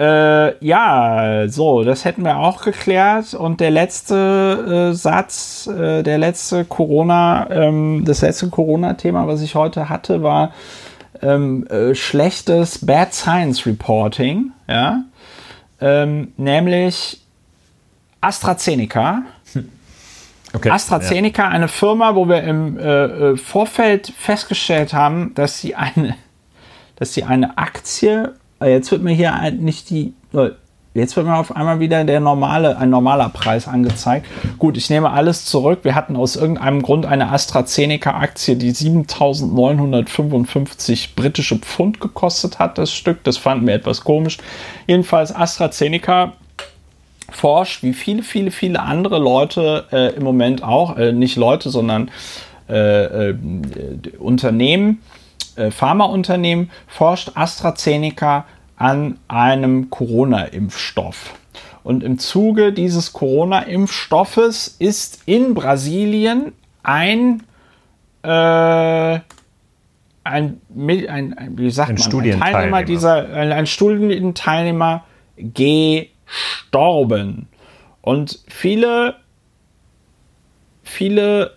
Äh, ja, so, das hätten wir auch geklärt. Und der letzte äh, Satz, äh, der letzte Corona, ähm, das letzte Corona-Thema, was ich heute hatte, war ähm, äh, schlechtes Bad Science Reporting, ja, ähm, nämlich AstraZeneca. Okay, AstraZeneca, ja. eine Firma, wo wir im äh, äh, Vorfeld festgestellt haben, dass sie eine, dass sie eine Aktie Jetzt wird mir hier nicht die. Jetzt wird mir auf einmal wieder der normale, ein normaler Preis angezeigt. Gut, ich nehme alles zurück. Wir hatten aus irgendeinem Grund eine AstraZeneca-Aktie, die 7.955 britische Pfund gekostet hat, das Stück. Das fanden wir etwas komisch. Jedenfalls AstraZeneca forscht, wie viele, viele, viele andere Leute äh, im Moment auch, äh, nicht Leute, sondern äh, äh Unternehmen, Pharmaunternehmen forscht AstraZeneca an einem Corona-Impfstoff. Und im Zuge dieses Corona-Impfstoffes ist in Brasilien ein, äh, ein, ein, ein, wie sagt
ein man, ein Teilnehmer
dieser, ein, ein Studienteilnehmer gestorben. Und viele, viele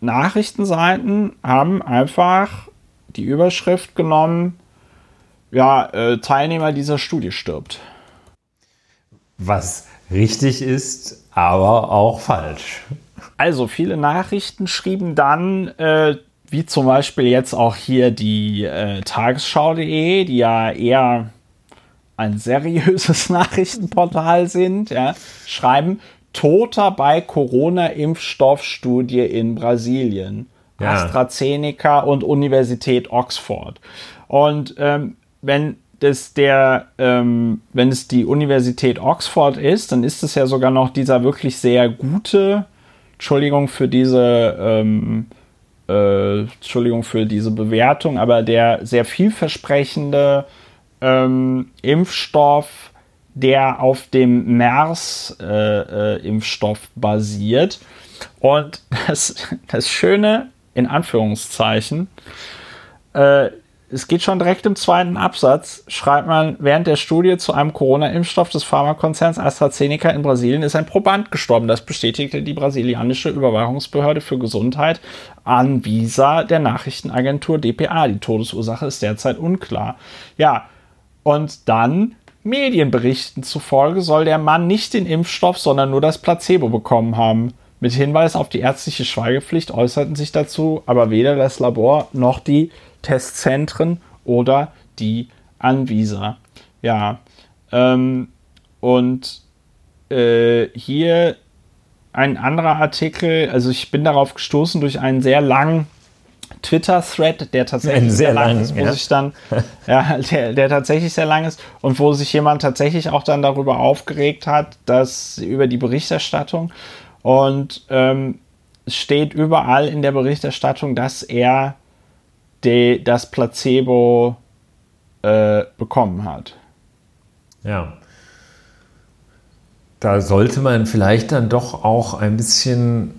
Nachrichtenseiten haben einfach die Überschrift genommen, ja, äh, Teilnehmer dieser Studie stirbt.
Was richtig ist, aber auch falsch.
Also viele Nachrichten schrieben dann, äh, wie zum Beispiel jetzt auch hier die äh, Tagesschau.de, die ja eher ein seriöses Nachrichtenportal sind, ja, schreiben, Toter bei Corona-Impfstoffstudie in Brasilien ja. AstraZeneca und Universität Oxford. Und ähm, wenn das der, ähm, wenn es die Universität Oxford ist, dann ist es ja sogar noch dieser wirklich sehr gute Entschuldigung für diese, ähm, äh, Entschuldigung für diese Bewertung, aber der sehr vielversprechende ähm, Impfstoff, der auf dem MERS-Impfstoff äh, äh, basiert. Und das, das Schöne, in Anführungszeichen, äh, es geht schon direkt im zweiten Absatz, schreibt man, während der Studie zu einem Corona-Impfstoff des Pharmakonzerns AstraZeneca in Brasilien ist ein Proband gestorben. Das bestätigte die brasilianische Überwachungsbehörde für Gesundheit Anvisa der Nachrichtenagentur DPA. Die Todesursache ist derzeit unklar. Ja, und dann Medienberichten zufolge soll der Mann nicht den Impfstoff, sondern nur das Placebo bekommen haben. Mit Hinweis auf die ärztliche Schweigepflicht äußerten sich dazu aber weder das Labor noch die Testzentren oder die Anvisa. Ja, ähm, und äh, hier ein anderer Artikel, also ich bin darauf gestoßen durch einen sehr langen Twitter-Thread, der tatsächlich
sehr, sehr lang, lang ist,
wo ja. sich dann, ja, der, der tatsächlich sehr lang ist und wo sich jemand tatsächlich auch dann darüber aufgeregt hat, dass über die Berichterstattung und ähm, es steht überall in der Berichterstattung, dass er de, das Placebo äh, bekommen hat.
Ja. Da sollte man vielleicht dann doch auch ein bisschen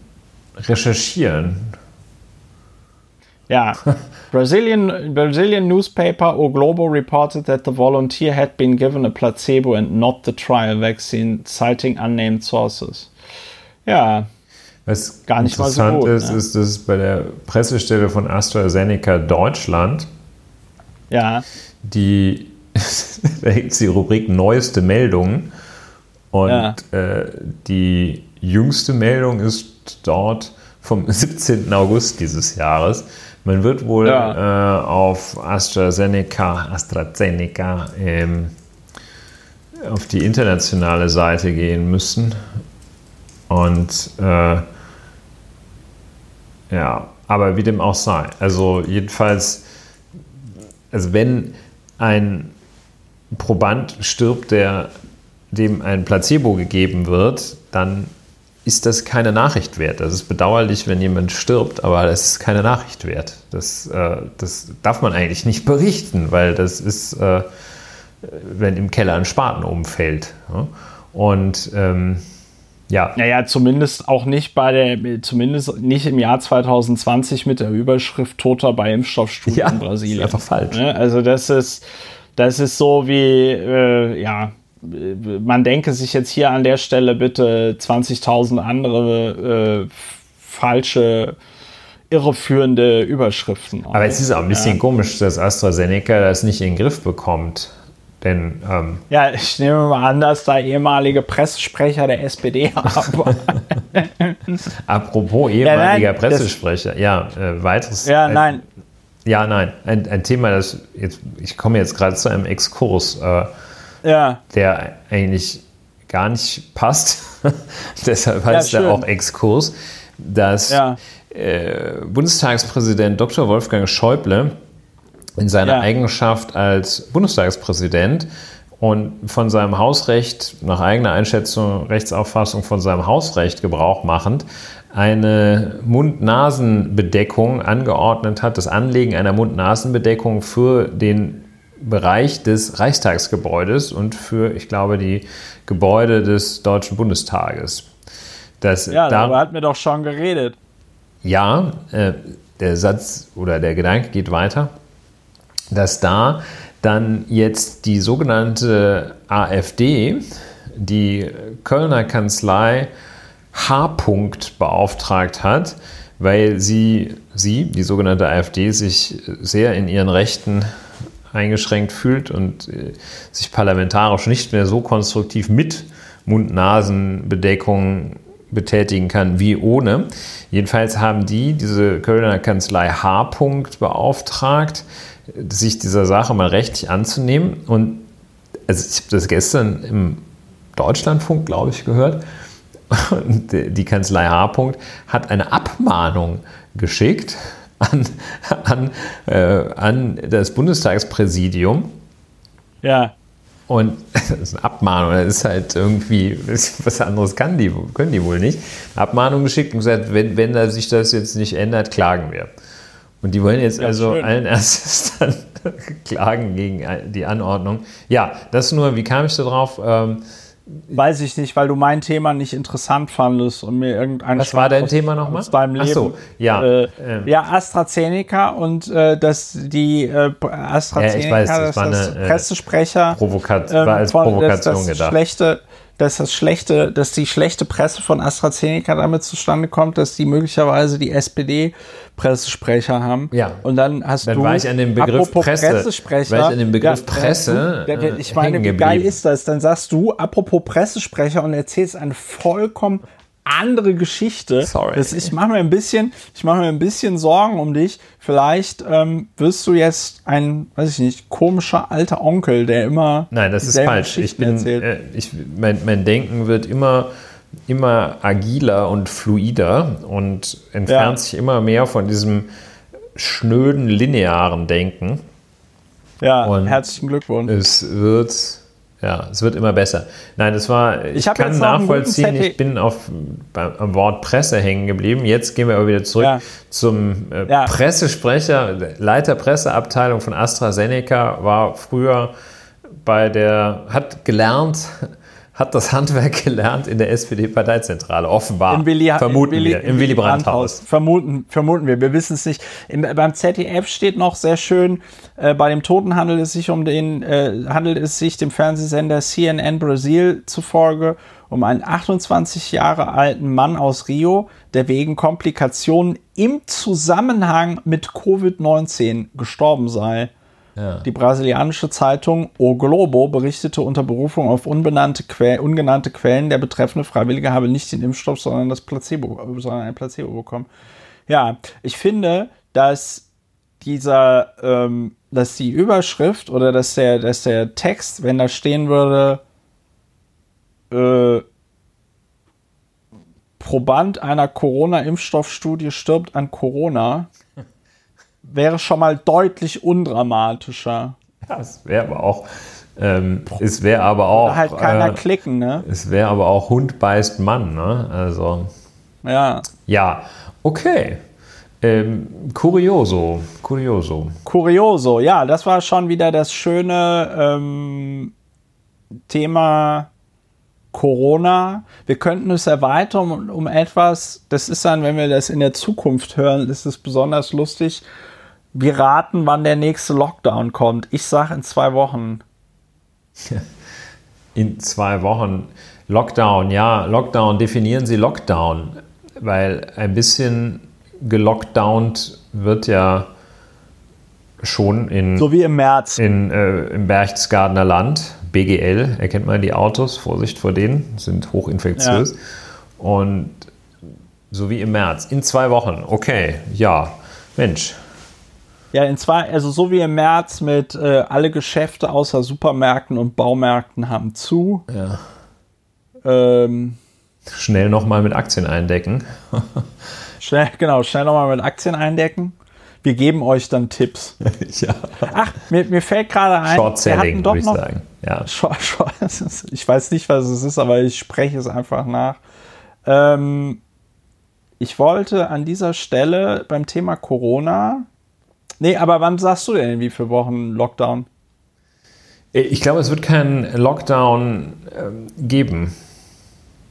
recherchieren.
Ja, Brazilian, Brazilian newspaper O Globo reported that the volunteer had been given a placebo and not the trial vaccine, citing unnamed sources. Ja,
was gar nicht mal so gut. ist, ne? ist, dass bei der Pressestelle von AstraZeneca Deutschland,
ja.
die, da gibt es die Rubrik Neueste Meldungen und ja. äh, die jüngste Meldung ist dort vom 17. August dieses Jahres. Man wird wohl ja. äh, auf AstraZeneca, AstraZeneca ähm, auf die internationale Seite gehen müssen und äh, ja, aber wie dem auch sei. Also jedenfalls, also wenn ein Proband stirbt, der dem ein Placebo gegeben wird, dann ist das keine Nachricht wert. Das ist bedauerlich, wenn jemand stirbt, aber das ist keine Nachricht wert. Das, äh, das darf man eigentlich nicht berichten, weil das ist, äh, wenn im Keller ein Spaten umfällt. Ja? Und ähm, ja.
Naja, zumindest auch nicht bei der, zumindest nicht im Jahr 2020 mit der Überschrift Toter bei Impfstoffstudien ja, in Brasilien.
Ist einfach falsch.
Ne? Also das ist, das ist so wie, äh, ja, man denke sich jetzt hier an der Stelle bitte 20.000 andere äh, falsche irreführende Überschriften.
Aber es ist auch ein bisschen ja. komisch, dass AstraZeneca das nicht in den Griff bekommt. Denn, ähm
ja, ich nehme mal an, dass da ehemalige Pressesprecher der SPD
haben. Apropos ehemaliger ja, nein, Pressesprecher, ja, äh, weiteres.
Ja, nein.
ja, nein, ein, ein Thema, das jetzt, ich komme jetzt gerade zu einem Exkurs, äh,
ja.
der eigentlich gar nicht passt. Deshalb heißt ja, er auch Exkurs, dass äh, Bundestagspräsident Dr. Wolfgang Schäuble in seiner ja. Eigenschaft als Bundestagspräsident und von seinem Hausrecht, nach eigener Einschätzung, Rechtsauffassung von seinem Hausrecht Gebrauch machend, eine Mund-Nasen-Bedeckung angeordnet hat, das Anlegen einer Mund-Nasen-Bedeckung für den Bereich des Reichstagsgebäudes und für, ich glaube, die Gebäude des Deutschen Bundestages.
Das, ja, darüber hatten wir doch schon geredet.
Ja, äh, der Satz oder der Gedanke geht weiter dass da dann jetzt die sogenannte AfD, die Kölner Kanzlei H. beauftragt hat, weil sie, sie, die sogenannte AfD, sich sehr in ihren Rechten eingeschränkt fühlt und äh, sich parlamentarisch nicht mehr so konstruktiv mit Mund-Nasen-Bedeckung betätigen kann wie ohne. Jedenfalls haben die, diese Kölner Kanzlei H. beauftragt, sich dieser Sache mal rechtlich anzunehmen. Und also ich habe das gestern im Deutschlandfunk, glaube ich, gehört. Und die Kanzlei H. hat eine Abmahnung geschickt an, an, äh, an das Bundestagspräsidium.
Ja.
Und das ist eine Abmahnung, das ist halt irgendwie, was anderes kann die, können die wohl nicht. Abmahnung geschickt und gesagt, wenn, wenn sich das jetzt nicht ändert, klagen wir. Und die wollen jetzt ja, also schön. allen erstes dann klagen gegen die Anordnung. Ja, das nur, wie kam ich da drauf? Ähm,
Weiß ich nicht, weil du mein Thema nicht interessant fandest und mir irgendein
Was war dein Thema nochmal?
Aus deinem Leben. Ach so,
ja.
Äh, ähm. Ja, AstraZeneca und äh, dass die äh, AstraZeneca, ja, ich weiß, das, das war eine, äh, Pressesprecher
Provokat, war als ähm, Provokation das, das gedacht.
Schlechte, dass das schlechte, dass die schlechte Presse von AstraZeneca damit zustande kommt, dass die möglicherweise die SPD Pressesprecher haben.
Ja.
Und dann hast
dann
du.
War ich an dem Begriff Presse,
Pressesprecher.
War ich an dem Begriff ja, Presse.
Du, der, ich meine, wie geil ist das? Dann sagst du, apropos Pressesprecher und erzählst eine vollkommen andere Geschichte.
Sorry.
Das, ich mache mir ein bisschen, ich mache mir ein bisschen Sorgen um dich. Vielleicht ähm, wirst du jetzt ein, weiß ich nicht, komischer alter Onkel, der immer.
Nein, das ist falsch. Ich bin, äh, ich, mein, mein Denken wird immer immer agiler und fluider und entfernt ja. sich immer mehr von diesem schnöden linearen Denken.
Ja, und herzlichen Glückwunsch.
Es wird ja, es wird immer besser. Nein, es war, ich, ich kann nachvollziehen, ich bin auf, beim Wort Presse hängen geblieben. Jetzt gehen wir aber wieder zurück ja. zum äh, ja. Pressesprecher, Leiter Presseabteilung von AstraZeneca, war früher bei der, hat gelernt, hat das Handwerk gelernt in der SPD-Parteizentrale, offenbar.
Im Willi,
vermuten Willi, wir, im Willy Brandt-Haus.
Vermuten, vermuten wir, wir wissen es nicht. Im, beim ZDF steht noch sehr schön, äh, bei dem Toten handelt es sich um den, äh, handelt es sich dem Fernsehsender CNN Brasil zufolge um einen 28 Jahre alten Mann aus Rio, der wegen Komplikationen im Zusammenhang mit Covid-19 gestorben sei. Die brasilianische Zeitung O Globo berichtete unter Berufung auf unbenannte que ungenannte Quellen, der betreffende Freiwillige habe nicht den Impfstoff, sondern das Placebo, sondern ein Placebo bekommen. Ja, ich finde, dass dieser, ähm, dass die Überschrift oder dass der, dass der Text, wenn da stehen würde, äh, Proband einer Corona-Impfstoffstudie stirbt an Corona, wäre schon mal deutlich undramatischer.
Ja, es wäre aber auch. Ähm, es wäre aber auch.
Oder halt keiner äh, klicken, ne?
Es wäre aber auch Hund beißt Mann, ne? Also.
Ja.
Ja, okay. Ähm, curioso, curioso.
Curioso, ja, das war schon wieder das schöne ähm, Thema Corona. Wir könnten es erweitern um, um, etwas, das ist dann, wenn wir das in der Zukunft hören, ist es besonders lustig wir raten, wann der nächste Lockdown kommt. Ich sage in zwei Wochen.
In zwei Wochen. Lockdown, ja, Lockdown, definieren Sie Lockdown, weil ein bisschen gelockdownt wird ja schon in.
So wie im März.
In, äh, Im Berchtesgadener Land, BGL, erkennt man die Autos, Vorsicht vor denen, sind hochinfektiös. Ja. Und so wie im März, in zwei Wochen, okay, ja, Mensch,
ja, in zwei, also so wie im März mit äh, alle Geschäfte außer Supermärkten und Baumärkten haben zu.
Ja.
Ähm,
schnell nochmal mit Aktien eindecken.
schnell, genau, schnell nochmal mit Aktien eindecken. Wir geben euch dann Tipps.
ja.
Ach, mir, mir fällt gerade ein.
Short Selling, würde ich sagen. Ja.
ich weiß nicht, was es ist, aber ich spreche es einfach nach. Ähm, ich wollte an dieser Stelle beim Thema Corona Nee, aber wann sagst du denn, wie viele Wochen Lockdown?
Ich glaube, es wird keinen Lockdown äh, geben.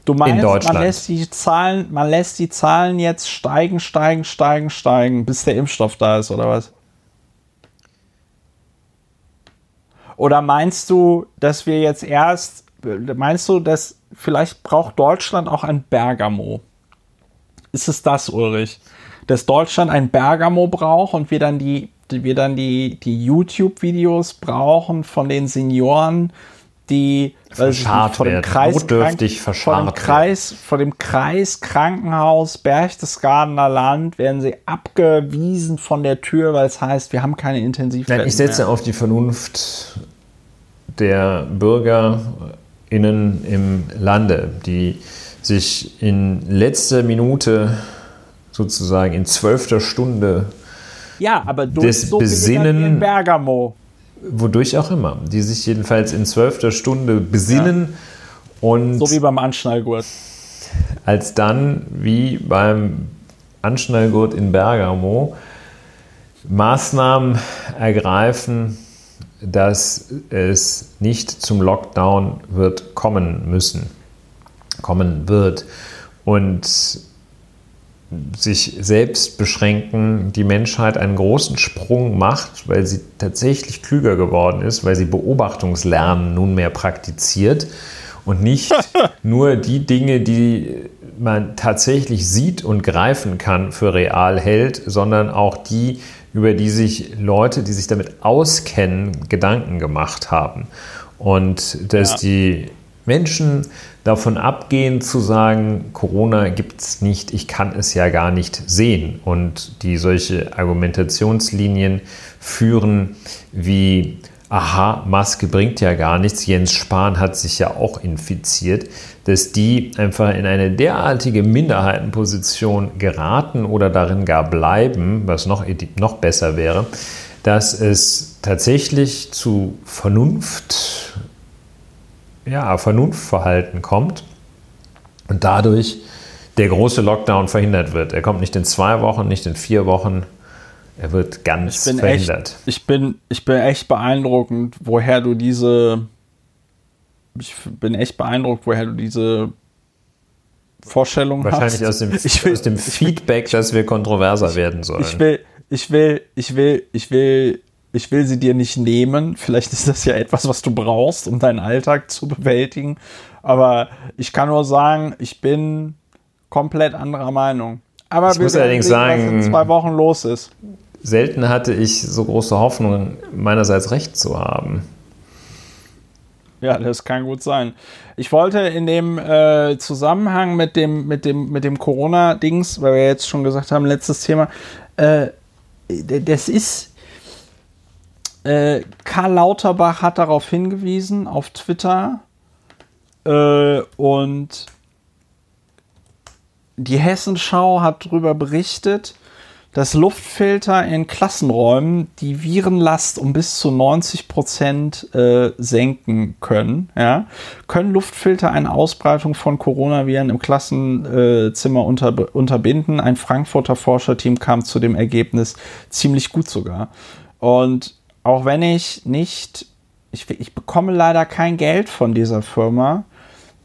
Du meinst, in Deutschland. Man, lässt die Zahlen, man lässt die Zahlen jetzt steigen, steigen, steigen, steigen, bis der Impfstoff da ist, oder was? Oder meinst du, dass wir jetzt erst, meinst du, dass vielleicht braucht Deutschland auch ein Bergamo? Ist es das, Ulrich? Dass Deutschland ein Bergamo braucht und wir dann die, wir dann die, die YouTube-Videos brauchen von den Senioren, die
verscharrt vor dem Kreis, notdürftig
verscharrt vor dem Kreis, vor dem Kreis Krankenhaus Berchtesgadener Land werden sie abgewiesen von der Tür, weil es heißt, wir haben keine Intensivbetten
ich setze mehr. auf die Vernunft der BürgerInnen im Lande, die sich in letzter Minute sozusagen in zwölfter Stunde
ja, aber
des so Besinnen.
In Bergamo.
wodurch auch immer, die sich jedenfalls in zwölfter Stunde besinnen ja. und.
So wie beim Anschnallgurt.
Als dann, wie beim Anschnallgurt in Bergamo, Maßnahmen ergreifen, dass es nicht zum Lockdown wird kommen müssen, kommen wird und sich selbst beschränken, die Menschheit einen großen Sprung macht, weil sie tatsächlich klüger geworden ist, weil sie Beobachtungslernen nunmehr praktiziert und nicht nur die Dinge, die man tatsächlich sieht und greifen kann, für real hält, sondern auch die, über die sich Leute, die sich damit auskennen, Gedanken gemacht haben. Und dass ja. die Menschen davon abgehen zu sagen, Corona gibt es nicht, ich kann es ja gar nicht sehen. Und die solche Argumentationslinien führen wie, aha, Maske bringt ja gar nichts, Jens Spahn hat sich ja auch infiziert, dass die einfach in eine derartige Minderheitenposition geraten oder darin gar bleiben, was noch, noch besser wäre, dass es tatsächlich zu Vernunft ja, Vernunftverhalten kommt und dadurch der große Lockdown verhindert wird. Er kommt nicht in zwei Wochen, nicht in vier Wochen. Er wird ganz verhindert.
Echt, ich, bin, ich bin echt beeindruckend, woher du diese. Ich bin echt beeindruckt, woher du diese Vorstellung
Wahrscheinlich hast. Wahrscheinlich aus, aus dem, Feedback, dass wir kontroverser werden sollen.
Ich will, ich will, ich will, ich will ich will sie dir nicht nehmen. Vielleicht ist das ja etwas, was du brauchst, um deinen Alltag zu bewältigen. Aber ich kann nur sagen, ich bin komplett anderer Meinung. Aber
ich muss allerdings sagen,
was in zwei Wochen los ist.
Selten hatte ich so große Hoffnung, meinerseits recht zu haben.
Ja, das kann gut sein. Ich wollte in dem äh, Zusammenhang mit dem, mit dem, mit dem Corona-Dings, weil wir jetzt schon gesagt haben, letztes Thema, äh, das ist, äh, Karl Lauterbach hat darauf hingewiesen auf Twitter äh, und die Hessenschau hat darüber berichtet, dass Luftfilter in Klassenräumen die Virenlast um bis zu 90 Prozent äh, senken können. Ja? Können Luftfilter eine Ausbreitung von Coronaviren im Klassenzimmer unter, unterbinden? Ein Frankfurter Forscherteam kam zu dem Ergebnis ziemlich gut sogar. Und auch wenn ich nicht, ich, ich bekomme leider kein Geld von dieser Firma,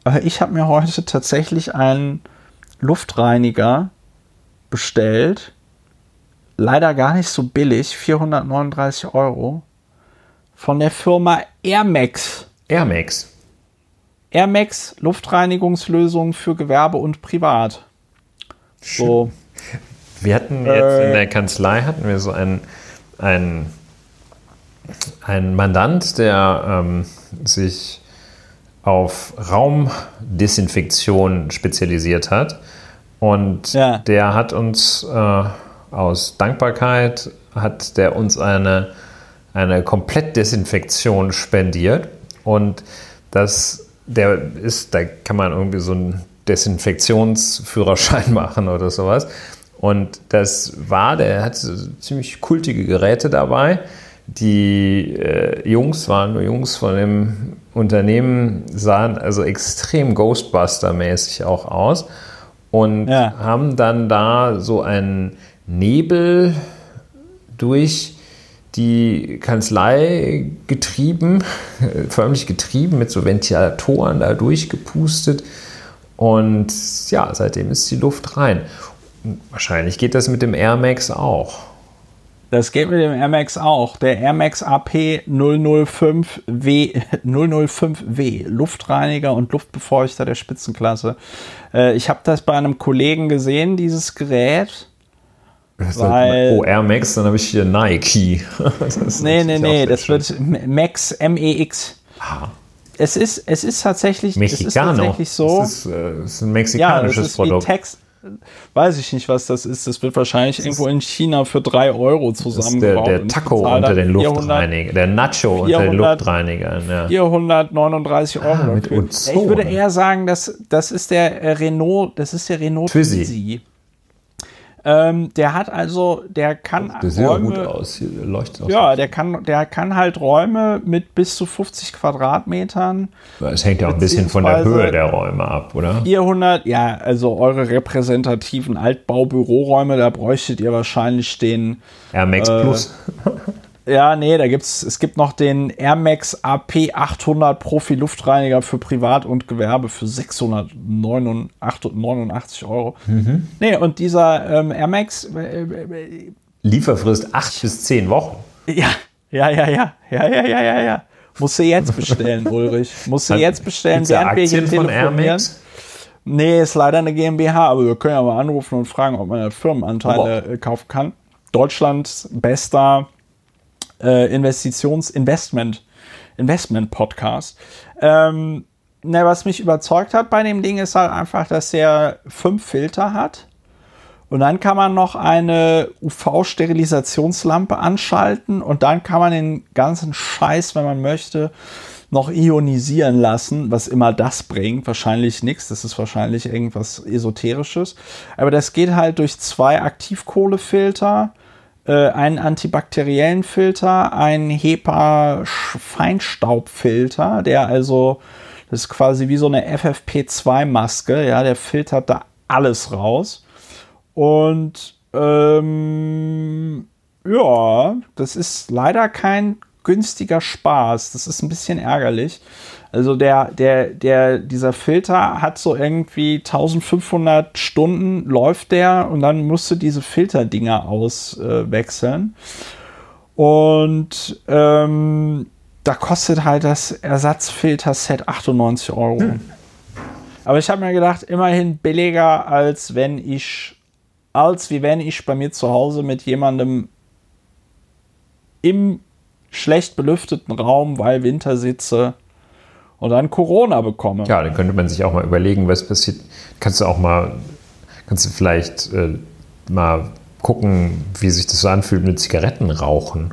aber ich habe mir heute tatsächlich einen Luftreiniger bestellt. Leider gar nicht so billig, 439 Euro. Von der Firma Airmax.
Airmax.
Airmax Luftreinigungslösung für Gewerbe und Privat.
So. Wir hatten jetzt äh, in der Kanzlei hatten wir so einen, einen ein Mandant, der ähm, sich auf Raumdesinfektion spezialisiert hat. Und ja. der hat uns äh, aus Dankbarkeit, hat der uns eine, eine Komplettdesinfektion spendiert. Und das, der ist, da kann man irgendwie so einen Desinfektionsführerschein machen oder sowas. Und das war, der hat ziemlich kultige Geräte dabei die äh, Jungs waren nur Jungs von dem Unternehmen, sahen also extrem Ghostbuster-mäßig auch aus und ja. haben dann da so einen Nebel durch die Kanzlei getrieben, förmlich getrieben, mit so Ventilatoren da durchgepustet. Und ja, seitdem ist die Luft rein. wahrscheinlich geht das mit dem Air Max auch.
Das geht mit dem Air Max auch. Der Air Max AP 005W, 005W, Luftreiniger und Luftbefeuchter der Spitzenklasse. Äh, ich habe das bei einem Kollegen gesehen, dieses Gerät.
Weil, oh, Air Max, dann habe ich hier Nike.
das nee, nee, nee, das schön. wird Max MEX. Ah. Es ist, es ist tatsächlich,
Mexicano. Es ist tatsächlich so. Das ist, äh, das ist ein mexikanisches ja, das ist Produkt. Wie Tex
weiß ich nicht, was das ist. Das wird wahrscheinlich das irgendwo in China für 3 Euro zusammengebaut.
Der, der Taco unter den Luftreinigern, der Nacho 400, unter den Luftreinigern. Ja.
439 Euro. Ah, mit Ich würde eher sagen, dass das ist der Renault, das ist der Renault
Twizy.
Ähm, der hat also, der kann
das sieht Räume, gut aus, Hier leuchtet aus.
Ja, der kann, der kann halt Räume mit bis zu 50 Quadratmetern.
Es hängt ja auch ein bisschen von der Höhe der Räume ab, oder?
400, ja, also eure repräsentativen Altbau-Büroräume, da bräuchtet ihr wahrscheinlich den
Air Max äh, Plus.
Ja, nee, da gibt's, es gibt noch den Air Max AP 800 Profi Luftreiniger für Privat und Gewerbe für 689 Euro. Mhm. Nee, und dieser ähm, Air Max. Äh,
äh, Lieferfrist 8 bis 10 Wochen.
Ja, ja, ja, ja, ja, ja, ja, ja, ja. Musst du jetzt bestellen, Ulrich. Musst du jetzt bestellen,
während wir hier von Air Max?
Nee, ist leider eine GmbH, aber wir können ja mal anrufen und fragen, ob man Firmenanteile oh. kaufen kann. Deutschlands bester äh, Investitions-, Investment, Investment-Podcast. Ähm, ne, was mich überzeugt hat bei dem Ding ist halt einfach, dass er fünf Filter hat. Und dann kann man noch eine UV-Sterilisationslampe anschalten und dann kann man den ganzen Scheiß, wenn man möchte, noch ionisieren lassen, was immer das bringt. Wahrscheinlich nichts, das ist wahrscheinlich irgendwas Esoterisches. Aber das geht halt durch zwei Aktivkohlefilter einen antibakteriellen Filter, einen HEPA-Feinstaubfilter, der also, das ist quasi wie so eine FFP2-Maske, ja, der filtert da alles raus. Und ähm, ja, das ist leider kein günstiger Spaß. Das ist ein bisschen ärgerlich. Also der, der, der, dieser Filter hat so irgendwie 1500 Stunden läuft der und dann musst du diese Filterdinger auswechseln. Äh, und ähm, da kostet halt das Ersatzfilter-Set 98 Euro. Hm. Aber ich habe mir gedacht, immerhin billiger als wenn ich, als wie wenn ich bei mir zu Hause mit jemandem im schlecht belüfteten Raum, weil Winter sitze, und dann Corona bekomme.
Ja, dann könnte man sich auch mal überlegen, was passiert. Kannst du auch mal, kannst du vielleicht äh, mal gucken, wie sich das so anfühlt mit Zigaretten rauchen.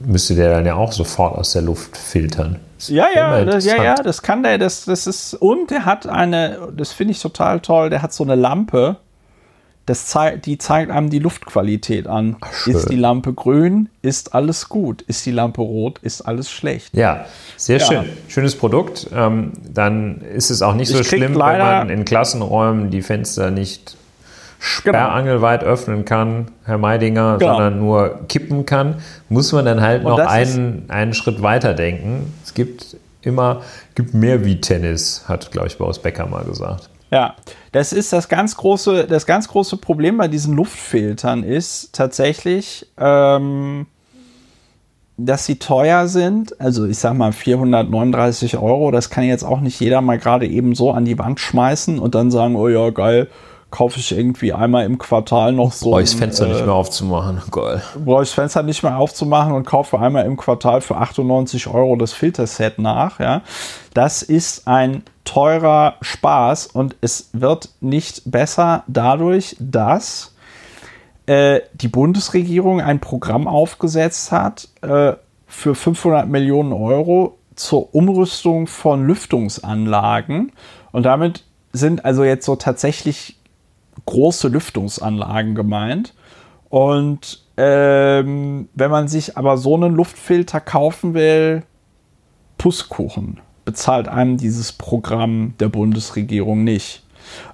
Müsste der dann ja auch sofort aus der Luft filtern.
Ja, ja, das, ja, ja, das kann der, das, das ist, und der hat eine, das finde ich total toll, der hat so eine Lampe, das zeigt, die zeigt einem die Luftqualität an. Ach, ist die Lampe grün, ist alles gut. Ist die Lampe rot, ist alles schlecht.
Ja, sehr ja. schön. Schönes Produkt. Ähm, dann ist es auch nicht so schlimm, wenn man in Klassenräumen die Fenster nicht sperrangelweit genau. öffnen kann, Herr Meidinger, genau. sondern nur kippen kann, muss man dann halt noch einen, einen Schritt weiter denken. Es gibt immer gibt mehr wie Tennis, hat, glaube ich, Boris Becker mal gesagt.
Ja, das ist das ganz große, das ganz große Problem bei diesen Luftfiltern ist tatsächlich, ähm, dass sie teuer sind. Also ich sag mal 439 Euro. Das kann jetzt auch nicht jeder mal gerade eben so an die Wand schmeißen und dann sagen, oh ja, geil, kaufe ich irgendwie einmal im Quartal noch so.
Brauche ich das Fenster äh, nicht mehr aufzumachen. Geil.
Brauche ich das Fenster nicht mehr aufzumachen und kaufe einmal im Quartal für 98 Euro das Filterset nach. Ja. Das ist ein teurer Spaß und es wird nicht besser dadurch, dass äh, die Bundesregierung ein Programm aufgesetzt hat äh, für 500 Millionen Euro zur Umrüstung von Lüftungsanlagen und damit sind also jetzt so tatsächlich große Lüftungsanlagen gemeint. Und ähm, wenn man sich aber so einen Luftfilter kaufen will, Pusskuchen bezahlt einem dieses Programm der Bundesregierung nicht.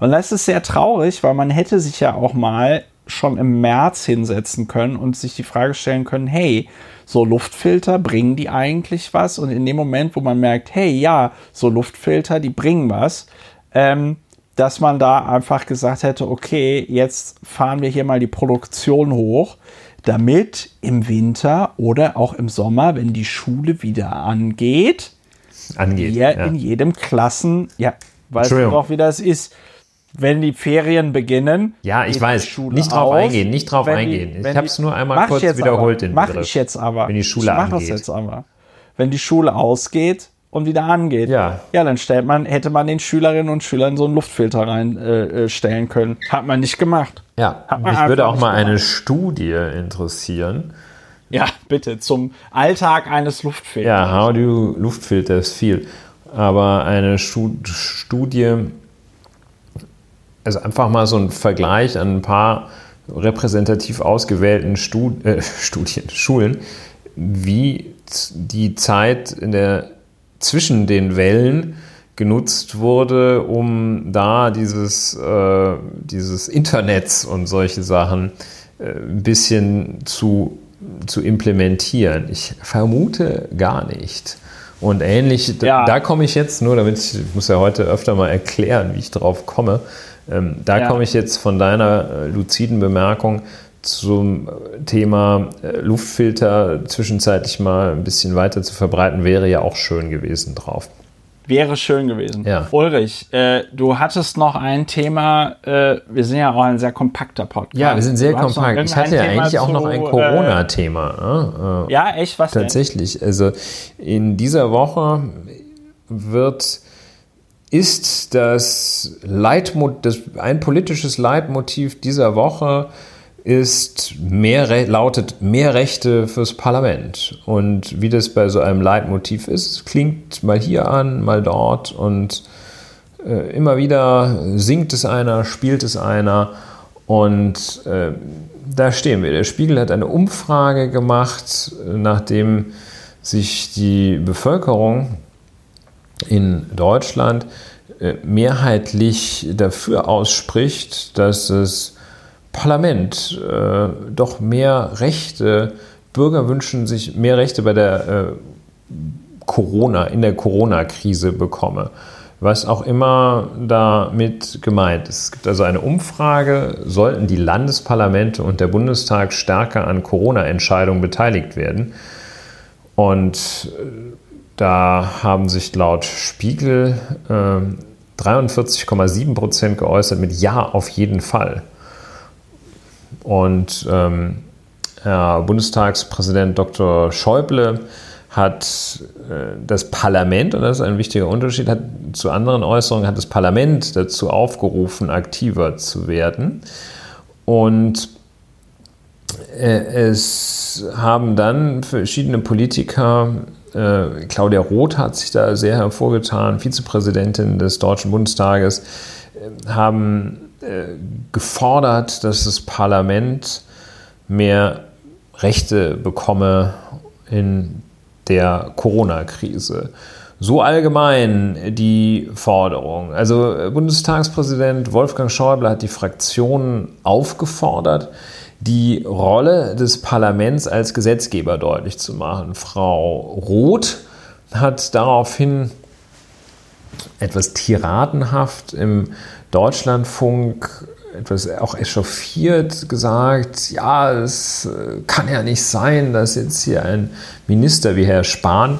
Und das ist sehr traurig, weil man hätte sich ja auch mal schon im März hinsetzen können und sich die Frage stellen können, hey, so Luftfilter, bringen die eigentlich was? Und in dem Moment, wo man merkt, hey, ja, so Luftfilter, die bringen was, ähm, dass man da einfach gesagt hätte, okay, jetzt fahren wir hier mal die Produktion hoch, damit im Winter oder auch im Sommer, wenn die Schule wieder angeht,
angeht.
Ja, ja. in jedem Klassen, ja, weißt du auch, wie das ist, wenn die Ferien beginnen.
Ja, ich weiß. Nicht drauf aus, eingehen, nicht drauf eingehen. Die, ich habe es nur einmal kurz wiederholt.
Aber, mach ich jetzt aber.
Wenn die Schule ich angeht.
es jetzt aber. Wenn die Schule ausgeht und wieder angeht.
Ja.
Ja, dann stellt man, hätte man den Schülerinnen und Schülern so einen Luftfilter reinstellen äh, können. Hat man nicht gemacht.
Ja. Mich würde auch mal gemacht. eine Studie interessieren
ja, bitte, zum Alltag eines Luftfilters.
Ja, how do Luftfilters feel? Aber eine Studie, also einfach mal so ein Vergleich an ein paar repräsentativ ausgewählten Stud äh, Studien, Schulen, wie die Zeit in der, zwischen den Wellen genutzt wurde, um da dieses, äh, dieses Internets und solche Sachen äh, ein bisschen zu, zu implementieren. Ich vermute gar nicht. Und ähnlich, ja. da, da komme ich jetzt nur, damit ich, ich, muss ja heute öfter mal erklären, wie ich drauf komme. Ähm, da ja. komme ich jetzt von deiner äh, luziden Bemerkung zum Thema äh, Luftfilter zwischenzeitlich mal ein bisschen weiter zu verbreiten, wäre ja auch schön gewesen drauf.
Wäre schön gewesen. Ja. Ulrich, äh, du hattest noch ein Thema, äh, wir sind ja auch ein sehr kompakter Podcast.
Ja, wir sind sehr kompakt. Ich hatte ja Thema eigentlich auch noch ein äh, Corona-Thema.
Ne? Äh, ja, echt, was
Tatsächlich. Denn? Also in dieser Woche wird ist das Leitmotiv, das, ein politisches Leitmotiv dieser Woche ist mehr, lautet mehr Rechte fürs Parlament. Und wie das bei so einem Leitmotiv ist, klingt mal hier an, mal dort und äh, immer wieder singt es einer, spielt es einer und äh, da stehen wir. Der Spiegel hat eine Umfrage gemacht, nachdem sich die Bevölkerung in Deutschland äh, mehrheitlich dafür ausspricht, dass es Parlament äh, doch mehr Rechte, Bürger wünschen sich mehr Rechte bei der äh, Corona, in der Corona-Krise bekomme. Was auch immer damit gemeint ist. Es gibt also eine Umfrage, sollten die Landesparlamente und der Bundestag stärker an Corona-Entscheidungen beteiligt werden? Und äh, da haben sich laut Spiegel äh, 43,7 Prozent geäußert mit Ja auf jeden Fall. Und ähm, Herr Bundestagspräsident Dr. Schäuble hat äh, das Parlament, und das ist ein wichtiger Unterschied, hat zu anderen Äußerungen, hat das Parlament dazu aufgerufen, aktiver zu werden. Und äh, es haben dann verschiedene Politiker, äh, Claudia Roth hat sich da sehr hervorgetan, Vizepräsidentin des Deutschen Bundestages, äh, haben äh, gefordert, dass das Parlament mehr Rechte bekomme in der Corona-Krise. So allgemein die Forderung. Also äh, Bundestagspräsident Wolfgang Schäuble hat die Fraktionen aufgefordert, die Rolle des Parlaments als Gesetzgeber deutlich zu machen. Frau Roth hat daraufhin etwas tiradenhaft im Deutschlandfunk etwas auch echauffiert gesagt, ja, es äh, kann ja nicht sein, dass jetzt hier ein Minister wie Herr Spahn,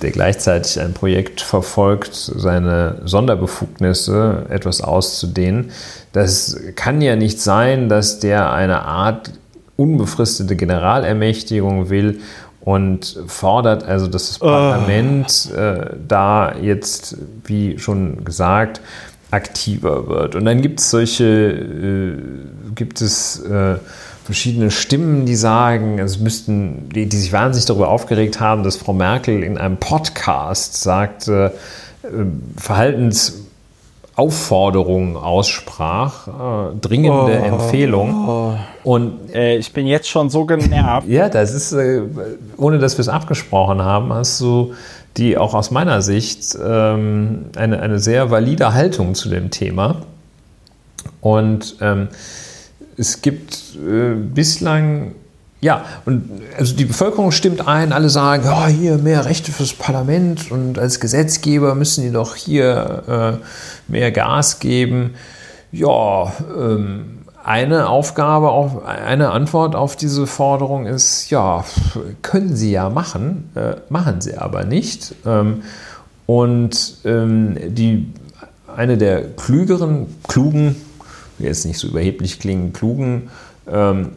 der gleichzeitig ein Projekt verfolgt, seine Sonderbefugnisse etwas auszudehnen, das kann ja nicht sein, dass der eine Art unbefristete Generalermächtigung will und fordert also, dass das Parlament oh. äh, da jetzt, wie schon gesagt, aktiver wird. Und dann gibt es solche, äh, gibt es äh, verschiedene Stimmen, die sagen, es müssten, die, die, sich wahnsinnig darüber aufgeregt haben, dass Frau Merkel in einem Podcast sagte, äh, Verhaltensaufforderungen aussprach, äh, dringende oh, Empfehlung. Oh.
Und äh, ich bin jetzt schon so genervt.
ja, das ist, äh, ohne dass wir es abgesprochen haben, hast du die auch aus meiner Sicht ähm, eine, eine sehr valide Haltung zu dem Thema. Und ähm, es gibt äh, bislang, ja, und also die Bevölkerung stimmt ein, alle sagen, ja, hier mehr Rechte fürs Parlament und als Gesetzgeber müssen die doch hier äh, mehr Gas geben. Ja, ähm, eine Aufgabe, auf, eine Antwort auf diese Forderung ist, ja, können Sie ja machen, äh, machen Sie aber nicht. Ähm, und ähm, die, eine der klügeren, klugen, jetzt nicht so überheblich klingen, klugen ähm,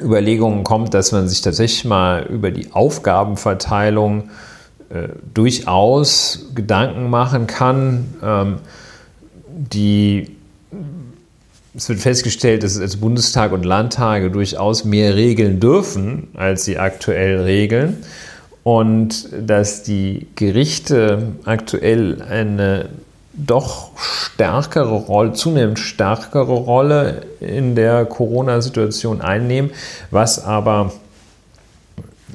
Überlegungen kommt, dass man sich tatsächlich mal über die Aufgabenverteilung äh, durchaus Gedanken machen kann. Ähm, die es wird festgestellt, dass also Bundestag und Landtage durchaus mehr regeln dürfen, als sie aktuell regeln. Und dass die Gerichte aktuell eine doch stärkere Rolle, zunehmend stärkere Rolle in der Corona-Situation einnehmen, was aber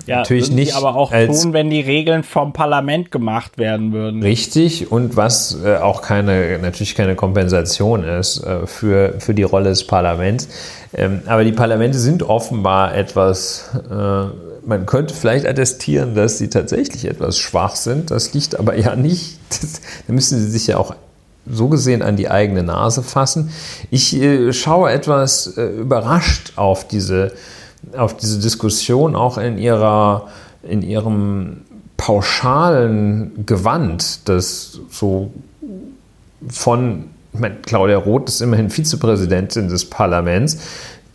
ja, natürlich nicht. aber auch tun, wenn die Regeln vom Parlament gemacht werden würden.
Richtig und was äh, auch keine, natürlich keine Kompensation ist äh, für, für die Rolle des Parlaments. Ähm, aber die Parlamente sind offenbar etwas, äh, man könnte vielleicht attestieren, dass sie tatsächlich etwas schwach sind. Das liegt aber ja nicht. Das, da müssen sie sich ja auch so gesehen an die eigene Nase fassen. Ich äh, schaue etwas äh, überrascht auf diese auf diese Diskussion auch in ihrer, in ihrem pauschalen Gewand, das so von, ich meine, Claudia Roth ist immerhin Vizepräsidentin des Parlaments,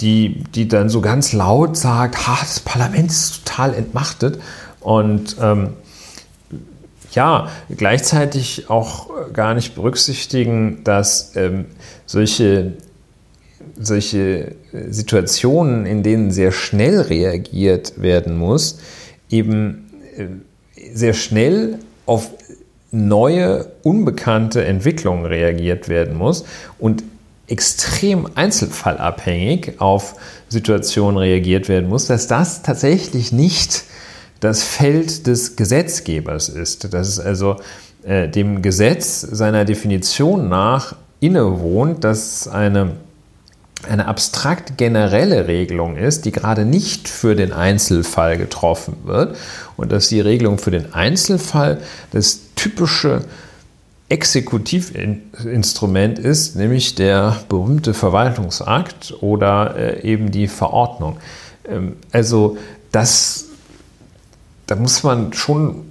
die, die dann so ganz laut sagt, ha, das Parlament ist total entmachtet. Und ähm, ja, gleichzeitig auch gar nicht berücksichtigen, dass ähm, solche solche äh, Situationen, in denen sehr schnell reagiert werden muss, eben äh, sehr schnell auf neue, unbekannte Entwicklungen reagiert werden muss und extrem einzelfallabhängig auf Situationen reagiert werden muss, dass das tatsächlich nicht das Feld des Gesetzgebers ist. Dass es also äh, dem Gesetz seiner Definition nach innewohnt, dass eine eine abstrakt generelle Regelung ist, die gerade nicht für den Einzelfall getroffen wird und dass die Regelung für den Einzelfall das typische Exekutivinstrument ist, nämlich der berühmte Verwaltungsakt oder äh, eben die Verordnung. Ähm, also das, da muss man schon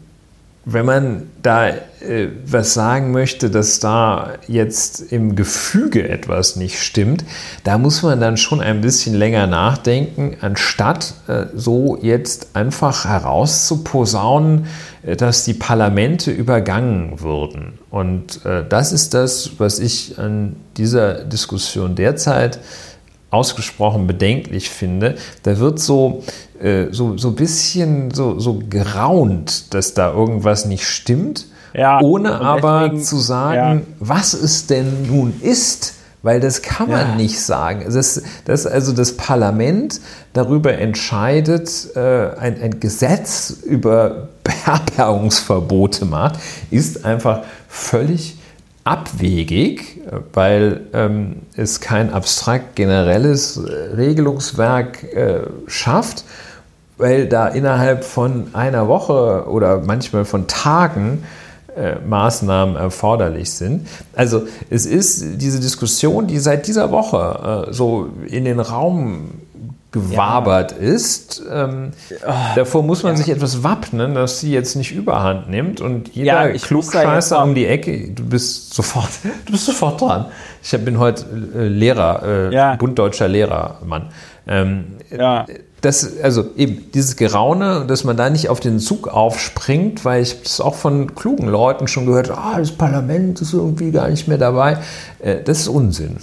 wenn man da äh, was sagen möchte, dass da jetzt im Gefüge etwas nicht stimmt, da muss man dann schon ein bisschen länger nachdenken, anstatt äh, so jetzt einfach herauszuposaunen, äh, dass die Parlamente übergangen würden. Und äh, das ist das, was ich an dieser Diskussion derzeit ausgesprochen bedenklich finde. Da wird so äh, so, so ein bisschen so, so geraunt, dass da irgendwas nicht stimmt, ja, ohne aber deswegen, zu sagen, ja. was es denn nun ist. Weil das kann man ja. nicht sagen. Das, das, also das Parlament darüber entscheidet, äh, ein, ein Gesetz über Beherbergungsverbote macht, ist einfach völlig abwegig, weil ähm, es kein abstrakt generelles Regelungswerk äh, schafft, weil da innerhalb von einer Woche oder manchmal von Tagen äh, Maßnahmen erforderlich sind. Also es ist diese Diskussion, die seit dieser Woche äh, so in den Raum gewabert ja. ist. Ähm, oh, davor muss man ja. sich etwas wappnen, dass sie jetzt nicht überhand nimmt und jeder ja, Klugscheißer um die Ecke, du bist sofort, du bist sofort dran. Ich bin heute äh, Lehrer, äh, ja. bunddeutscher Lehrermann. Ähm, ja das, also eben dieses Geraune, dass man da nicht auf den Zug aufspringt, weil ich das auch von klugen Leuten schon gehört, ah, das Parlament ist irgendwie gar nicht mehr dabei. Äh, das ist Unsinn.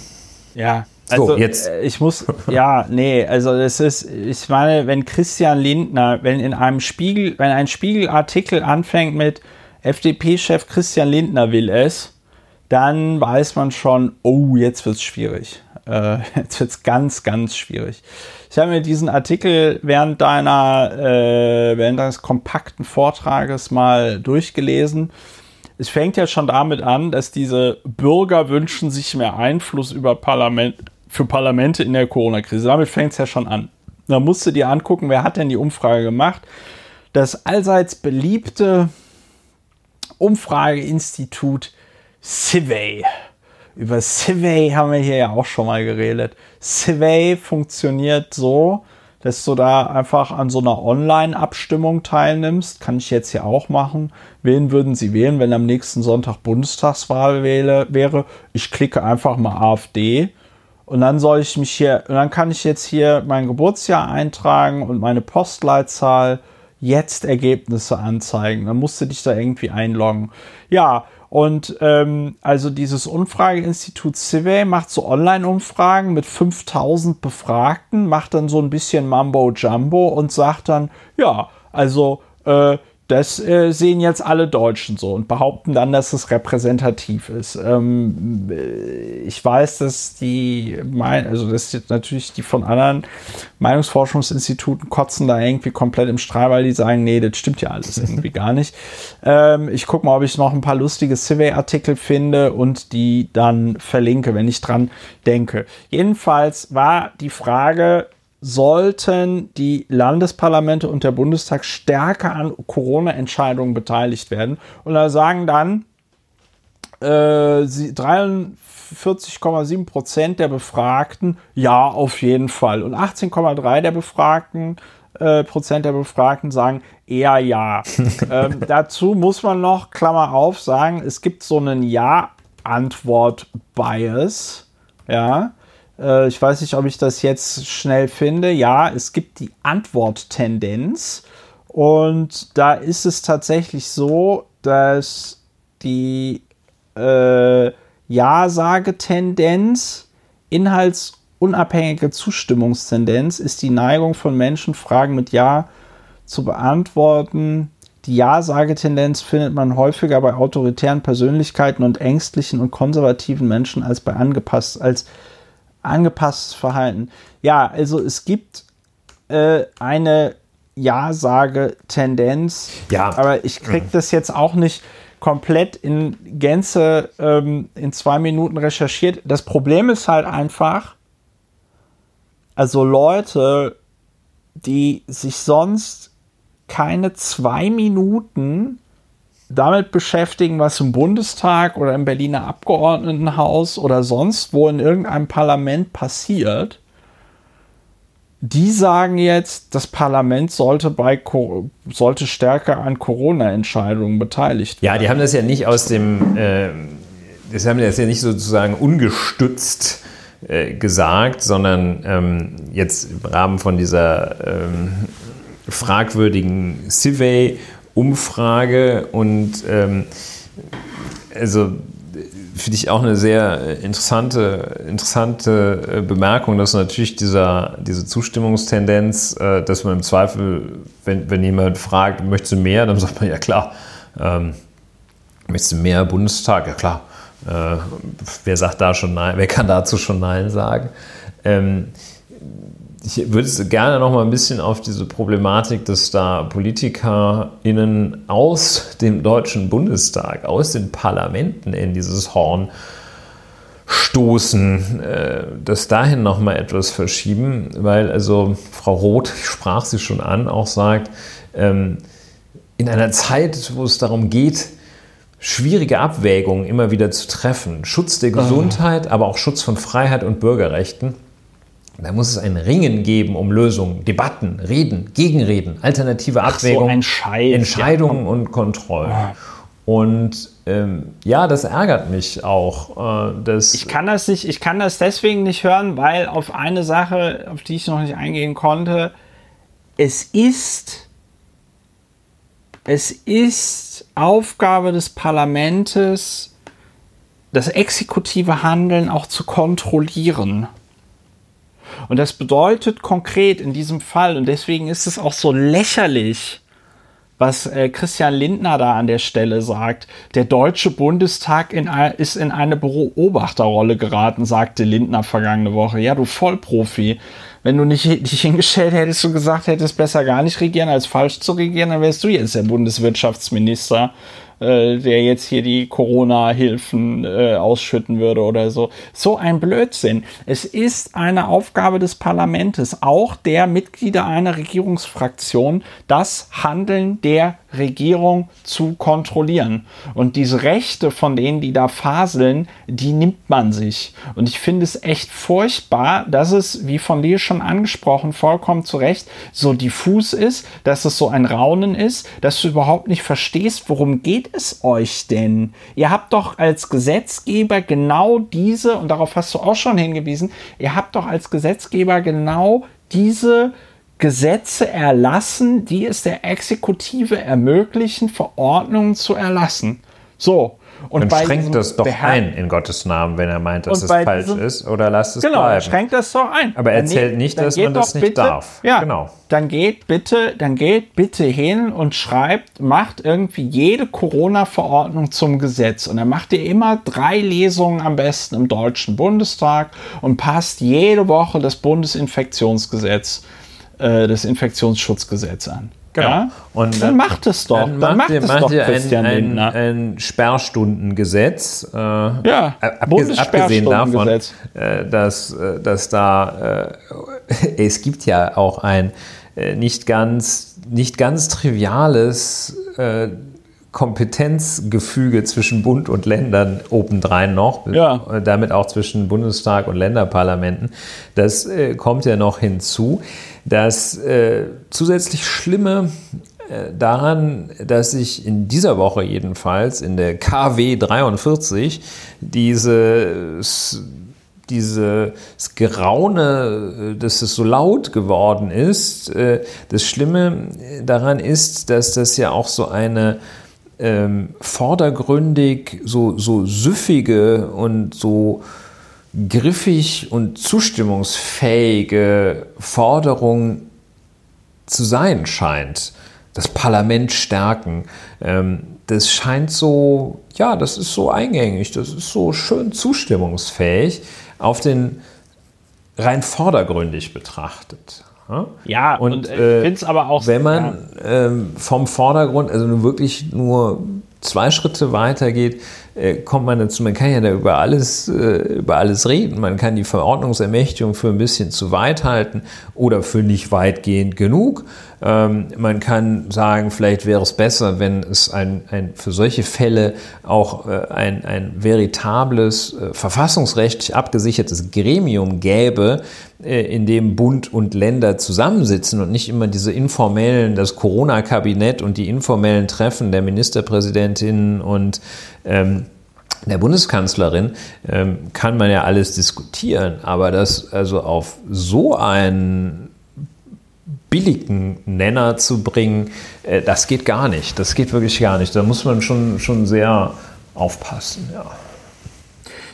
Ja. Also, so, jetzt. Äh, ich muss, ja, nee, also das ist, ich meine, wenn Christian Lindner, wenn in einem Spiegel, wenn ein Spiegelartikel anfängt mit FDP-Chef Christian Lindner will es, dann weiß man schon, oh, jetzt wird es schwierig. Äh, jetzt wird es ganz, ganz schwierig. Ich habe mir diesen Artikel während deiner, äh, während deines kompakten Vortrages mal durchgelesen. Es fängt ja schon damit an, dass diese Bürger wünschen sich mehr Einfluss über Parlament, für Parlamente in der Corona-Krise. Damit fängt es ja schon an. Da musst du dir angucken, wer hat denn die Umfrage gemacht. Das allseits beliebte Umfrageinstitut Civey über Civey haben wir hier ja auch schon mal geredet. Civey funktioniert so, dass du da einfach an so einer Online-Abstimmung teilnimmst. Kann ich jetzt hier auch machen. Wen würden Sie wählen, wenn am nächsten Sonntag Bundestagswahl wäre? Ich klicke einfach mal AfD. Und dann soll ich mich hier, und dann kann ich jetzt hier mein Geburtsjahr eintragen und meine Postleitzahl jetzt Ergebnisse anzeigen. Dann musst du dich da irgendwie einloggen. Ja, und ähm, also dieses Umfrageinstitut Civey macht so Online-Umfragen mit 5000 Befragten, macht dann so ein bisschen Mambo Jumbo und sagt dann, ja, also äh, Das äh, sehen jetzt alle Deutschen so und behaupten dann, dass es repräsentativ ist. Ähm, äh, ich weiß, dass die, mein, also das natürlich die von anderen Meinungsforschungsinstituten kotzen da irgendwie komplett im Strahl, weil die sagen, nee, das stimmt ja alles irgendwie gar nicht. Ähm, ich gucke mal, ob ich noch ein paar lustige Survey-Artikel finde und die dann verlinke, wenn ich dran denke. Jedenfalls war die Frage, sollten die Landesparlamente und der Bundestag stärker an Corona-Entscheidungen beteiligt werden. Und da sagen dann äh, 43,7 Prozent der Befragten ja, auf jeden Fall. Und 18,3 der Befragten äh, Prozent der Befragten sagen eher ja. ähm, dazu muss man noch, Klammer auf, sagen, es gibt so einen Ja-Antwort-Bias. Ja. Äh, ich weiß nicht, ob ich das jetzt schnell finde. Ja, es gibt die Antworttendenz. Und da ist es tatsächlich so, dass die äh, Ja-Sage-Tendenz, inhaltsunabhängige Zustimmungstendenz, ist die Neigung von Menschen, Fragen mit Ja zu beantworten. Die Ja-Sage-Tendenz findet man häufiger bei autoritären Persönlichkeiten und ängstlichen und konservativen Menschen als bei angepasst, als angepasstes Verhalten. Ja, also es gibt äh, eine Ja-Sage-Tendenz,
ja.
aber ich kriege das jetzt auch nicht komplett in Gänze ähm, in zwei Minuten recherchiert. Das Problem ist halt einfach, also Leute, die sich sonst keine zwei Minuten damit beschäftigen, was im Bundestag oder im Berliner Abgeordnetenhaus oder sonst wo in irgendeinem Parlament passiert, die sagen jetzt, das Parlament sollte, bei, sollte stärker an Corona-Entscheidungen beteiligt
werden. Ja, die haben das ja nicht aus dem, äh, das haben das ja nicht sozusagen ungestützt äh, gesagt, sondern ähm, jetzt im Rahmen von dieser ähm, fragwürdigen Civey Umfrage und ähm, also finde ich auch eine sehr interessante, interessante äh, Bemerkung, dass natürlich dieser, diese Zustimmungstendenz, äh, dass man im Zweifel, wenn, wenn jemand fragt, möchtest du mehr, dann sagt man ja klar, ähm, möchtest du mehr Bundestag? Ja klar. Äh, wer sagt da schon Nein, wer kann dazu schon Nein sagen? Ähm, ich würde gerne noch mal ein bisschen auf diese Problematik, dass da PolitikerInnen aus dem Deutschen Bundestag, aus den Parlamenten in dieses Horn stoßen, äh, das dahin noch mal etwas verschieben, weil also Frau Roth, ich sprach sie schon an, auch sagt, ähm, in einer Zeit, wo es darum geht, schwierige Abwägungen immer wieder zu treffen, Schutz der Gesundheit, aber auch Schutz von Freiheit und Bürgerrechten, da muss es ein Ringen geben um Lösungen, Debatten, Reden, Gegenreden, alternative Abwägungen,
so
Entscheidungen ja. und Kontrollen. Oh. Und ähm, ja, das ärgert mich auch. Äh, dass
ich kann das nicht, ich kann das deswegen nicht hören, weil auf eine Sache, auf die ich noch nicht eingehen konnte, es ist, es ist Aufgabe des Parlaments, das exekutive Handeln auch zu kontrollieren. Und das bedeutet konkret in diesem Fall, und deswegen ist es auch so lächerlich, was äh, Christian Lindner da an der Stelle sagt. Der Deutsche Bundestag in, ist in eine Beobachterrolle geraten, sagte Lindner vergangene Woche. Ja, du Vollprofi. Wenn du nicht dich hingestellt hättest und gesagt hättest, besser gar nicht regieren als falsch zu regieren, dann wärst du jetzt der Bundeswirtschaftsminister äh, der jetzt hier die Corona-Hilfen äh, ausschütten würde oder so. So ein Blödsinn. Es ist eine Aufgabe des Parlaments, auch der Mitglieder einer Regierungsfraktion, das Handeln der Regierung zu kontrollieren. Und diese Rechte von denen, die da faseln, die nimmt man sich. Und ich finde es echt furchtbar, dass es, wie von dir schon angesprochen, vollkommen zu Recht so diffus ist, dass es so ein Raunen ist, dass du überhaupt nicht verstehst, worum geht es euch denn? Ihr habt doch als Gesetzgeber genau diese, und darauf hast du auch schon hingewiesen, ihr habt doch als Gesetzgeber genau diese Gesetze erlassen, die es der Exekutive ermöglichen, Verordnungen zu erlassen. So,
Und dann schränkt das doch ein in Gottes Namen, wenn er meint, dass es falsch ist, oder lasst es genau, bleiben.
Genau, schränkt das doch ein.
Aber er erzählt nicht, dass man das nicht
bitte,
darf.
Ja, genau. Dann geht bitte, dann geht bitte hin und schreibt, macht irgendwie jede Corona-Verordnung zum Gesetz. Und dann macht ihr immer drei Lesungen am besten im Deutschen Bundestag und passt jede Woche das Bundesinfektionsgesetz, äh, das Infektionsschutzgesetz an.
Genau. Ja?
Und dann, macht es doch.
Dann, dann macht, es doch Christian ein, ein, ein Sperrstundengesetz.
Äh, ja,
abgesehen davon, äh, dass, äh, dass da äh, es gibt ja auch ein äh, nicht ganz nicht ganz triviales Kompetenzgefüge zwischen Bund und Ländern obendrein noch,
ja.
damit auch zwischen Bundestag und Länderparlamenten. Das äh, kommt ja noch hinzu. Das äh, zusätzlich Schlimme äh, daran, dass ich in dieser Woche jedenfalls in der KW 43 dieses dieses Geraune, äh, dass es so laut geworden ist. Äh, das Schlimme daran ist, dass das ja auch so eine ähm, vordergründig so, so süffige und so griffig und zustimmungsfähige Forderung zu sein scheint. Das Parlament stärken. Ähm, das scheint so, ja, das ist so eingängig, das ist so schön zustimmungsfähig auf den rein vordergründig betrachtet.
Ja, und, und äh, finde es aber auch.
Wenn man ja. ähm, vom Vordergrund, also wirklich nur zwei Schritte weiter geht, kommt man dazu, man kann ja da über alles, äh, über alles reden. Man kann die Verordnungsermächtigung für ein bisschen zu weit halten oder für nicht weitgehend genug. Ähm, man kann sagen, vielleicht wäre es besser, wenn es ein, ein für solche Fälle auch äh, ein, ein veritables, verfassungsrechtlich abgesichertes Gremium gäbe, in dem Bund und Länder zusammensitzen und nicht immer diese informellen, das Corona-Kabinett und die informellen Treffen der Ministerpräsidentinnen und ähm, der Bundeskanzlerin ähm, kann man ja alles diskutieren, aber das also auf so einen billigen Nenner zu bringen, äh, das geht gar nicht. Das geht wirklich gar nicht. Da muss man schon, schon sehr aufpassen, ja.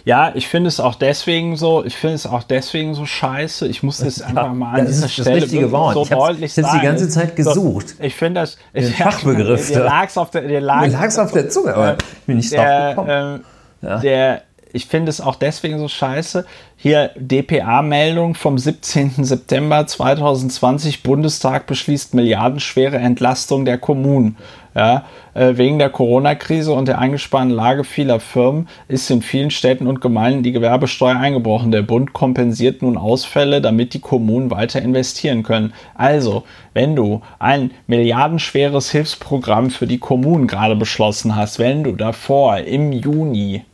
Ja, ich finde es auch deswegen so, ich finde es auch deswegen so scheiße. Ich muss das einfach mal an
dieser Stelle das richtige Wort. so ich deutlich sagen. die ganze Zeit gesucht.
Ich finde das.
Den ich, Fachbegriff.
Dir lag es auf der, dir lag's,
lag's auf der Zunge, aber ich bin nicht
drauf gekommen. Äh, ja. Der, ich finde es auch deswegen so scheiße. Hier DPA-Meldung vom 17. September 2020. Bundestag beschließt milliardenschwere Entlastung der Kommunen. Ja, äh, wegen der Corona-Krise und der eingespannten Lage vieler Firmen ist in vielen Städten und Gemeinden die Gewerbesteuer eingebrochen. Der Bund kompensiert nun Ausfälle, damit die Kommunen weiter investieren können. Also, wenn du ein milliardenschweres Hilfsprogramm für die Kommunen gerade beschlossen hast, wenn du davor im Juni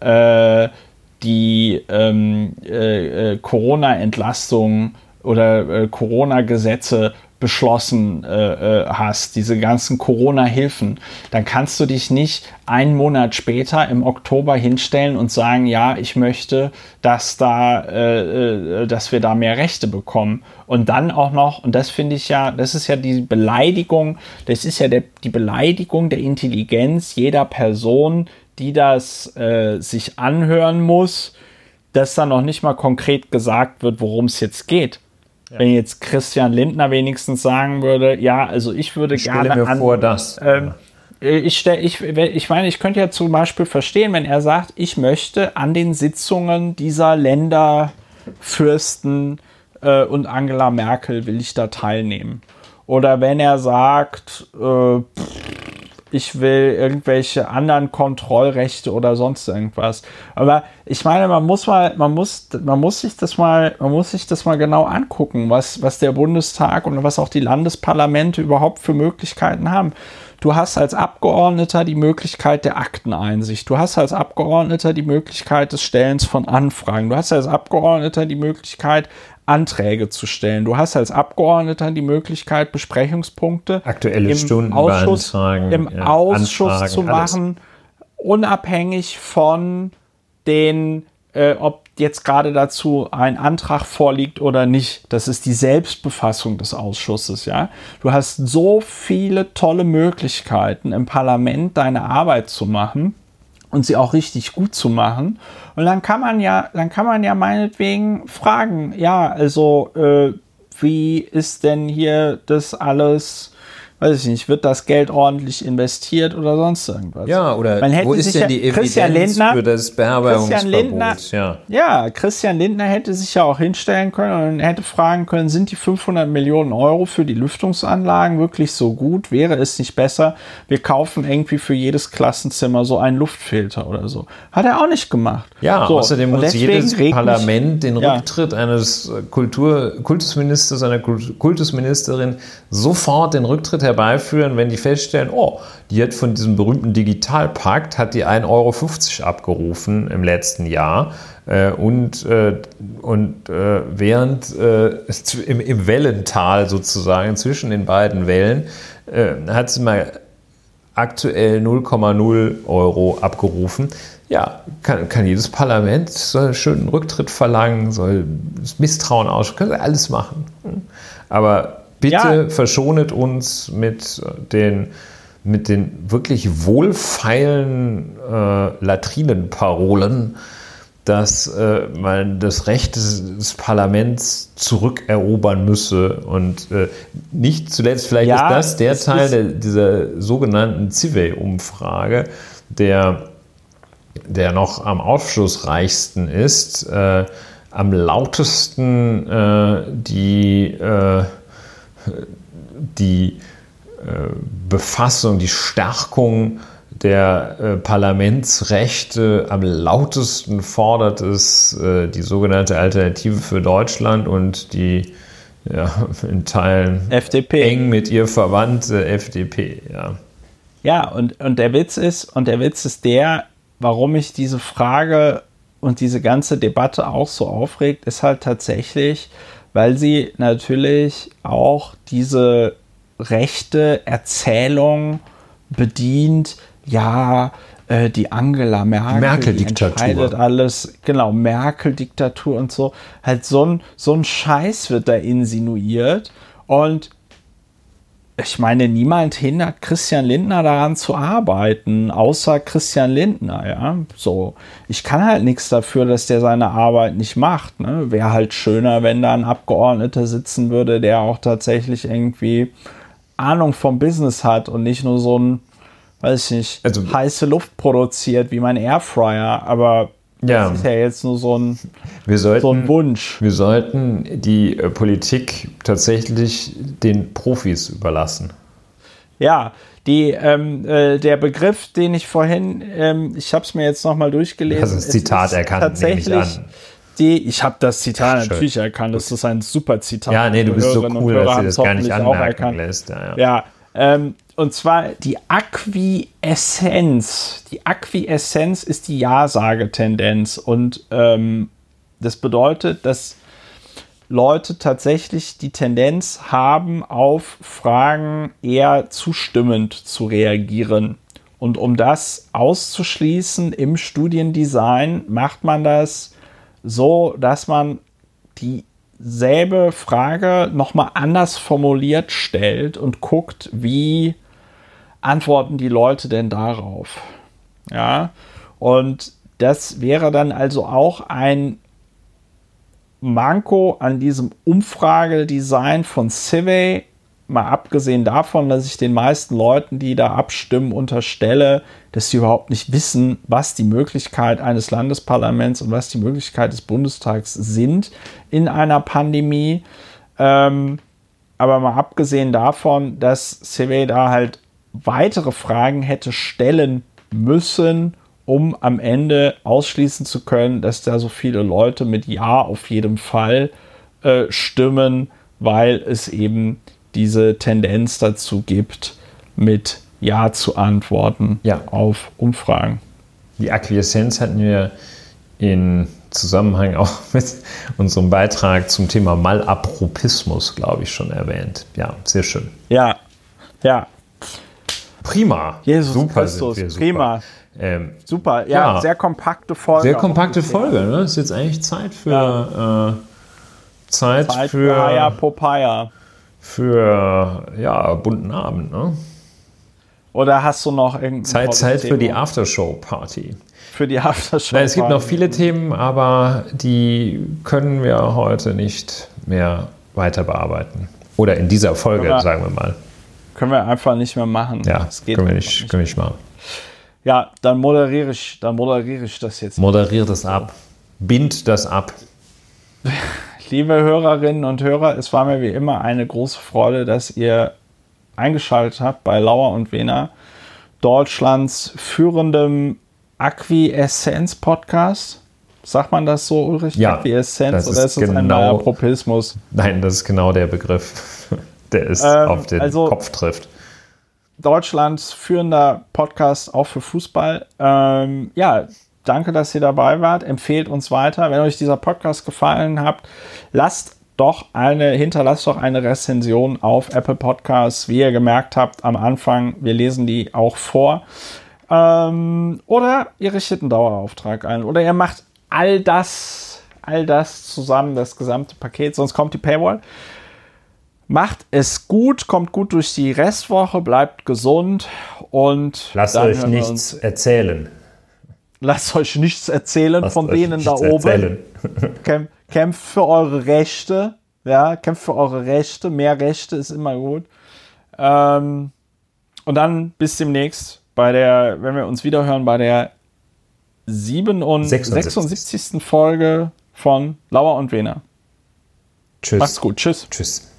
äh, die ähm, äh, äh, Corona-Entlastung oder äh, Corona-Gesetze beschlossen äh, äh, hast, diese ganzen Corona-Hilfen, dann kannst du dich nicht einen Monat später im Oktober hinstellen und sagen, ja, ich möchte, dass da, äh, äh, dass wir da mehr Rechte bekommen. Und dann auch noch, und das finde ich ja, das ist ja die Beleidigung, das ist ja der, die Beleidigung der Intelligenz jeder Person, die das äh, sich anhören muss, dass da noch nicht mal konkret gesagt wird, worum es jetzt geht. Ja. Wenn jetzt Christian Lindner wenigstens sagen würde, ja, also ich würde
ich
gerne.
Stelle mir an, vor, dass.
Ähm, ich, stell, ich, ich meine, ich könnte ja zum Beispiel verstehen, wenn er sagt, ich möchte an den Sitzungen dieser Länder, Fürsten äh, und Angela Merkel will ich da teilnehmen. Oder wenn er sagt, äh, ich will irgendwelche anderen Kontrollrechte oder sonst irgendwas. Aber ich meine, man muss mal, man muss, man muss sich das mal, man muss sich das mal genau angucken, was, was der Bundestag und was auch die Landesparlamente überhaupt für Möglichkeiten haben. Du hast als Abgeordneter die Möglichkeit der Akteneinsicht. Du hast als Abgeordneter die Möglichkeit des Stellens von Anfragen. Du hast als Abgeordneter die Möglichkeit, Anträge zu stellen. Du hast als Abgeordneter die Möglichkeit, Besprechungspunkte
Aktuelle
im Ausschuss, im ja, Ausschuss Anfragen, zu machen, alles. unabhängig von den, äh, ob jetzt gerade dazu ein Antrag vorliegt oder nicht. Das ist die Selbstbefassung des Ausschusses, ja. Du hast so viele tolle Möglichkeiten im Parlament deine Arbeit zu machen und sie auch richtig gut zu machen. Und dann kann man ja, dann kann man ja meinetwegen fragen, ja, also äh, wie ist denn hier das alles weiß ich nicht, wird das Geld ordentlich investiert oder sonst irgendwas.
Ja, oder
wo ist denn die Evidenz Lindner,
für das Beherbergungsverbot?
Lindner, ja. ja, Christian Lindner hätte sich ja auch hinstellen können und hätte fragen können, sind die 500 Millionen Euro für die Lüftungsanlagen wirklich so gut? Wäre es nicht besser, wir kaufen irgendwie für jedes Klassenzimmer so einen Luftfilter oder so? Hat er auch nicht gemacht.
Ja,
so,
außerdem muss jedes Parlament den Rücktritt ja. eines Kultur, Kultusministers, einer Kultusministerin sofort den Rücktritt herbeiführen, wenn die feststellen, oh, die hat von diesem berühmten Digitalpakt hat die 1,50 Euro abgerufen im letzten Jahr. Äh, und, äh, und äh, während äh, im, Wellental sozusagen zwischen den beiden Wellen hat sie mal aktuell 0,0 Euro abgerufen. Ja, kann, kann jedes Parlament soll einen schönen Rücktritt verlangen, soll das Misstrauen aussprechen, kann alles machen. Aber Bitte ja. verschonet uns mit den, mit den wirklich wohlfeilen äh, Latrinenparolen, dass äh, man das Recht des, des, Parlaments zurückerobern müsse. Und äh, nicht zuletzt, vielleicht ja, ist das der Teil der, dieser sogenannten Civey-Umfrage, der, der noch am aufschlussreichsten ist, äh, am lautesten äh, die äh, die äh, Befassung, die Stärkung der äh, Parlamentsrechte am lautesten fordert es äh, die sogenannte Alternative für Deutschland und die ja, in Teilen
FDP.
eng mit ihr verwandte FDP. Ja,
ja und, und der Witz ist, und der Witz ist der, warum ich diese Frage und diese ganze Debatte auch so aufregt, ist halt tatsächlich, weil sie natürlich auch diese rechte Erzählung bedient, ja, äh, die Angela Merkel,
Merkel-Diktatur. entscheidet
alles, genau, Merkel-Diktatur und so. Halt so ein, so ein Scheiß wird da insinuiert und ich meine, niemand hindert Christian Lindner daran zu arbeiten, außer Christian Lindner, ja. So, ich kann halt nichts dafür, dass der seine Arbeit nicht macht. Ne? Wäre halt schöner, wenn da ein Abgeordneter sitzen würde, der auch tatsächlich irgendwie Ahnung vom Business hat und nicht nur so ein, weiß ich nicht, also, heiße Luft produziert wie mein Airfryer. Aber ja. Das ist ja jetzt nur so ein,
sollten,
so ein Wunsch.
Wir sollten die äh, Politik tatsächlich den Profis überlassen.
Ja, die, ähm, äh, der Begriff, den ich vorhin, ähm, ich habe es mir jetzt nochmal durchgelesen.
Das ist das Zitat erkannt,
tatsächlich an. Die, ich habe das Zitat Schön. natürlich erkannt. Das ist ein super Zitat.
Ja, nee, du bist so cool, dass du das gar nicht anmerken lässt.
Ja, ja. ja ähm, und zwar die Acquieszenz. Die Acquieszenz ist die Ja-Sage-Tendenz. Und ähm, das bedeutet, dass Leute tatsächlich die Tendenz haben, auf Fragen eher zustimmend zu reagieren. Und um das auszuschließen im Studiendesign, macht man das so, dass man dieselbe Frage nochmal anders formuliert stellt und guckt, wie antworten die Leute denn darauf? Ja, und das wäre dann also auch ein Manko an diesem Umfragedesign von Civey, mal abgesehen davon, dass ich den meisten Leuten, die da abstimmen, unterstelle, dass sie überhaupt nicht wissen, was die Möglichkeit eines Landesparlaments und was die Möglichkeit des Bundestags sind in einer Pandemie. Ähm, aber mal abgesehen davon, dass Civey da halt weitere Fragen hätte stellen müssen, um am Ende ausschließen zu können, dass da so viele Leute mit Ja auf jeden Fall äh, stimmen, weil es eben diese Tendenz dazu gibt, mit Ja zu antworten
ja.
auf Umfragen.
Die Akquieszenz hatten wir in Zusammenhang auch mit unserem Beitrag zum Thema Malapropismus, glaube ich, schon erwähnt. Ja, sehr schön.
Ja, ja,
Prima.
Jesus super Christus, sind wir, super. prima. Ähm, super, ja, ja, sehr kompakte Folge.
Sehr kompakte Folge, ne? Ist jetzt eigentlich Zeit für ja. äh, Zeit, Zeit für
Papaya, Popeye.
Für ja, bunten Abend, ne?
Oder hast du noch irgendein
Zeit, Zeit für die Aftershow-Party.
Für die Aftershow.
Nein, es gibt noch viele Themen, aber die können wir heute nicht mehr weiter bearbeiten. Oder in dieser Folge, wir, sagen wir mal.
Können wir einfach nicht mehr machen.
Ja, das geht können wir nicht, nicht. Können wir nicht machen.
Ja, dann moderiere ich, dann moderiere ich das jetzt.
Moderiere das ab. Bind das ab.
Liebe Hörerinnen und Hörer, es war mir wie immer eine große Freude, dass ihr eingeschaltet habt bei Lauer und Wena, Deutschlands führendem Acquiescenz-Podcast. Sagt man das so, Ulrich?
Ja.
Acquiescenz oder ist das genau, ein Malapropismus?
Nein, das ist genau der Begriff, der es ähm, auf den also, Kopf trifft.
Deutschlands führender Podcast auch für Fußball. Ähm, ja, danke, dass ihr dabei wart. Empfehlt uns weiter. Wenn euch dieser Podcast gefallen hat, lasst doch eine, hinterlasst doch eine Rezension auf Apple Podcasts. Wie ihr gemerkt habt am Anfang, wir lesen die auch vor. Ähm, oder ihr richtet einen Dauerauftrag ein. Oder ihr macht all das, all das zusammen, das gesamte Paket, sonst kommt die Paywall. Macht es gut, kommt gut durch die Restwoche, bleibt gesund und
lasst euch nichts erzählen.
Lasst euch nichts erzählen lasst von denen da oben. Kämp kämpft für eure Rechte. Ja, kämpft für eure Rechte. Mehr Rechte ist immer gut. Ähm, und dann bis demnächst bei der, wenn wir uns wiederhören, bei der 76. 76. Folge von Lauer und Wena.
Tschüss.
Macht's gut. Tschüss.
Tschüss.